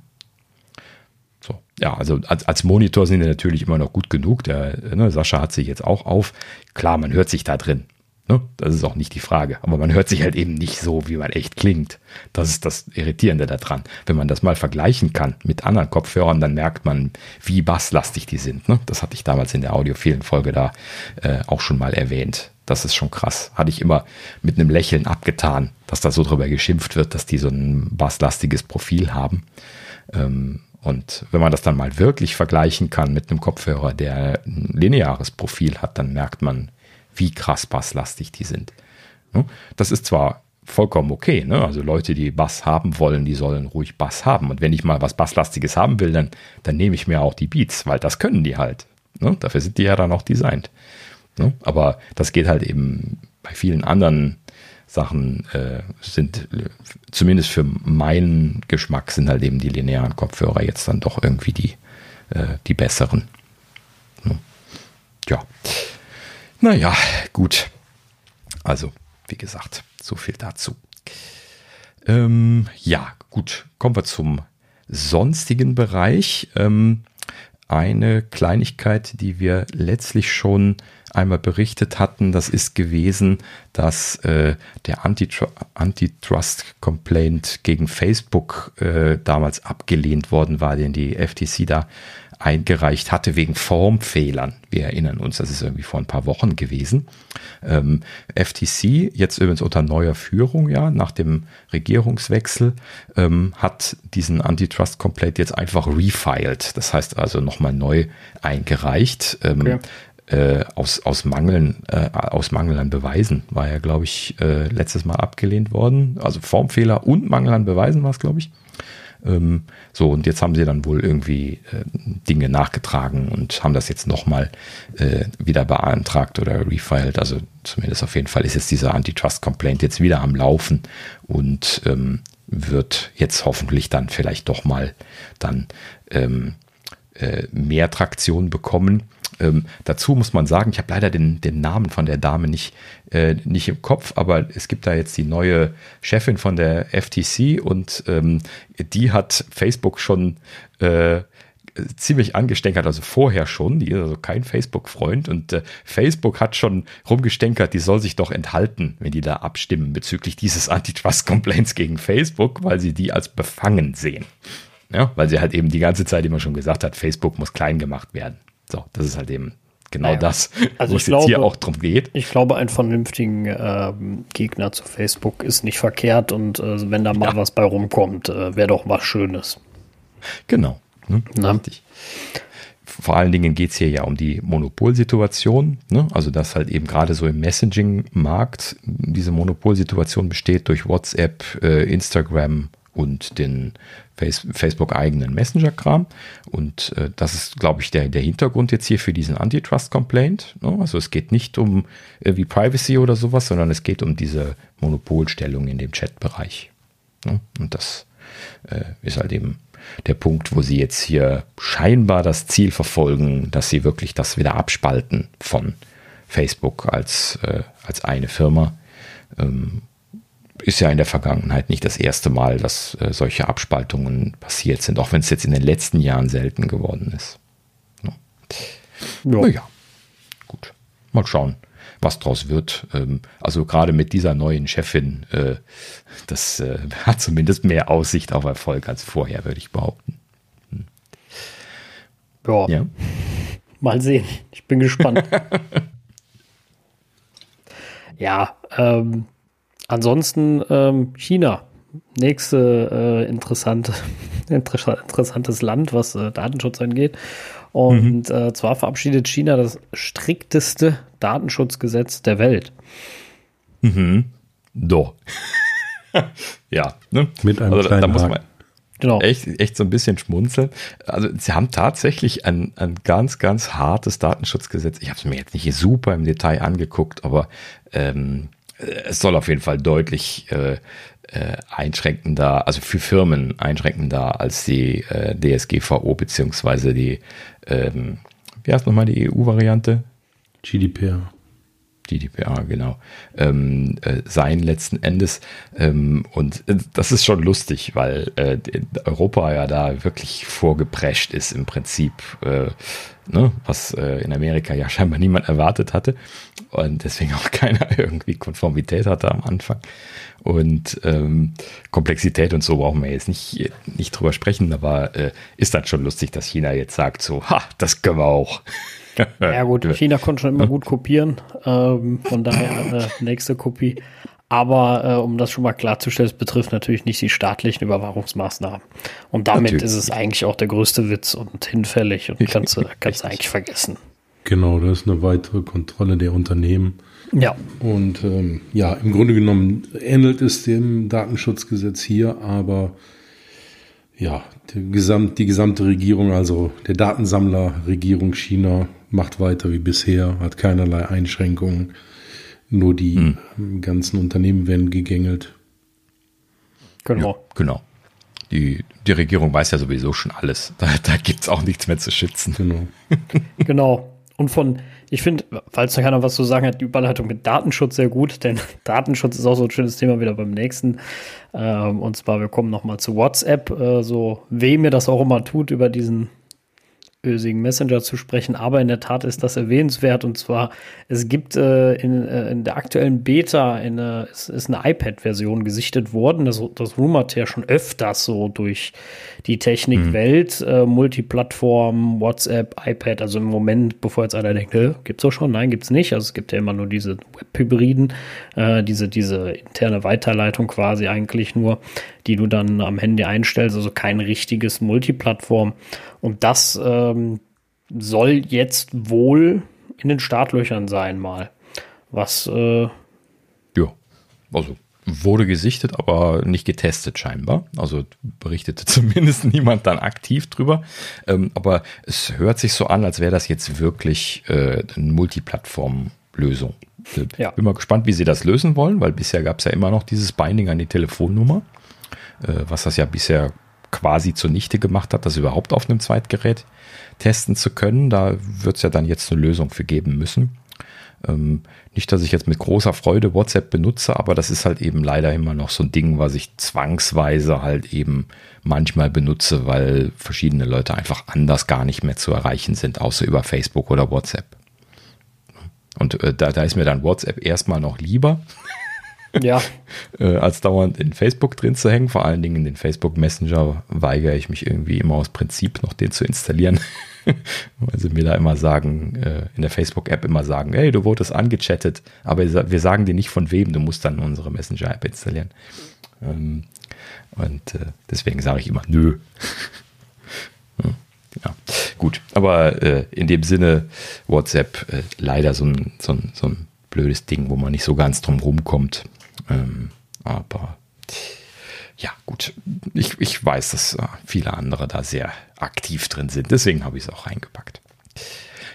So, ja, also als, als Monitor sind die natürlich immer noch gut genug. Der ne, Sascha hat sich jetzt auch auf. Klar, man hört sich da drin. Ne? Das ist auch nicht die Frage. Aber man hört sich halt eben nicht so, wie man echt klingt. Das ist das Irritierende daran. Wenn man das mal vergleichen kann mit anderen Kopfhörern, dann merkt man, wie basslastig die sind. Ne? Das hatte ich damals in der audiophilen Folge da äh, auch schon mal erwähnt. Das ist schon krass. Hatte ich immer mit einem Lächeln abgetan, dass da so drüber geschimpft wird, dass die so ein basslastiges Profil haben. Ähm, und wenn man das dann mal wirklich vergleichen kann mit einem Kopfhörer, der ein lineares Profil hat, dann merkt man, wie krass basslastig die sind. Das ist zwar vollkommen okay, ne? also Leute, die Bass haben wollen, die sollen ruhig Bass haben. Und wenn ich mal was Basslastiges haben will, dann, dann nehme ich mir auch die Beats, weil das können die halt. Ne? Dafür sind die ja dann auch designt. Ne? Aber das geht halt eben bei vielen anderen Sachen äh, sind, zumindest für meinen Geschmack, sind halt eben die linearen Kopfhörer jetzt dann doch irgendwie die, äh, die besseren. Ne? Ja. Naja, gut. Also, wie gesagt, so viel dazu. Ähm, ja, gut. Kommen wir zum sonstigen Bereich. Ähm, eine Kleinigkeit, die wir letztlich schon einmal berichtet hatten, das ist gewesen, dass äh, der Antitrust-Complaint gegen Facebook äh, damals abgelehnt worden war, den die FTC da eingereicht hatte wegen Formfehlern. Wir erinnern uns, das ist irgendwie vor ein paar Wochen gewesen. Ähm, FTC, jetzt übrigens unter neuer Führung, ja, nach dem Regierungswechsel, ähm, hat diesen Antitrust-Complaint jetzt einfach refiled. Das heißt also nochmal neu eingereicht. Ähm, okay. Äh, aus, aus, Mangeln, äh, aus Mangel an Beweisen war ja, glaube ich, äh, letztes Mal abgelehnt worden. Also Formfehler und Mangel an Beweisen war es, glaube ich. Ähm, so, und jetzt haben sie dann wohl irgendwie äh, Dinge nachgetragen und haben das jetzt nochmal äh, wieder beantragt oder refiled. Also zumindest auf jeden Fall ist jetzt dieser Antitrust-Complaint jetzt wieder am Laufen und ähm, wird jetzt hoffentlich dann vielleicht doch mal dann ähm, äh, mehr Traktion bekommen. Ähm, dazu muss man sagen, ich habe leider den, den Namen von der Dame nicht, äh, nicht im Kopf, aber es gibt da jetzt die neue Chefin von der FTC und ähm, die hat Facebook schon äh, ziemlich angestänkert, also vorher schon, die ist also kein Facebook-Freund und äh, Facebook hat schon rumgestänkert, die soll sich doch enthalten, wenn die da abstimmen bezüglich dieses Antitrust-Complaints gegen Facebook, weil sie die als befangen sehen. Ja, weil sie halt eben die ganze Zeit immer schon gesagt hat, Facebook muss klein gemacht werden. So, das ist halt eben genau naja. das, also wo es jetzt hier auch drum geht. Ich glaube, einen vernünftigen äh, Gegner zu Facebook ist nicht verkehrt und äh, wenn da mal ja. was bei rumkommt, äh, wäre doch was Schönes. Genau. Ne? Richtig. Vor allen Dingen geht es hier ja um die Monopolsituation. Ne? Also, dass halt eben gerade so im Messaging-Markt diese Monopolsituation besteht durch WhatsApp, äh, Instagram und den Facebook-eigenen Messenger-Kram. Und äh, das ist, glaube ich, der, der Hintergrund jetzt hier für diesen Antitrust-Complaint. Ne? Also es geht nicht um irgendwie Privacy oder sowas, sondern es geht um diese Monopolstellung in dem Chat-Bereich. Ne? Und das äh, ist halt eben der Punkt, wo sie jetzt hier scheinbar das Ziel verfolgen, dass sie wirklich das wieder abspalten von Facebook als, äh, als eine Firma. Ähm, ist ja in der Vergangenheit nicht das erste Mal, dass äh, solche Abspaltungen passiert sind, auch wenn es jetzt in den letzten Jahren selten geworden ist. Ja. Ja. Naja, gut. Mal schauen, was draus wird. Ähm, also gerade mit dieser neuen Chefin, äh, das äh, [LAUGHS] hat zumindest mehr Aussicht auf Erfolg als vorher, würde ich behaupten. Hm. Ja. ja. Mal sehen. Ich bin gespannt. [LAUGHS] ja, ähm, Ansonsten ähm, China. Nächste äh, interessante, [LAUGHS] interessantes Land, was äh, Datenschutz angeht. Und mhm. äh, zwar verabschiedet China das strikteste Datenschutzgesetz der Welt. Mhm. Do. [LAUGHS] ja, ne? Mit einem also, kleinen da muss man genau. echt, echt so ein bisschen schmunzeln. Also sie haben tatsächlich ein, ein ganz, ganz hartes Datenschutzgesetz. Ich habe es mir jetzt nicht super im Detail angeguckt, aber ähm, es soll auf jeden Fall deutlich äh, äh, einschränkender, also für Firmen einschränkender als die äh, DSGVO beziehungsweise die, ähm, wie heißt nochmal die EU-Variante? GDPR. GDPR, genau, ähm, äh, sein letzten Endes. Ähm, und äh, das ist schon lustig, weil äh, Europa ja da wirklich vorgeprescht ist im Prinzip, äh, ne, was äh, in Amerika ja scheinbar niemand erwartet hatte und deswegen auch [LAUGHS] keiner irgendwie Konformität hatte am Anfang. Und ähm, Komplexität und so brauchen wir jetzt nicht, nicht drüber sprechen, aber äh, ist dann schon lustig, dass China jetzt sagt so, ha, das können wir auch. Ja gut, [LAUGHS] China konnte schon immer gut kopieren, ähm, von daher äh, nächste Kopie. Aber äh, um das schon mal klarzustellen, es betrifft natürlich nicht die staatlichen Überwachungsmaßnahmen. Und damit natürlich. ist es eigentlich auch der größte Witz und hinfällig und kannst du kannst eigentlich vergessen. Genau, das ist eine weitere Kontrolle der Unternehmen. Ja. Und ähm, ja, im Grunde genommen ähnelt es dem Datenschutzgesetz hier, aber ja, die, gesamt, die gesamte Regierung, also der Datensammler Regierung China, macht weiter wie bisher, hat keinerlei Einschränkungen. Nur die hm. ganzen Unternehmen werden gegängelt. Genau. Ja, genau. Die, die Regierung weiß ja sowieso schon alles. [LAUGHS] Da, da gibt es auch nichts mehr zu schützen. Genau. [LAUGHS] genau. Und von, ich finde, falls noch keiner was zu sagen hat, die Überleitung mit Datenschutz sehr gut, denn [LAUGHS] Datenschutz ist auch so ein schönes Thema wieder beim nächsten. Ähm, und zwar, wir kommen nochmal zu WhatsApp, äh, so weh mir das auch immer tut, über diesen ösigen Messenger zu sprechen, aber in der Tat ist das erwähnenswert. Und zwar, es gibt äh, in, äh, in, der aktuellen Beta eine, es ist eine iPad-Version gesichtet worden, das, das rumort ja schon öfters so durch die Technikwelt, mhm. äh, Multiplattform, WhatsApp, iPad, also im Moment, bevor jetzt einer denkt, gibt es auch schon, nein, gibt es nicht, also es gibt ja immer nur diese Web-Hybriden, äh, diese, diese interne Weiterleitung quasi eigentlich nur, die du dann am Handy einstellst, also kein richtiges Multiplattform. Und das ähm, soll jetzt wohl in den Startlöchern sein, mal. Was. Äh ja, also wurde gesichtet, aber nicht getestet scheinbar. Also berichtete [LAUGHS] zumindest niemand dann aktiv drüber. Ähm, aber es hört sich so an, als wäre das jetzt wirklich äh, eine Multiplattform-Lösung. Ja. Bin mal gespannt, wie sie das lösen wollen, weil bisher gab es ja immer noch dieses Binding an die Telefonnummer, äh, was das ja bisher quasi zunichte gemacht hat, das überhaupt auf einem Zweitgerät testen zu können. Da wird es ja dann jetzt eine Lösung für geben müssen. Ähm, nicht, dass ich jetzt mit großer Freude WhatsApp benutze, aber das ist halt eben leider immer noch so ein Ding, was ich zwangsweise halt eben manchmal benutze, weil verschiedene Leute einfach anders gar nicht mehr zu erreichen sind, außer über Facebook oder WhatsApp. Und äh, da, da ist mir dann WhatsApp erstmal noch lieber. [LAUGHS] Ja. äh, als dauernd in Facebook drin zu hängen. Vor allen Dingen in den Facebook Messenger weigere ich mich irgendwie immer aus Prinzip noch den zu installieren. [LAUGHS] Weil sie mir da immer sagen, äh, in der Facebook-App immer sagen, hey, du wurdest angechattet, aber wir sagen dir nicht von wem, du musst dann unsere Messenger-App installieren. Ähm, und äh, deswegen sage ich immer, nö. [LAUGHS] ja, gut. Aber äh, in dem Sinne, WhatsApp äh, leider so ein, so, ein, so ein blödes Ding, wo man nicht so ganz drum rumkommt. Ähm, aber ja, gut. Ich, ich weiß, dass äh, viele andere da sehr aktiv drin sind. Deswegen habe ich es auch reingepackt.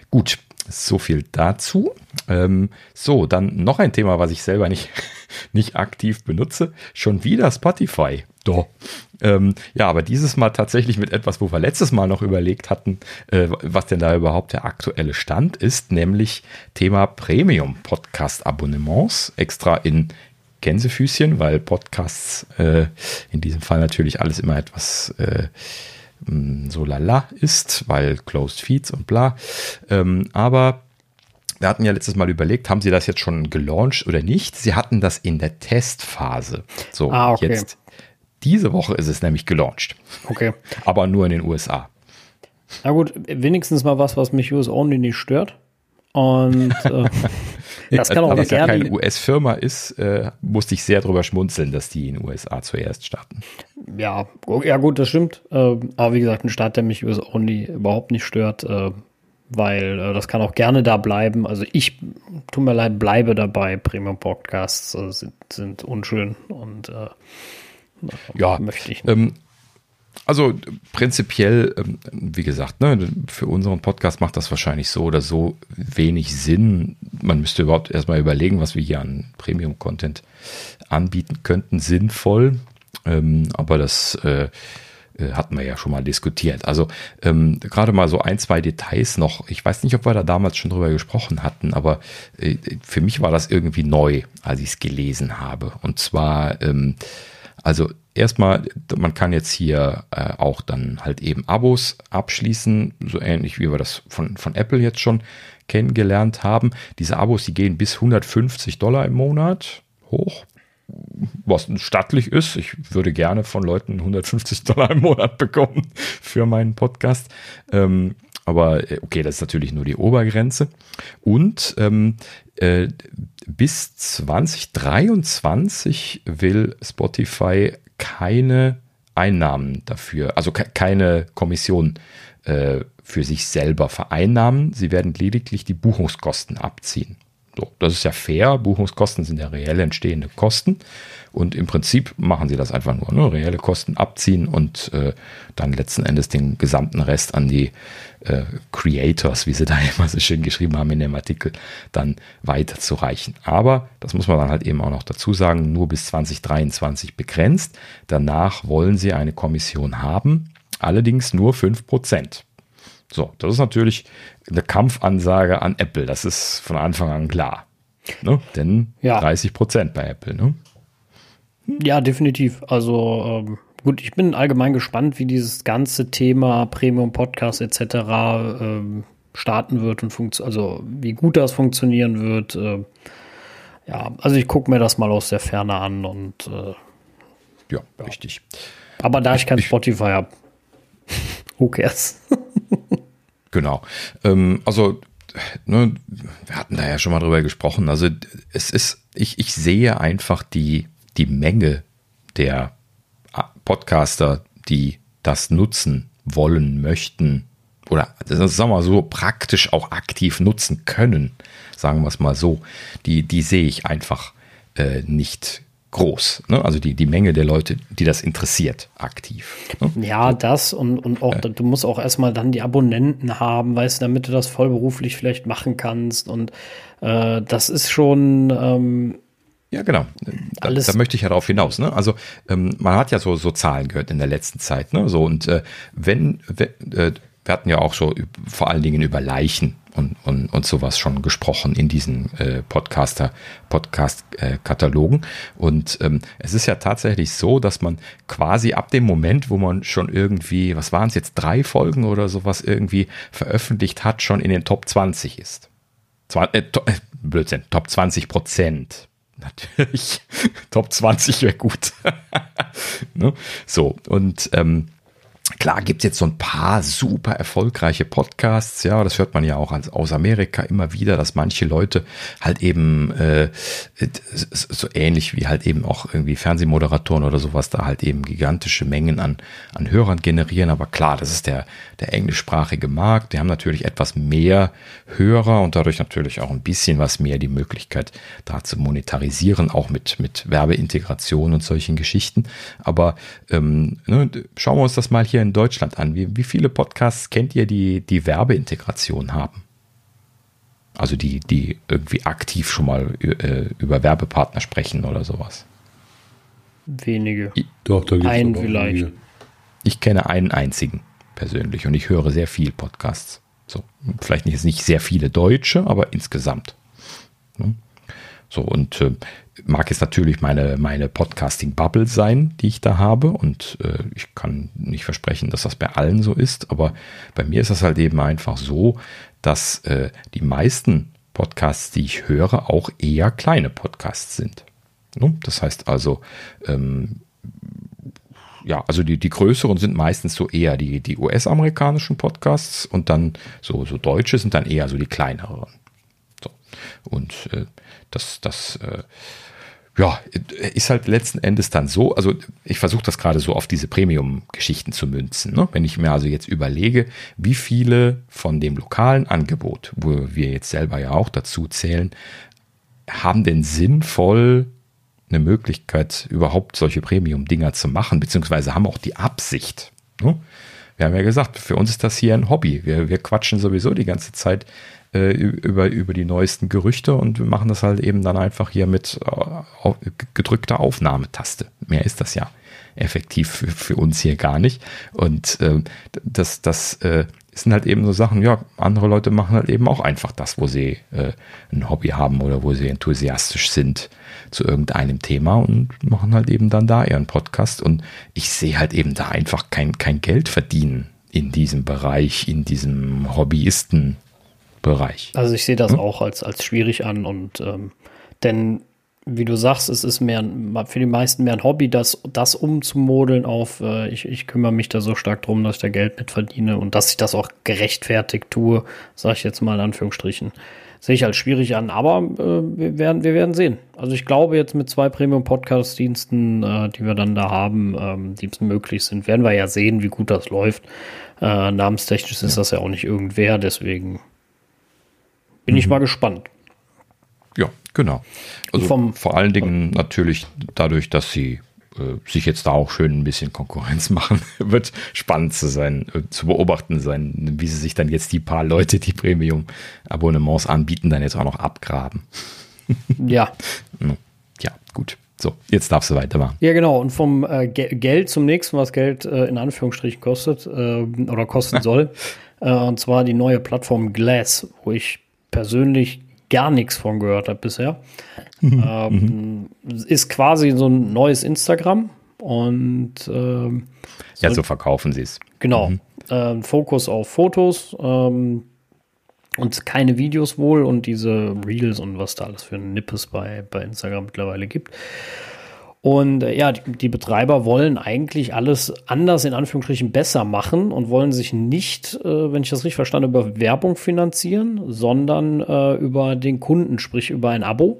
Gut, so viel dazu. Ähm, so, dann noch ein Thema, was ich selber nicht, [LAUGHS] nicht aktiv benutze. Schon wieder Spotify. Doch. Ähm, ja, aber dieses Mal tatsächlich mit etwas, wo wir letztes Mal noch überlegt hatten, äh, was denn da überhaupt der aktuelle Stand ist, nämlich Thema Premium Podcast Abonnements, extra in Gänsefüßchen, weil Podcasts äh, in diesem Fall natürlich alles immer etwas äh, mm, so lala ist, weil Closed Feeds und bla. Ähm, aber wir hatten ja letztes Mal überlegt, haben sie das jetzt schon gelauncht oder nicht? Sie hatten das in der Testphase. So, ah, okay. jetzt diese Woche ist es nämlich gelauncht. Okay. Aber nur in den USA. Na gut, wenigstens mal was, was mich US Only nicht stört. Und [LAUGHS] äh, das kann auch da ja keine US-Firma ist, äh, musste ich sehr drüber schmunzeln, dass die in den USA zuerst starten. Ja, ja gut, das stimmt. Äh, aber wie gesagt, ein Start, der mich US Only überhaupt nicht stört, äh, weil äh, das kann auch gerne da bleiben. Also ich, tut mir leid, bleibe dabei. Premium Podcasts äh, sind, sind unschön und ja, möchte ich nicht. Ähm, also prinzipiell, ähm, wie gesagt, ne, für unseren Podcast macht das wahrscheinlich so oder so wenig Sinn, man müsste überhaupt erstmal überlegen, was wir hier an Premium-Content anbieten könnten, sinnvoll. Ähm, aber das äh, äh, hatten wir ja schon mal diskutiert. Also ähm, gerade mal so ein, zwei Details noch. Ich weiß nicht, ob wir da damals schon drüber gesprochen hatten, aber äh, für mich war das irgendwie neu, als ich es gelesen habe. Und zwar, ähm, also erstmal, man kann jetzt hier äh, auch dann halt eben Abos abschließen, so ähnlich wie wir das von, von Apple jetzt schon kennengelernt haben. Diese Abos, die gehen bis 150 Dollar im Monat hoch was stattlich ist. Ich würde gerne von Leuten 150 Dollar im Monat bekommen für meinen Podcast. Ähm, aber äh, okay, das ist natürlich nur die Obergrenze. Und ähm, äh, bis 2023 will Spotify keine Einnahmen dafür, also ke keine Kommission äh, für sich selber vereinnahmen. Sie werden lediglich die Buchungskosten abziehen. So, das ist ja fair. Buchungskosten sind ja reell entstehende Kosten. Und im Prinzip machen sie das einfach nur, ne? reelle Kosten abziehen und äh, dann letzten Endes den gesamten Rest an die äh, Creators, wie sie da [LAUGHS] immer so schön geschrieben haben in dem Artikel, dann weiterzureichen. Aber, das muss man dann halt eben auch noch dazu sagen, nur bis 2023 begrenzt. Danach wollen sie eine Kommission haben, allerdings nur 5%. So, das ist natürlich eine Kampfansage an Apple. Das ist von Anfang an klar. Ne? Denn ja. 30 Prozent bei Apple. Ne? Ja, definitiv. Also ähm, gut, ich bin allgemein gespannt, wie dieses ganze Thema Premium Podcast etc. Ähm, starten wird und also wie gut das funktionieren wird. Äh, ja, also ich gucke mir das mal aus der Ferne an und äh, ja, ja, richtig. Aber da ich, ich kein Spotify habe, who cares? [LAUGHS] Genau. Ähm, also, ne, wir hatten da ja schon mal drüber gesprochen. Also, es ist, ich, ich sehe einfach die, die Menge der Podcaster, die das nutzen wollen, möchten oder sagen wir mal so praktisch auch aktiv nutzen können, sagen wir es mal so, die, die sehe ich einfach äh, nicht groß. Ne? Also die, die Menge der Leute, die das interessiert, aktiv. Ne? Ja, das und, und auch, äh. du musst auch erstmal dann die Abonnenten haben, weißt du, damit du das vollberuflich vielleicht machen kannst. Und äh, das ist schon. Ähm, ja, genau. Da, da, möchte ich ja darauf hinaus. Ne? Also ähm, man hat ja so, so Zahlen gehört in der letzten Zeit. Ne? So, und äh, wenn, wenn äh, wir hatten ja auch so vor allen Dingen über Leichen und, und, und sowas schon gesprochen in diesen äh, Podcaster, Podcast-Katalogen. Und ähm, es ist ja tatsächlich so, dass man quasi ab dem Moment, wo man schon irgendwie, was waren es jetzt, drei Folgen oder sowas irgendwie veröffentlicht hat, schon in den Top 20 ist. Zwar, äh, to, äh, Blödsinn, Top 20 Prozent. [LAUGHS] Natürlich, Top 20 wäre gut. [LAUGHS] ne? So, und ähm, Klar gibt es jetzt so ein paar super erfolgreiche Podcasts, ja, das hört man ja auch aus Amerika immer wieder, dass manche Leute halt eben äh, so ähnlich wie halt eben auch irgendwie Fernsehmoderatoren oder sowas da halt eben gigantische Mengen an, an Hörern generieren. Aber klar, das ist der, der englischsprachige Markt. Die haben natürlich etwas mehr Hörer und dadurch natürlich auch ein bisschen was mehr die Möglichkeit, da zu monetarisieren, auch mit, mit Werbeintegration und solchen Geschichten. Aber ähm, ne, schauen wir uns das mal hier hier in Deutschland an? Wie, wie viele Podcasts kennt ihr, die die Werbeintegration haben? Also die, die irgendwie aktiv schon mal äh, über Werbepartner sprechen oder sowas. Wenige. Ich, Doch, da gibt Einen vielleicht. Wenige. Ich kenne einen einzigen persönlich und ich höre sehr viel Podcasts. So, vielleicht nicht, nicht sehr viele Deutsche, aber insgesamt. Ne? So, und äh, mag es natürlich meine, meine Podcasting-Bubble sein, die ich da habe. Und äh, ich kann nicht versprechen, dass das bei allen so ist. Aber bei mir ist das halt eben einfach so, dass äh, die meisten Podcasts, die ich höre, auch eher kleine Podcasts sind. Ne? Das heißt also, ähm, ja, also die, die größeren sind meistens so eher die, die US-amerikanischen Podcasts und dann so, so deutsche sind dann eher so die kleineren. So. Und äh, das, das äh, ja, ist halt letzten Endes dann so, also ich versuche das gerade so auf diese Premium-Geschichten zu münzen. Ne? Wenn ich mir also jetzt überlege, wie viele von dem lokalen Angebot, wo wir jetzt selber ja auch dazu zählen, haben denn sinnvoll eine Möglichkeit, überhaupt solche Premium-Dinger zu machen, beziehungsweise haben auch die Absicht. Ne? Wir haben ja gesagt, für uns ist das hier ein Hobby. Wir, wir quatschen sowieso die ganze Zeit äh, über, über die neuesten Gerüchte und wir machen das halt eben dann einfach hier mit äh, gedrückter Aufnahmetaste. Mehr ist das ja effektiv für, für uns hier gar nicht. Und äh, das, das äh, sind halt eben so Sachen, ja, andere Leute machen halt eben auch einfach das, wo sie äh, ein Hobby haben oder wo sie enthusiastisch sind zu irgendeinem Thema und machen halt eben dann da ihren Podcast. Und ich sehe halt eben da einfach kein, kein Geld verdienen in diesem Bereich, in diesem Hobbyistenbereich. Also ich sehe das hm? auch als, als schwierig an und ähm, denn wie du sagst, es ist mehr für die meisten mehr ein Hobby, das, das umzumodeln auf, äh, ich, ich kümmere mich da so stark drum, dass ich da Geld mit verdiene und dass ich das auch gerechtfertigt tue, sage ich jetzt mal in Anführungsstrichen. Sehe ich als schwierig an, aber äh, wir, werden, wir werden sehen. Also ich glaube jetzt mit zwei Premium-Podcast-Diensten, äh, die wir dann da haben, ähm, die möglich sind, werden wir ja sehen, wie gut das läuft. Äh, namenstechnisch ist das ja auch nicht irgendwer, deswegen bin mhm. ich mal gespannt. Ja, genau. Also vom, vor allen Dingen natürlich dadurch, dass sie äh, sich jetzt da auch schön ein bisschen Konkurrenz [LAUGHS] machen, wird spannend zu sein, äh, zu beobachten sein, wie sie sich dann jetzt die paar Leute, die Premium-Abonnements anbieten, dann jetzt auch noch abgraben. [LAUGHS] Ja. ja, gut. So, jetzt darfst du weitermachen. Ja, genau. Und vom äh, Geld zum nächsten, was Geld äh, in Anführungsstrichen kostet äh, oder kosten [LAUGHS] soll. Äh, und zwar die neue Plattform Glass, wo ich persönlich gar nichts von gehört habe bisher. Mhm. ähm, ist quasi so ein neues Instagram und ähm, so, ja, so verkaufen sie es. Genau. Mhm. Äh, Fokus auf Fotos ähm, und keine Videos wohl und diese Reels und was da alles für Nippes bei, bei Instagram mittlerweile gibt. Und äh, ja, die, die, Betreiber wollen eigentlich alles anders in Anführungsstrichen besser machen und wollen sich nicht, äh, wenn ich das richtig verstanden habe, über Werbung finanzieren, sondern äh, über den Kunden, sprich über ein Abo-Modell.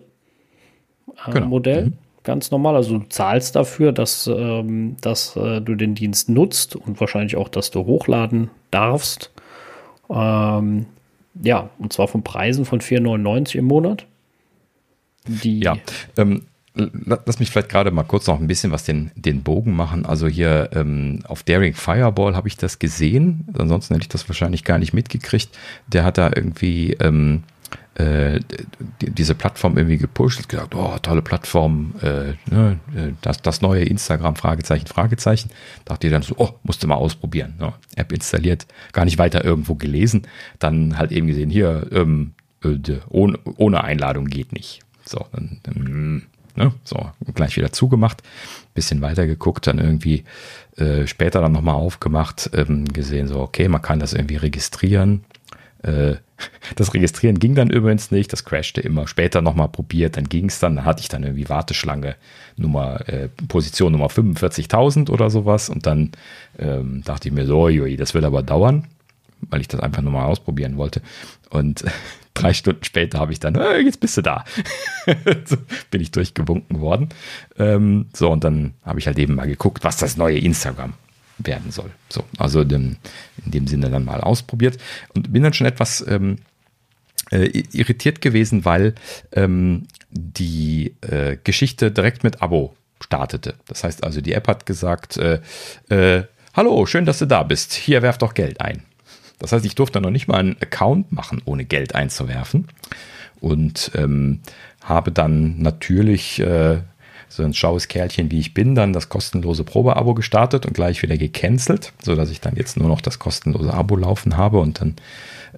Äh, genau. Mhm. Ganz normal. Also du zahlst dafür, dass, ähm, dass äh, du den Dienst nutzt und wahrscheinlich auch, dass du hochladen darfst. Ähm, ja, und zwar von Preisen von 4,99 im Monat. Die ja, ähm, Lass mich vielleicht gerade mal kurz noch ein bisschen was den, den Bogen machen. Also hier ähm, auf Daring Fireball habe ich das gesehen. Ansonsten hätte ich das wahrscheinlich gar nicht mitgekriegt. Der hat da irgendwie ähm, äh, diese Plattform irgendwie gepusht, hat gesagt, oh, tolle Plattform, äh, ne, das, das neue Instagram, Fragezeichen, Fragezeichen. Dachte ich dann so, oh, musste mal ausprobieren. Ne? App installiert, gar nicht weiter irgendwo gelesen. Dann halt eben gesehen, hier, ähm, äh, ohne, ohne Einladung geht nicht. So, dann, dann Ne? So, gleich wieder zugemacht, bisschen weiter geguckt, dann irgendwie äh, später dann nochmal aufgemacht, ähm, gesehen, so, okay, man kann das irgendwie registrieren. Äh, [LAUGHS] das Registrieren ging dann übrigens nicht, das crashte immer. Später nochmal probiert, dann ging es dann, dann hatte ich dann irgendwie Warteschlange Nummer, äh, Position Nummer 45.000 oder sowas und dann ähm, dachte ich mir so, ui, das wird aber dauern, weil ich das einfach nur mal ausprobieren wollte. Und [LAUGHS] drei Stunden später habe ich dann, äh, jetzt bist du da. [LAUGHS] so, bin ich durchgewunken worden. Ähm, so, und dann habe ich halt eben mal geguckt, was das neue Instagram werden soll. So, also in, in dem Sinne dann mal ausprobiert und bin dann schon etwas ähm, äh, irritiert gewesen, weil ähm, die äh, Geschichte direkt mit Abo startete. Das heißt also, die App hat gesagt, äh, äh hallo, schön, dass du da bist. Hier werf doch Geld ein. Das heißt, ich durfte noch nicht mal einen Account machen, ohne Geld einzuwerfen. Und ähm, habe dann natürlich äh, so ein schaues Kerlchen wie ich bin, dann das kostenlose Probeabo gestartet und gleich wieder gecancelt, sodass ich dann jetzt nur noch das kostenlose Abo laufen habe und dann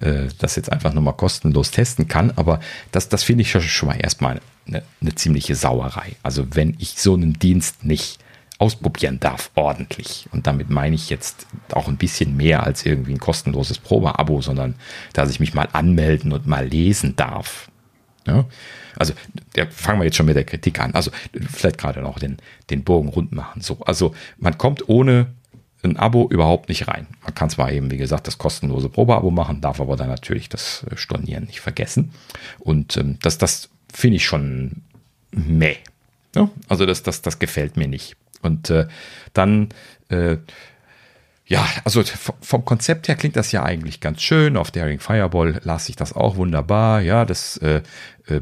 äh, das jetzt einfach nur mal kostenlos testen kann. Aber das, das finde ich schon mal erstmal eine, eine ziemliche Sauerei. Also wenn ich so einen Dienst nicht ausprobieren darf, ordentlich. Und damit meine ich jetzt auch ein bisschen mehr als irgendwie ein kostenloses Probeabo, sondern dass ich mich mal anmelden und mal lesen darf. Ja? Also, ja, fangen wir jetzt schon mit der Kritik an. Also, vielleicht gerade noch den, den Bogen rund machen. So, also, man kommt ohne ein Abo überhaupt nicht rein. Man kann zwar eben, wie gesagt, das kostenlose Probeabo machen, darf aber dann natürlich das Stornieren nicht vergessen. Und ähm, das, das finde ich schon meh. Ja? Also, das, das, das gefällt mir nicht. Und äh, dann äh, ja, also vom Konzept her klingt das ja eigentlich ganz schön. Auf Daring Fireball las ich das auch wunderbar. Ja, das äh, äh,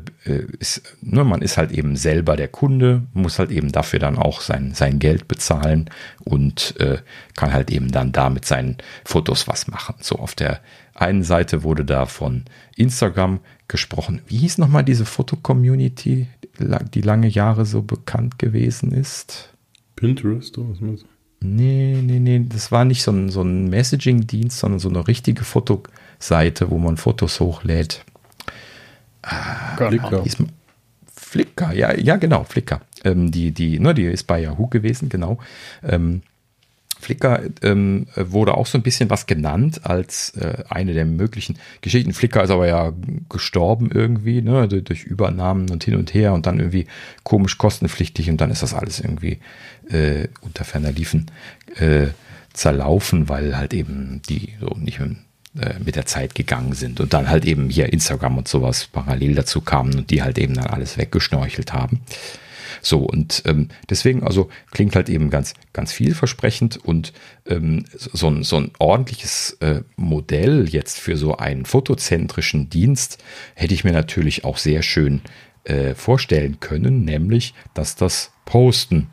ist, ne, man ist halt eben selber der Kunde, muss halt eben dafür dann auch sein, sein Geld bezahlen und äh, kann halt eben dann da mit seinen Fotos was machen. So auf der einen Seite wurde da von Instagram gesprochen. Wie hieß nochmal diese Foto-Community, die lange Jahre so bekannt gewesen ist? Pinterest oder was meinst du? Nee, nee, nee, das war nicht so ein, so ein Messaging-Dienst, sondern so eine richtige Fotoseite, wo man Fotos hochlädt. Ah, Flickr. Flickr, ja, ja, genau, Flickr. Ähm, die, die, ne, die ist bei Yahoo gewesen, genau. Ähm, Flickr ähm, wurde auch so ein bisschen was genannt als äh, eine der möglichen Geschichten. Flickr ist aber ja gestorben irgendwie, ne, durch Übernahmen und hin und her und dann irgendwie komisch kostenpflichtig und dann ist das alles irgendwie äh, unter ferner Liefen äh, zerlaufen, weil halt eben die so nicht mit, äh, mit der Zeit gegangen sind und dann halt eben hier Instagram und sowas parallel dazu kamen und die halt eben dann alles weggeschnorchelt haben. So, und ähm, deswegen, also klingt halt eben ganz, ganz vielversprechend und ähm, so, ein, so ein ordentliches äh, Modell jetzt für so einen fotozentrischen Dienst hätte ich mir natürlich auch sehr schön äh, vorstellen können, nämlich, dass das Posten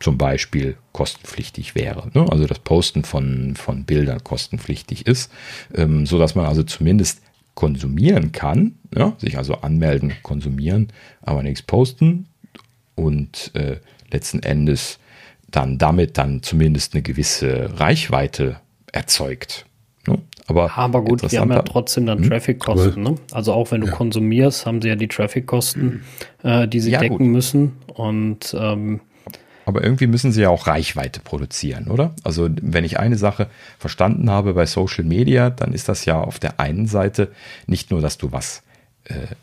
zum Beispiel kostenpflichtig wäre. Ne? Also das Posten von, von Bildern kostenpflichtig ist, ähm, so dass man also zumindest konsumieren kann, ja? sich also anmelden, konsumieren, aber nichts posten und äh, letzten Endes dann damit dann zumindest eine gewisse Reichweite erzeugt. Ne? Aber, aber gut, die haben ja trotzdem dann hm? Traffic-Kosten. Ne? Also auch wenn du ja. konsumierst, haben sie ja die Traffic-Kosten, äh, die sie ja, decken gut. müssen. Und ähm, aber irgendwie müssen sie ja auch Reichweite produzieren, oder? Also wenn ich eine Sache verstanden habe bei Social Media, dann ist das ja auf der einen Seite nicht nur, dass du was äh,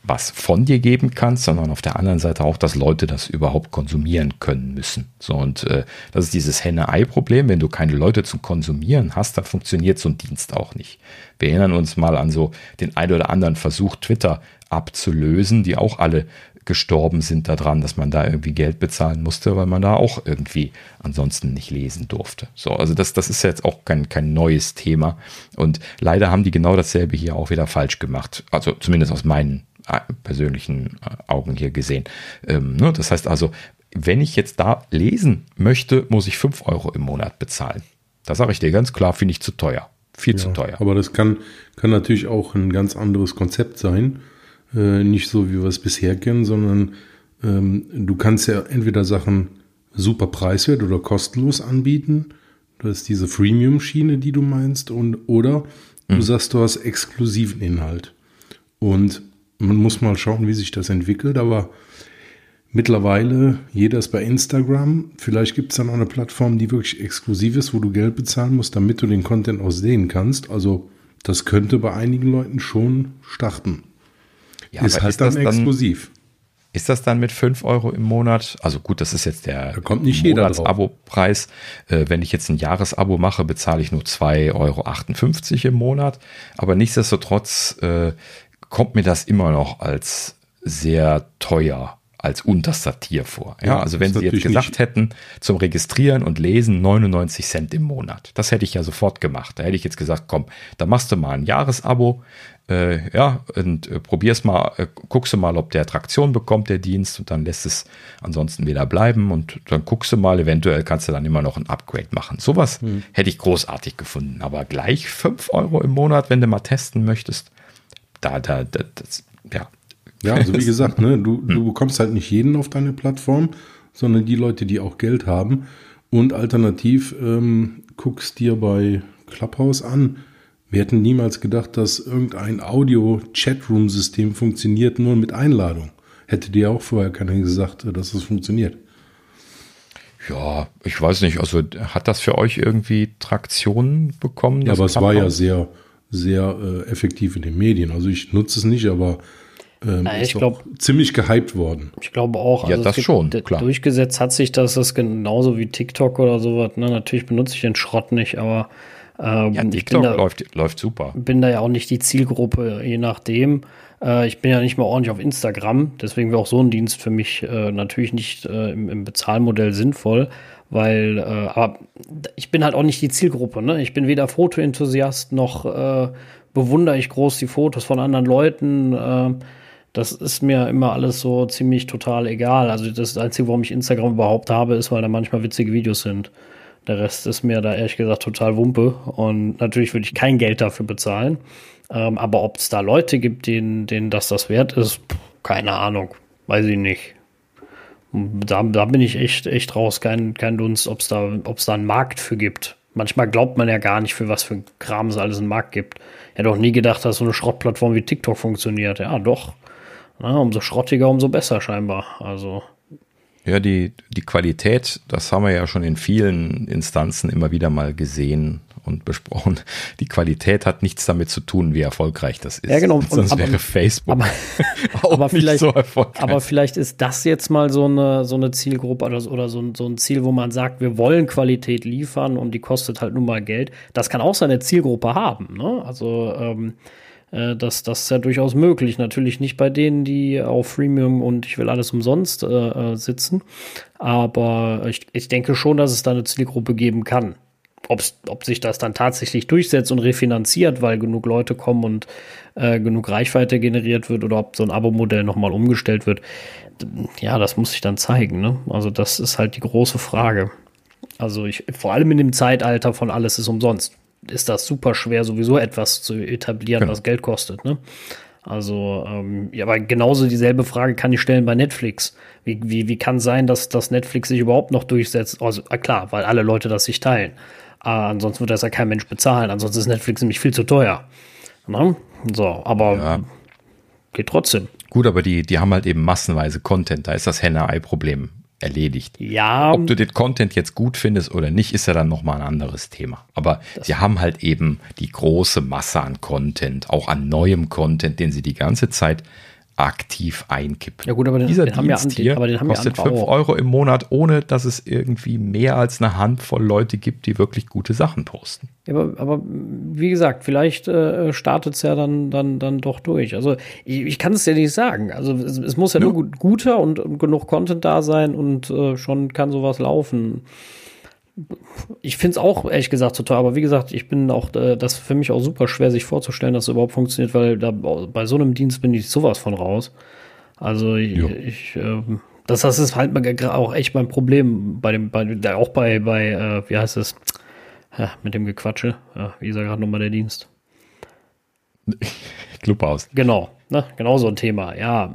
was von dir geben kannst, sondern auf der anderen Seite auch, dass Leute das überhaupt konsumieren können müssen. So und äh, das ist dieses Henne-Ei-Problem. Wenn du keine Leute zum Konsumieren hast, dann funktioniert so ein Dienst auch nicht. Wir erinnern uns mal an so den ein oder anderen Versuch, Twitter abzulösen, die auch alle gestorben sind daran, dass man da irgendwie Geld bezahlen musste, weil man da auch irgendwie ansonsten nicht lesen durfte. So, also das, das ist jetzt auch kein, kein neues Thema. Und leider haben die genau dasselbe hier auch wieder falsch gemacht. Also zumindest aus meinen äh, persönlichen äh, Augen hier gesehen. Ähm, ne? Das heißt also, wenn ich jetzt da lesen möchte, muss ich 5 Euro im Monat bezahlen. Da sage ich dir ganz klar, finde ich zu teuer. Viel ja, zu teuer. Aber das kann, kann natürlich auch ein ganz anderes Konzept sein. Äh, nicht so, wie wir es bisher kennen, sondern ähm, du kannst ja entweder Sachen super preiswert oder kostenlos anbieten. Das ist diese Freemium-Schiene, die du meinst, und oder mhm. du sagst, du hast exklusiven Inhalt. Und man muss mal schauen, wie sich das entwickelt, aber mittlerweile, jeder ist bei Instagram. Vielleicht gibt es dann auch eine Plattform, die wirklich exklusiv ist, wo du Geld bezahlen musst, damit du den Content aussehen kannst. Also das könnte bei einigen Leuten schon starten. Ja, ist halt ist dann exklusiv. Ist das dann mit 5 Euro im Monat? Also gut, das ist jetzt der da kommt nicht Monats-Abo-Preis. Äh, wenn ich jetzt ein Jahresabo mache, bezahle ich nur 2,58 Euro im Monat. Aber nichtsdestotrotz äh, kommt mir das immer noch als sehr teuer als unterster Tier vor. Ja, ja also wenn Sie jetzt gesagt nicht. hätten, zum Registrieren und Lesen 99 Cent im Monat, das hätte ich ja sofort gemacht. Da hätte ich jetzt gesagt, komm, da machst du mal ein Jahresabo, äh, ja, und äh, probier's mal, äh, guckst du mal, ob der Traktion bekommt, der Dienst, und dann lässt es ansonsten wieder bleiben und dann guckst du mal, eventuell kannst du dann immer noch ein Upgrade machen. Sowas hm. hätte ich großartig gefunden, aber gleich 5 Euro im Monat, wenn du mal testen möchtest, da, da, da das, ja. Ja, also wie [LAUGHS] gesagt, ne, du, du hm. bekommst halt nicht jeden auf deine Plattform, sondern die Leute, die auch Geld haben. Und alternativ ähm, guckst dir bei Clubhouse an, wir hätten niemals gedacht, dass irgendein Audio-Chatroom-System funktioniert nur mit Einladung. Hätte dir auch vorher keiner gesagt, dass es funktioniert. Ja, ich weiß nicht. Also hat das für euch irgendwie Traktion bekommen? Ja, aber es war ja sehr, sehr äh, effektiv in den Medien. Also ich nutze es nicht, aber ähm, ja, ich glaube ziemlich gehypt worden. Ich glaube auch. Ja, also das schon, klar. Durchgesetzt hat sich das, das genauso wie TikTok oder sowas. Ne? Natürlich benutze ich den Schrott nicht, aber ähm, ja, TikTok da, läuft, läuft super. Bin da ja auch nicht die Zielgruppe, je nachdem. Äh, ich bin ja nicht mal ordentlich auf Instagram, deswegen wäre auch so ein Dienst für mich äh, natürlich nicht äh, im, im, Bezahlmodell sinnvoll. weil, äh, aber ich bin halt auch nicht die Zielgruppe, ne? Ich bin weder Fotoenthusiast noch äh, bewundere ich groß die Fotos von anderen Leuten. Äh, das ist mir immer alles so ziemlich total egal. Also das Einzige, warum ich Instagram überhaupt habe, ist, weil da manchmal witzige Videos sind. Der Rest ist mir da ehrlich gesagt total Wumpe. Und natürlich würde ich kein Geld dafür bezahlen. Ähm, aber ob es da Leute gibt, denen, denen das das wert ist, keine Ahnung. Weiß ich nicht. Da, da bin ich echt, echt raus. Kein, kein Dunst, ob es da, da einen Markt für gibt. Manchmal glaubt man ja gar nicht, für was für Kram es alles einen Markt gibt. Ich hätte auch nie gedacht, dass so eine Schrottplattform wie TikTok funktioniert. Ja, doch. Na, umso schrottiger, umso besser scheinbar. Also. Ja, die, die Qualität, das haben wir ja schon in vielen Instanzen immer wieder mal gesehen und besprochen. Die Qualität hat nichts damit zu tun, wie erfolgreich das ist. Ja, genau. [LAUGHS] Sonst aber, wäre Facebook aber, [LAUGHS] auch aber nicht vielleicht, so erfolgreich. aber vielleicht ist das jetzt mal so eine, so eine Zielgruppe oder, so- oder so, ein- so ein Ziel, wo man sagt, wir wollen Qualität liefern und die kostet halt nun mal Geld. Das kann auch seine Zielgruppe haben. Ne? Also ähm, äh, das, das ist ja durchaus möglich. Natürlich nicht bei denen, die auf Freemium und ich will alles umsonst äh, äh, sitzen. Aber ich, ich denke schon, dass es da eine Zielgruppe geben kann. Ob's, ob sich das dann tatsächlich durchsetzt und refinanziert, weil genug Leute kommen und äh, genug Reichweite generiert wird oder ob so ein Abo-Modell nochmal umgestellt wird, ja, das muss sich dann zeigen. Ne? Also das ist halt die große Frage. Also ich, vor allem in dem Zeitalter von alles ist umsonst, ist das super schwer, sowieso etwas zu etablieren, Genau. was Geld kostet. Ne? Also, ähm, ja, aber genauso dieselbe Frage kann ich stellen bei Netflix. Wie, wie, wie kann sein, dass, dass Netflix sich überhaupt noch durchsetzt? Also, ah, klar, weil alle Leute das sich teilen. Ah, ansonsten wird das ja kein Mensch bezahlen. Ansonsten ist Netflix nämlich viel zu teuer. Ne? So, aber Ja. geht trotzdem. Gut, aber die, die haben halt eben massenweise Content. Da ist das Henne-Ei-Problem erledigt. Ja, Ob du den Content jetzt gut findest oder nicht, ist ja dann nochmal ein anderes Thema. Aber sie haben halt eben die große Masse an Content, auch an neuem Content, den sie die ganze Zeit aktiv einkippen. Ja gut, aber den- Dieser den haben ja Dienst hier den ja kostet andere 5 auch. Euro im Monat, ohne dass es irgendwie mehr als eine Handvoll Leute gibt, die wirklich gute Sachen posten. Ja, aber, aber wie gesagt, vielleicht äh, startet es ja dann, dann, dann doch durch. Also ich, ich kann es ja nicht sagen. Also es, es muss ja nur gut, guter und, und genug Content da sein und äh, schon kann sowas laufen. Ich finde es auch ehrlich gesagt total, aber wie gesagt, ich bin auch, äh, das für mich auch super schwer, sich vorzustellen, dass es überhaupt funktioniert, weil da bei so einem Dienst bin ich sowas von raus. Also ich, ich ähm, das, das ist halt auch echt mein Problem bei dem, bei, auch bei, bei, äh, wie heißt es, ja, mit dem Gequatsche. Ja, wie ist ja gerade nochmal der Dienst? [LAUGHS] Clubhaus. Genau, ne? genau so ein Thema. Ja,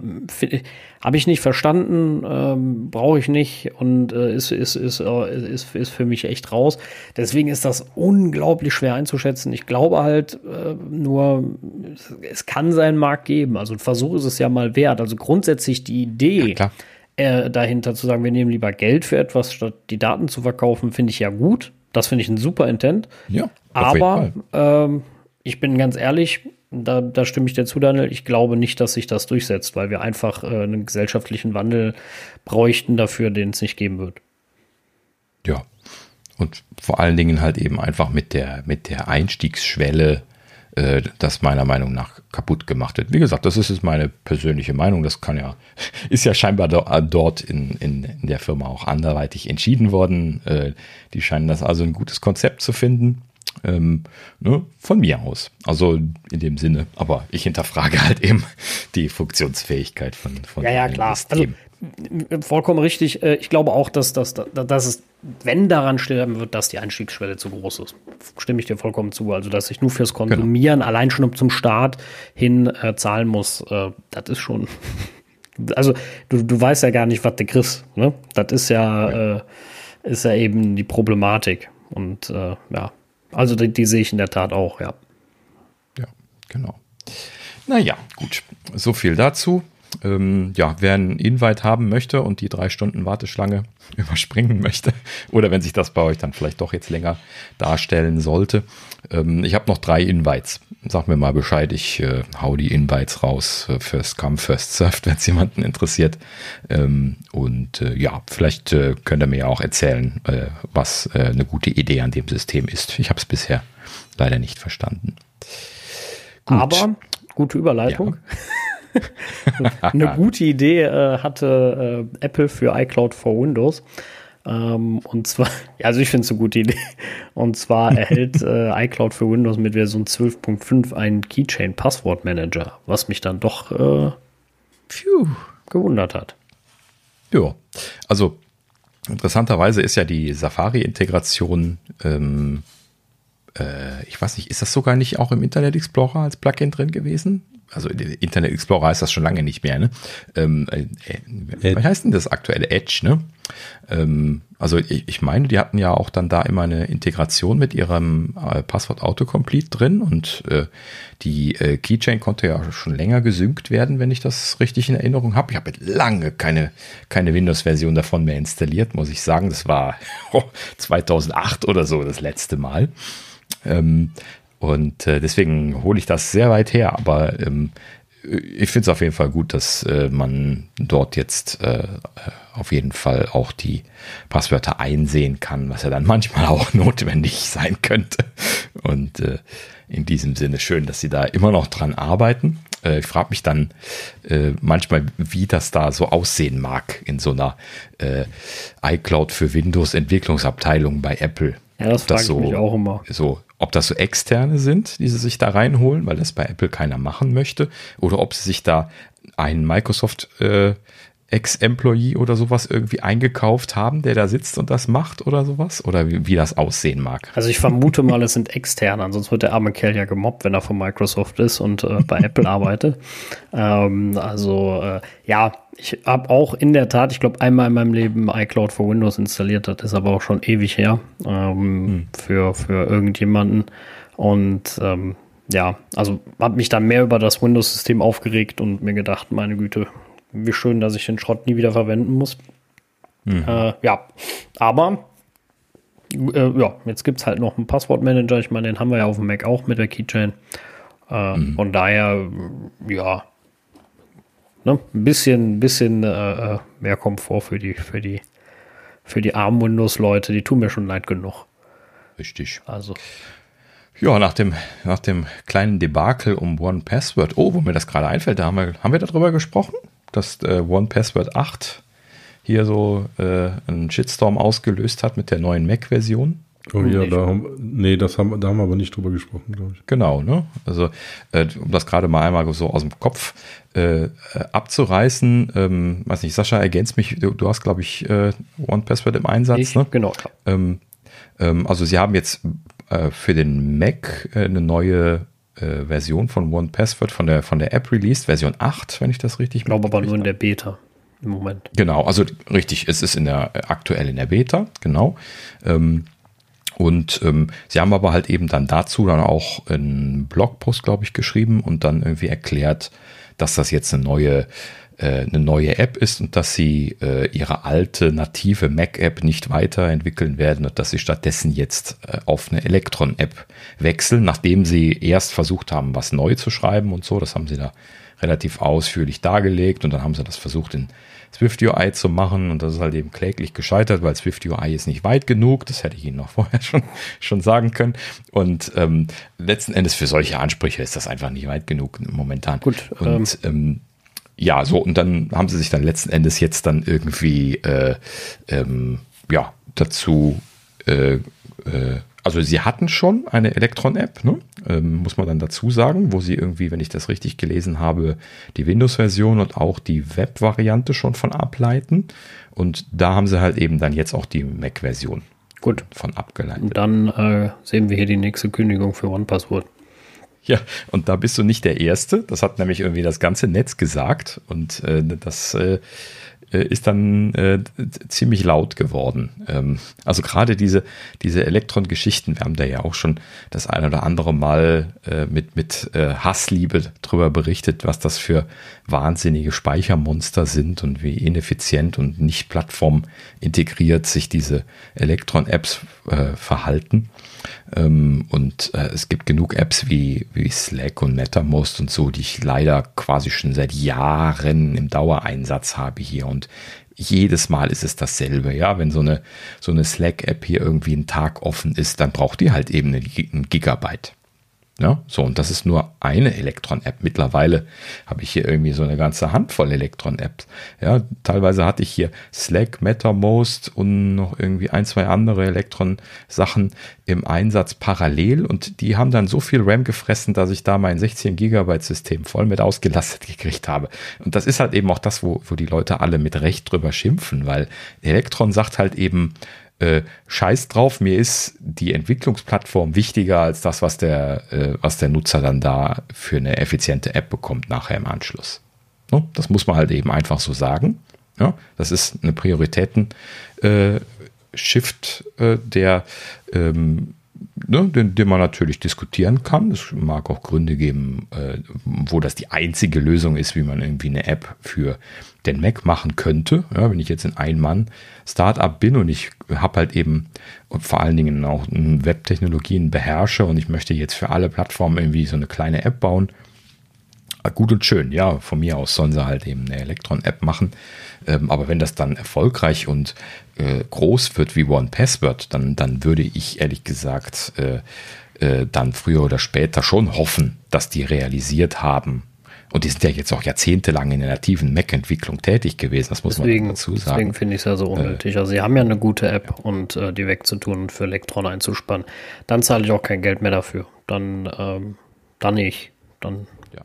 habe ich nicht verstanden, ähm, brauche ich nicht und äh, ist, ist, ist, äh, ist, ist für mich echt raus. Deswegen ist das unglaublich schwer einzuschätzen. Ich glaube halt äh, nur, es- kann seinen Markt geben. Also ein Versuch ist es ja mal wert. Also grundsätzlich die Idee Ja, äh, dahinter zu sagen, wir nehmen lieber Geld für etwas, statt die Daten zu verkaufen, finde ich ja gut. Das finde ich ein super Intent. Ja, Aber ähm, ich bin ganz ehrlich, da, da stimme ich dir zu, Daniel. Ich glaube nicht, dass sich das durchsetzt, weil wir einfach äh, einen gesellschaftlichen Wandel bräuchten dafür, den es nicht geben wird. Ja. Und vor allen Dingen halt eben einfach mit der, mit der Einstiegsschwelle, äh, das meiner Meinung nach kaputt gemacht wird. Wie gesagt, das ist jetzt meine persönliche Meinung. Das kann ja, [LAUGHS] ist ja scheinbar do, äh, dort in, in, in der Firma auch anderweitig entschieden worden. Äh, die scheinen das also ein gutes Konzept zu finden. Ähm, ne, von mir aus. Also in dem Sinne, aber ich hinterfrage halt eben die Funktionsfähigkeit von, von Ja, ja, klar. Also, System. vollkommen richtig. Äh, Ich glaube auch, dass, dass, dass, es, wenn daran sterben wird, dass die Einstiegsschwelle zu groß ist. Stimme ich dir vollkommen zu. Also, dass ich nur fürs Konsumieren allein schon zum Start hin äh, zahlen muss, äh, das ist schon. [LAUGHS] Also, du, du weißt ja gar nicht, was du kriegst. Ne? Das ist ja, Äh, ist ja eben die Problematik. Und äh, ja, also die, die sehe ich in der Tat auch, ja. Ja, genau. Naja, gut. So viel dazu. Ähm, ja, wer einen Invite haben möchte und die drei Stunden Warteschlange [LAUGHS] überspringen möchte, oder wenn sich das bei euch dann vielleicht doch jetzt länger darstellen sollte. Ähm, ich habe noch drei Invites. Sag mir mal Bescheid, ich äh, hau die Invites raus. Äh, First come, first served, [LAUGHS] wenn es jemanden interessiert. Ähm, und äh, ja, vielleicht äh, könnt ihr mir ja auch erzählen, äh, was äh, eine gute Idee an dem System ist. Ich habe es bisher leider nicht verstanden. Gut. Aber gute Überleitung. [LAUGHS] Eine gute Idee äh, hatte äh, Apple für iCloud for Windows. Ähm, und zwar, [LAUGHS] also ich finde es eine gute Idee. Und zwar [LAUGHS] erhält äh, iCloud für Windows mit Version 12.5 einen Keychain Passwort Manager, was mich dann doch äh, phew, gewundert hat. Ja, also interessanterweise ist ja die Safari-Integration, ähm, äh, ich weiß nicht, ist das sogar nicht auch im Internet Explorer als Plugin drin gewesen? Also Internet Explorer ist das schon lange nicht mehr, ne? Ähm, äh, äh, wie heißt denn das aktuelle Edge, ne? Ähm, also ich, ich, meine, die hatten ja auch dann da immer eine Integration mit ihrem äh, Passwort Autocomplete drin und äh, die äh, Keychain konnte ja schon länger gesynkt werden, wenn ich das richtig in Erinnerung habe. Ich habe lange keine, keine Windows-Version davon mehr installiert, muss ich sagen. Das war [LAUGHS] oh, 2008 oder so das letzte Mal. Ähm, und äh, deswegen hole ich das sehr weit her, aber ähm, ich finde es auf jeden Fall gut, dass äh, man dort jetzt äh, auf jeden Fall auch die Passwörter einsehen kann, was ja dann [LAUGHS] manchmal auch notwendig sein könnte. Und äh, in diesem Sinne schön, dass sie da immer noch dran arbeiten. Äh, ich frage mich dann äh, manchmal, wie das da so aussehen mag in so einer äh, iCloud für Windows Entwicklungsabteilung bei Apple. Ja, das frage so, ich mich auch immer. So ob das so externe sind, die sie sich da reinholen, weil das bei Apple keiner machen möchte, oder ob sie sich da einen Microsoft äh, Ex-Employee oder sowas irgendwie eingekauft haben, der da sitzt und das macht oder sowas? Oder wie, wie, das aussehen mag? Also ich vermute mal, es sind externe, ansonsten wird der arme Kerl ja gemobbt, wenn er von Microsoft ist und äh, bei Apple [LAUGHS] arbeitet. Ähm, also äh, ja, ich habe auch in der Tat, ich glaube, einmal in meinem Leben iCloud für Windows installiert, das ist aber auch schon ewig her ähm, hm. für, für irgendjemanden. Und ähm, ja, also habe mich dann mehr über das Windows-System aufgeregt und mir gedacht, meine Güte, wie schön, dass ich den Schrott nie wieder verwenden muss. Mhm. Äh, ja, aber äh, ja, jetzt gibt es halt noch einen Passwortmanager. Ich meine, den haben wir ja auf dem Mac auch mit der Keychain. Äh, mhm. Von daher, ja, ne, ein bisschen, bisschen äh, äh, mehr Komfort für die, für die, für die armen Windows-Leute. Die tun mir schon leid genug. Richtig. Also. Ja, nach dem, nach dem kleinen Debakel um One Password. Oh, wo mir das gerade einfällt, da haben wir, haben wir darüber gesprochen? dass äh, One Password 8 hier so äh, einen Shitstorm ausgelöst hat mit der neuen Mac-Version. Oh ja, da haben, nee, das haben, da haben wir aber nicht drüber gesprochen, glaube ich. Genau, ne? Also, äh, um das gerade mal einmal so aus dem Kopf äh, abzureißen, ähm, weiß nicht, Sascha, ergänzt mich, du, du hast, glaube ich, äh, One Password im Einsatz, ich, ne? Genau. Ähm, ähm, also, sie haben jetzt äh, für den Mac äh, eine neue äh, Version von One Password von der, von der App released, Version 8, wenn ich das richtig Ich glaube aber nur in der Beta im Moment. Genau, also richtig, es ist in der, aktuell in der Beta, genau. Ähm, und ähm, sie haben aber halt eben dann dazu dann auch einen Blogpost, glaube ich, geschrieben und dann irgendwie erklärt, dass das jetzt eine neue äh, eine neue App ist und dass sie äh, ihre alte native Mac-App nicht weiterentwickeln werden und dass sie stattdessen jetzt äh, auf eine Electron-App wechseln, nachdem sie erst versucht haben, was neu zu schreiben und so. Das haben sie da relativ ausführlich dargelegt und dann haben sie das versucht in Swift UI zu machen und das ist halt eben kläglich gescheitert, weil Swift UI ist nicht weit genug. Das hätte ich Ihnen noch [LAUGHS] vorher schon, schon sagen können. Und ähm, letzten Endes für solche Ansprüche ist das einfach nicht weit genug momentan. Gut. Und ähm, ähm ja, so, und dann haben sie sich dann letzten Endes jetzt dann irgendwie äh, ähm, ja, dazu, äh, äh, also sie hatten schon eine Elektron-App, ne? Ähm, muss man dann dazu sagen, wo sie irgendwie, wenn ich das richtig gelesen habe, die Windows-Version und auch die Web-Variante schon von ableiten. Und da haben sie halt eben dann jetzt auch die Mac-Version Gut. von abgeleitet. Und dann äh, sehen wir hier die nächste Kündigung für OnePassword. Ja, und da bist du nicht der Erste. Das hat nämlich irgendwie das ganze Netz gesagt. Und äh, das äh, äh, ist dann äh, ziemlich laut geworden. Ähm, also gerade diese, diese Elektron-Geschichten, wir haben da ja auch schon das ein oder andere Mal äh, mit, mit äh, Hassliebe drüber berichtet, was das für wahnsinnige Speichermonster sind und wie ineffizient und nicht plattformintegriert sich diese Elektron-Apps äh, verhalten. Ähm, und äh, es gibt genug Apps wie, wie Slack und MetaMost und so, die ich leider quasi schon seit Jahren im Dauereinsatz habe hier. Und jedes Mal ist es dasselbe. Ja, wenn so eine, so eine Slack-App hier irgendwie einen Tag offen ist, dann braucht die halt eben einen Gigabyte. Ja, so, und das ist nur eine Elektron-App. Mittlerweile habe ich hier irgendwie so eine ganze Handvoll Elektron-Apps. Ja, teilweise hatte ich hier Slack, MetaMost und noch irgendwie ein, zwei andere Elektron-Sachen im Einsatz parallel und die haben dann so viel RAM gefressen, dass ich da mein 16 Gigabyte System voll mit ausgelastet [LAUGHS] gekriegt habe. Und das ist halt eben auch das, wo, wo die Leute alle mit Recht drüber schimpfen, weil Elektron sagt halt eben, äh, scheiß drauf, mir ist die Entwicklungsplattform wichtiger als das, was der, äh, was der Nutzer dann da für eine effiziente App bekommt nachher im Anschluss. No? Das muss man halt eben einfach so sagen. Ja? Das ist eine Prioritäten-Shift, äh, äh, der ähm, ne, den, den man natürlich diskutieren kann. Es mag auch Gründe geben, äh, wo das die einzige Lösung ist, wie man irgendwie eine App für den Mac machen könnte. Ja, wenn ich jetzt in ein Mann Startup bin und ich habe halt eben und vor allen Dingen auch Webtechnologien beherrsche und ich möchte jetzt für alle Plattformen irgendwie so eine kleine App bauen, gut und schön, ja, von mir aus sollen sie halt eben eine Elektron-App machen. Ähm, aber wenn das dann erfolgreich und äh, groß wird wie One Password, dann, dann würde ich ehrlich gesagt äh, äh, dann früher oder später schon hoffen, dass die realisiert haben. Und die sind ja jetzt auch jahrzehntelang in der nativen Mac-Entwicklung tätig gewesen, das muss deswegen, man dazu sagen. Deswegen finde ich es ja so unnötig. also sie haben ja eine gute App und äh, die wegzutun und für Elektron einzuspannen. Dann zahle ich auch kein Geld mehr dafür. Dann, ähm, dann nicht. Dann. Ja.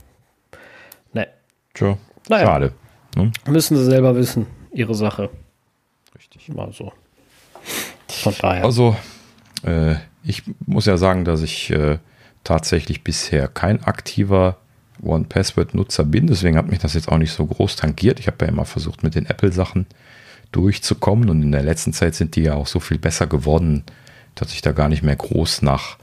Ne. Tja, naja. schade. Ne? Müssen sie selber wissen, ihre Sache. Richtig. Mal so. Von daher. Also, äh, ich muss ja sagen, dass ich äh, tatsächlich bisher kein aktiver One-Password-Nutzer bin. Deswegen hat mich das jetzt auch nicht so groß tangiert. Ich habe ja immer versucht, mit den Apple-Sachen durchzukommen. Und in der letzten Zeit sind die ja auch so viel besser geworden, dass ich da gar nicht mehr groß nach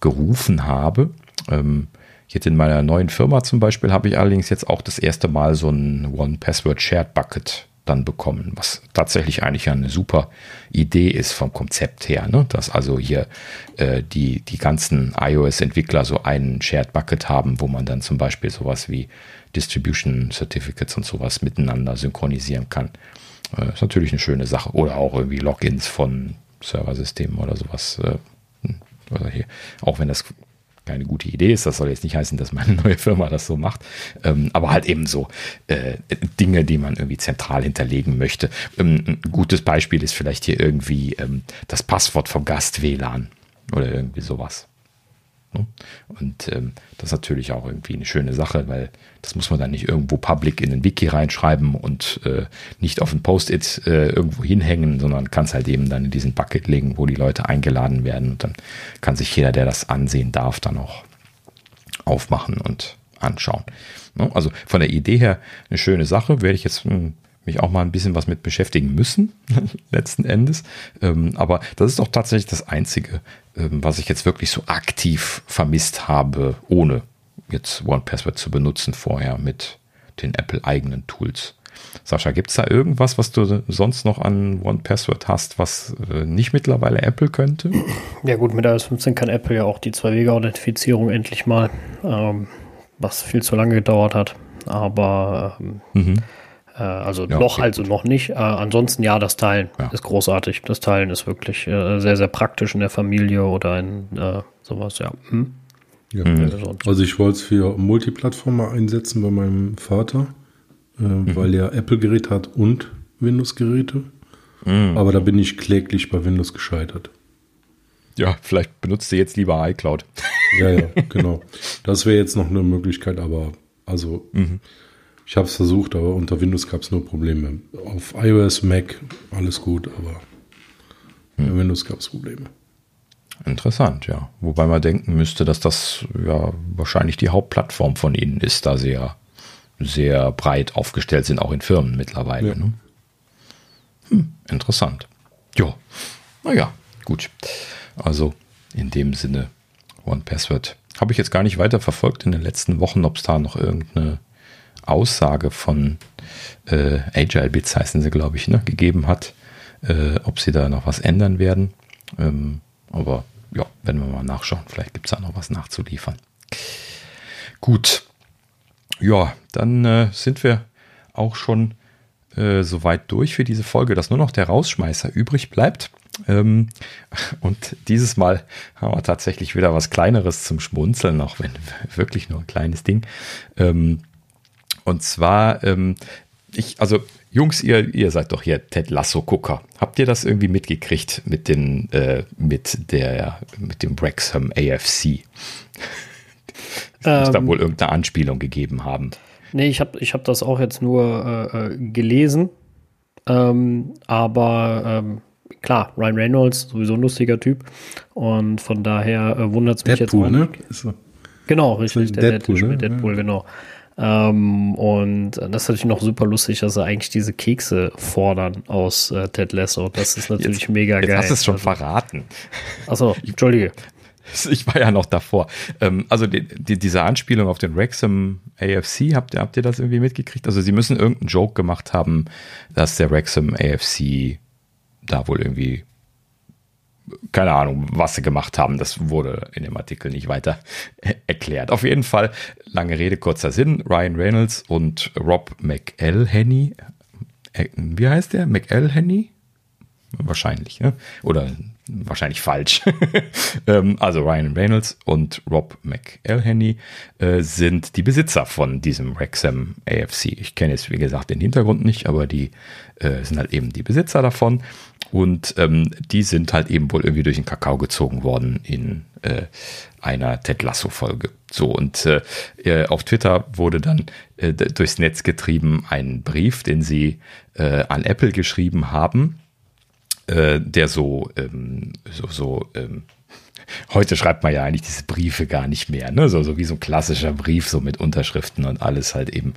gerufen habe. Ähm, Jetzt in meiner neuen Firma zum Beispiel habe ich allerdings jetzt auch das erste Mal so ein One-Password Shared Bucket dann bekommen, was tatsächlich eigentlich eine super Idee ist vom Konzept her, ne? dass also hier äh, die, die ganzen iOS-Entwickler so einen Shared Bucket haben, wo man dann zum Beispiel sowas wie Distribution Certificates und sowas miteinander synchronisieren kann. Äh, ist natürlich eine schöne Sache. Oder auch irgendwie Logins von Serversystemen oder sowas. Äh, oder hier. Auch wenn das keine gute Idee ist. Das soll jetzt nicht heißen, dass meine [LAUGHS] neue Firma das so macht. Ähm, aber halt eben so äh, Dinge, die man irgendwie zentral hinterlegen möchte. Ähm, ein gutes Beispiel ist vielleicht hier irgendwie ähm, das Passwort vom Gast WLAN oder irgendwie sowas. Und ähm, das ist natürlich auch irgendwie eine schöne Sache, weil das muss man dann nicht irgendwo public in den Wiki reinschreiben und äh, nicht auf ein Post-it äh, irgendwo hinhängen, sondern kann es halt eben dann in diesen Bucket legen, wo die Leute eingeladen werden. Und dann kann sich jeder, der das ansehen darf, dann auch aufmachen und anschauen. Ne? Also von der Idee her eine schöne Sache, werde ich jetzt hm, mich auch mal ein bisschen was mit beschäftigen müssen, [LAUGHS] letzten Endes. Ähm, aber das ist doch tatsächlich das Einzige, ähm, was ich jetzt wirklich so aktiv vermisst habe, ohne jetzt OnePassword zu benutzen vorher mit den Apple-eigenen Tools. Sascha, gibt es da irgendwas, was du sonst noch an OnePassword hast, was äh, nicht mittlerweile Apple könnte? Ja gut, mit iOS 15 kann Apple ja auch die Zwei-Wege-Authentifizierung endlich mal, ähm, was viel zu lange gedauert hat. Aber ähm, mhm. Äh, also ja, noch, okay, also gut. noch nicht. Äh, ansonsten ja, das Teilen ja. ist großartig. Das Teilen ist wirklich äh, sehr, sehr praktisch in der Familie oder in äh, sowas, ja. Hm? ja. Mhm. Also ich wollte es für Multiplattform einsetzen bei meinem Vater, äh, mhm. weil er Apple-Gerät hat und Windows-Geräte. Mhm. Aber da bin ich kläglich bei Windows gescheitert. Ja, vielleicht benutzt du jetzt lieber iCloud. Ja, ja, [LAUGHS] genau. Das wäre jetzt noch eine Möglichkeit, aber also mhm. Ich habe es versucht, aber unter Windows gab es nur Probleme. Auf iOS, Mac, alles gut, aber hm. bei Windows gab es Probleme. Interessant, ja. Wobei man denken müsste, dass das ja wahrscheinlich die Hauptplattform von ihnen ist, da sie ja sehr breit aufgestellt sind, auch in Firmen mittlerweile. Ja. Ne? Hm, interessant. Ja, naja, gut. Also in dem Sinne, One Password. Habe ich jetzt gar nicht weiter verfolgt in den letzten Wochen, ob es da noch irgendeine Aussage von äh, Agile Bits heißen sie, glaube ich, ne, gegeben hat, äh, ob sie da noch was ändern werden. Ähm, aber ja, werden wir mal nachschauen. Vielleicht gibt es da noch was nachzuliefern. Gut. Ja, dann äh, sind wir auch schon äh, soweit durch für diese Folge, dass nur noch der Rausschmeißer übrig bleibt. Ähm, und dieses Mal haben wir tatsächlich wieder was Kleineres zum Schmunzeln, auch wenn wirklich nur ein kleines Ding. Ähm, und zwar, ähm, ich, also Jungs, ihr, ihr seid doch hier Ted Lasso-Gucker. Habt ihr das irgendwie mitgekriegt mit den, äh, mit der, mit dem Wrexham AFC? Es muss da wohl irgendeine Anspielung gegeben haben. Nee, ich habe ich hab das auch jetzt nur äh, äh gelesen. Ähm, aber ähm, klar, Ryan Reynolds, sowieso ein lustiger Typ. Und von daher äh, wundert es mich Deadpool, jetzt auch. Ne? Genau, richtig. Der Deadpool, Deadpool, ne? Deadpool genau. Ähm, und das ist natürlich noch super lustig, dass sie eigentlich diese Kekse fordern aus äh, Ted Lasso. Das ist natürlich jetzt, mega jetzt geil. Hast es schon also, verraten? Achso, Entschuldige. [LAUGHS] Ich war ja noch davor. Ähm, also die, die, diese Anspielung auf den Wrexham AFC, habt ihr, habt ihr das irgendwie mitgekriegt? Also sie müssen irgendeinen Joke gemacht haben, dass der Wrexham AFC da wohl irgendwie keine Ahnung, was sie gemacht haben. Das wurde in dem Artikel nicht weiter [LAUGHS] erklärt. Auf jeden Fall, lange Rede, kurzer Sinn. Ryan Reynolds und Rob McElhenney, äh, wie heißt der? McElhenney? Wahrscheinlich, ne? oder wahrscheinlich falsch. [LAUGHS] Ähm, also Ryan Reynolds und Rob McElhenney äh, sind die Besitzer von diesem Wrexham AFC. Ich kenne jetzt, wie gesagt, den Hintergrund nicht, aber die äh, sind halt eben die Besitzer davon. Und ähm, die sind halt eben wohl irgendwie durch den Kakao gezogen worden in äh, einer Ted Lasso-Folge. So, und äh, äh auf Twitter wurde dann äh, durchs Netz getrieben ein Brief, den sie an Apple geschrieben haben, äh, der so, ähm, so, so ähm, heute schreibt man ja eigentlich diese Briefe gar nicht mehr, ne? So, so wie so ein klassischer Brief, so mit Unterschriften und alles halt eben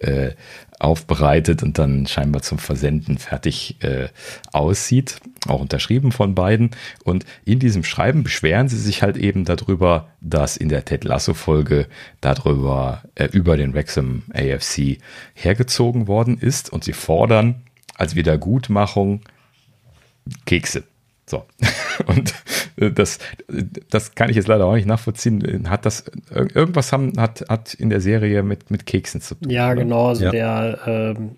äh, aufbereitet und dann scheinbar zum Versenden fertig äh, aussieht, auch unterschrieben von beiden. Und in diesem Schreiben beschweren sie sich halt eben darüber, dass in der Ted Lasso-Folge darüber äh, über den Wrexham AFC hergezogen worden ist und sie fordern als Wiedergutmachung Kekse. So. [LAUGHS] Und äh, das, das kann ich jetzt leider auch nicht nachvollziehen. Hat das irgendwas haben, hat, hat in der Serie mit, mit Keksen zu tun? Ja, genau. Also ja. der, ähm,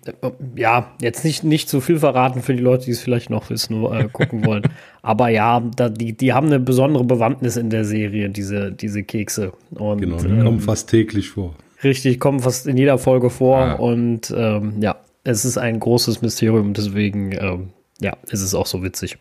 ja, jetzt nicht, nicht zu viel verraten für die Leute, die es vielleicht noch wissen, äh, gucken wollen. [LAUGHS] Aber ja, da, die, die haben eine besondere Bewandtnis in der Serie, diese, diese Kekse. Und, genau, die ähm, kommen fast täglich vor. Richtig, kommen fast in jeder Folge vor. Ah. Und ähm, ja, es ist ein großes Mysterium, deswegen ähm, ja, ist es auch so witzig.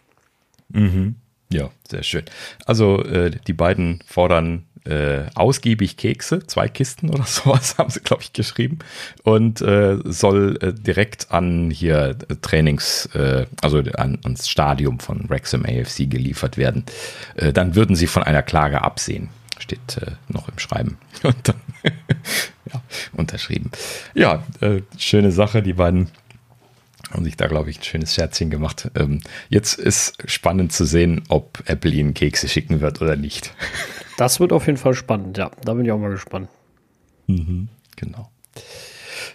Mhm. Ja, sehr schön. Also äh, die beiden fordern äh, ausgiebig Kekse, zwei Kisten oder [LAUGHS] sowas haben sie, glaube ich, geschrieben. Und äh, soll äh, direkt an hier äh, Trainings, äh, also an, ans Stadium von Wrexham AFC geliefert werden. Dann würden sie von einer Klage absehen. Steht noch im Schreiben. [LAUGHS] Und dann, [LAUGHS] ja, unterschrieben. Ja, schöne Sache. Die beiden haben sich da, glaube ich, ein schönes Scherzchen gemacht. Ähm, jetzt ist spannend zu sehen, ob Apple ihnen Kekse schicken wird oder nicht. [LAUGHS] Das wird auf jeden Fall spannend, ja. Da bin ich auch mal gespannt. Mhm, genau.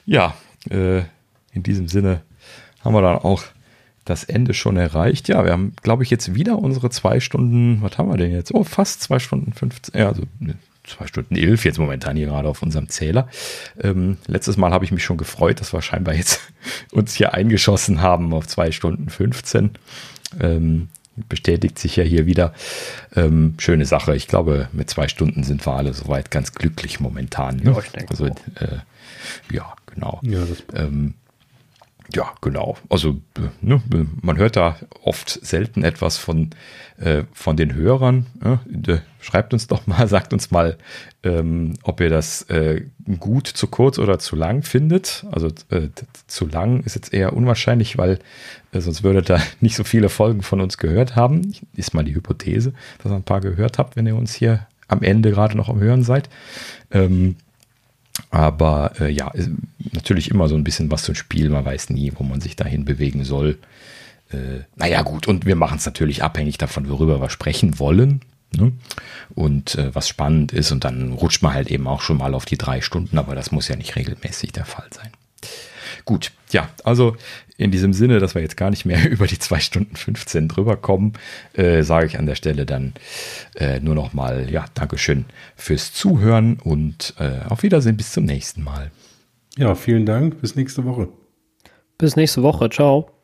Ja, äh, in diesem Sinne haben wir dann auch das Ende schon erreicht. Ja, wir haben, glaube ich, jetzt wieder unsere zwei Stunden, was haben wir denn jetzt? Oh, fast zwei Stunden 15, ja, also zwei Stunden elf jetzt momentan hier gerade auf unserem Zähler. Ähm, letztes Mal habe ich mich schon gefreut, dass wir scheinbar jetzt [LAUGHS] uns hier eingeschossen haben auf zwei Stunden 15. Ähm, bestätigt sich ja hier wieder. Ähm, schöne Sache. Ich glaube, mit zwei Stunden sind wir alle soweit ganz glücklich momentan. Ne? Ja, also, äh, ja, genau. Ja, ähm, ja, genau. Also ne, man hört da oft selten etwas von, äh, von den Hörern. Ne? Schreibt uns doch mal, [LAUGHS] sagt uns mal, ähm, ob ihr das äh, gut, zu kurz oder zu lang findet. Also äh, zu lang ist jetzt eher unwahrscheinlich, weil äh, sonst würdet ihr [LAUGHS] nicht so viele Folgen von uns gehört haben. Ist mal die Hypothese, dass ihr ein paar gehört habt, wenn ihr uns hier am Ende gerade noch am Hören seid. Ähm, aber äh, ja, natürlich immer so ein bisschen was zum Spiel. Man weiß nie, wo man sich dahin bewegen soll. Äh, naja, gut, und wir machen es natürlich abhängig davon, worüber wir sprechen wollen. Ne? Und äh, was spannend ist, und dann rutscht man halt eben auch schon mal auf die drei Stunden, aber das muss ja nicht regelmäßig der Fall sein. Gut, ja, also in diesem Sinne, dass wir jetzt gar nicht mehr [LAUGHS] über die 2 Stunden 15 drüber kommen, äh, sage ich an der Stelle dann äh, nur noch mal, ja, Dankeschön fürs Zuhören und äh, auf Wiedersehen bis zum nächsten Mal. Ja, vielen Dank. Bis nächste Woche. Bis nächste Woche. Ciao.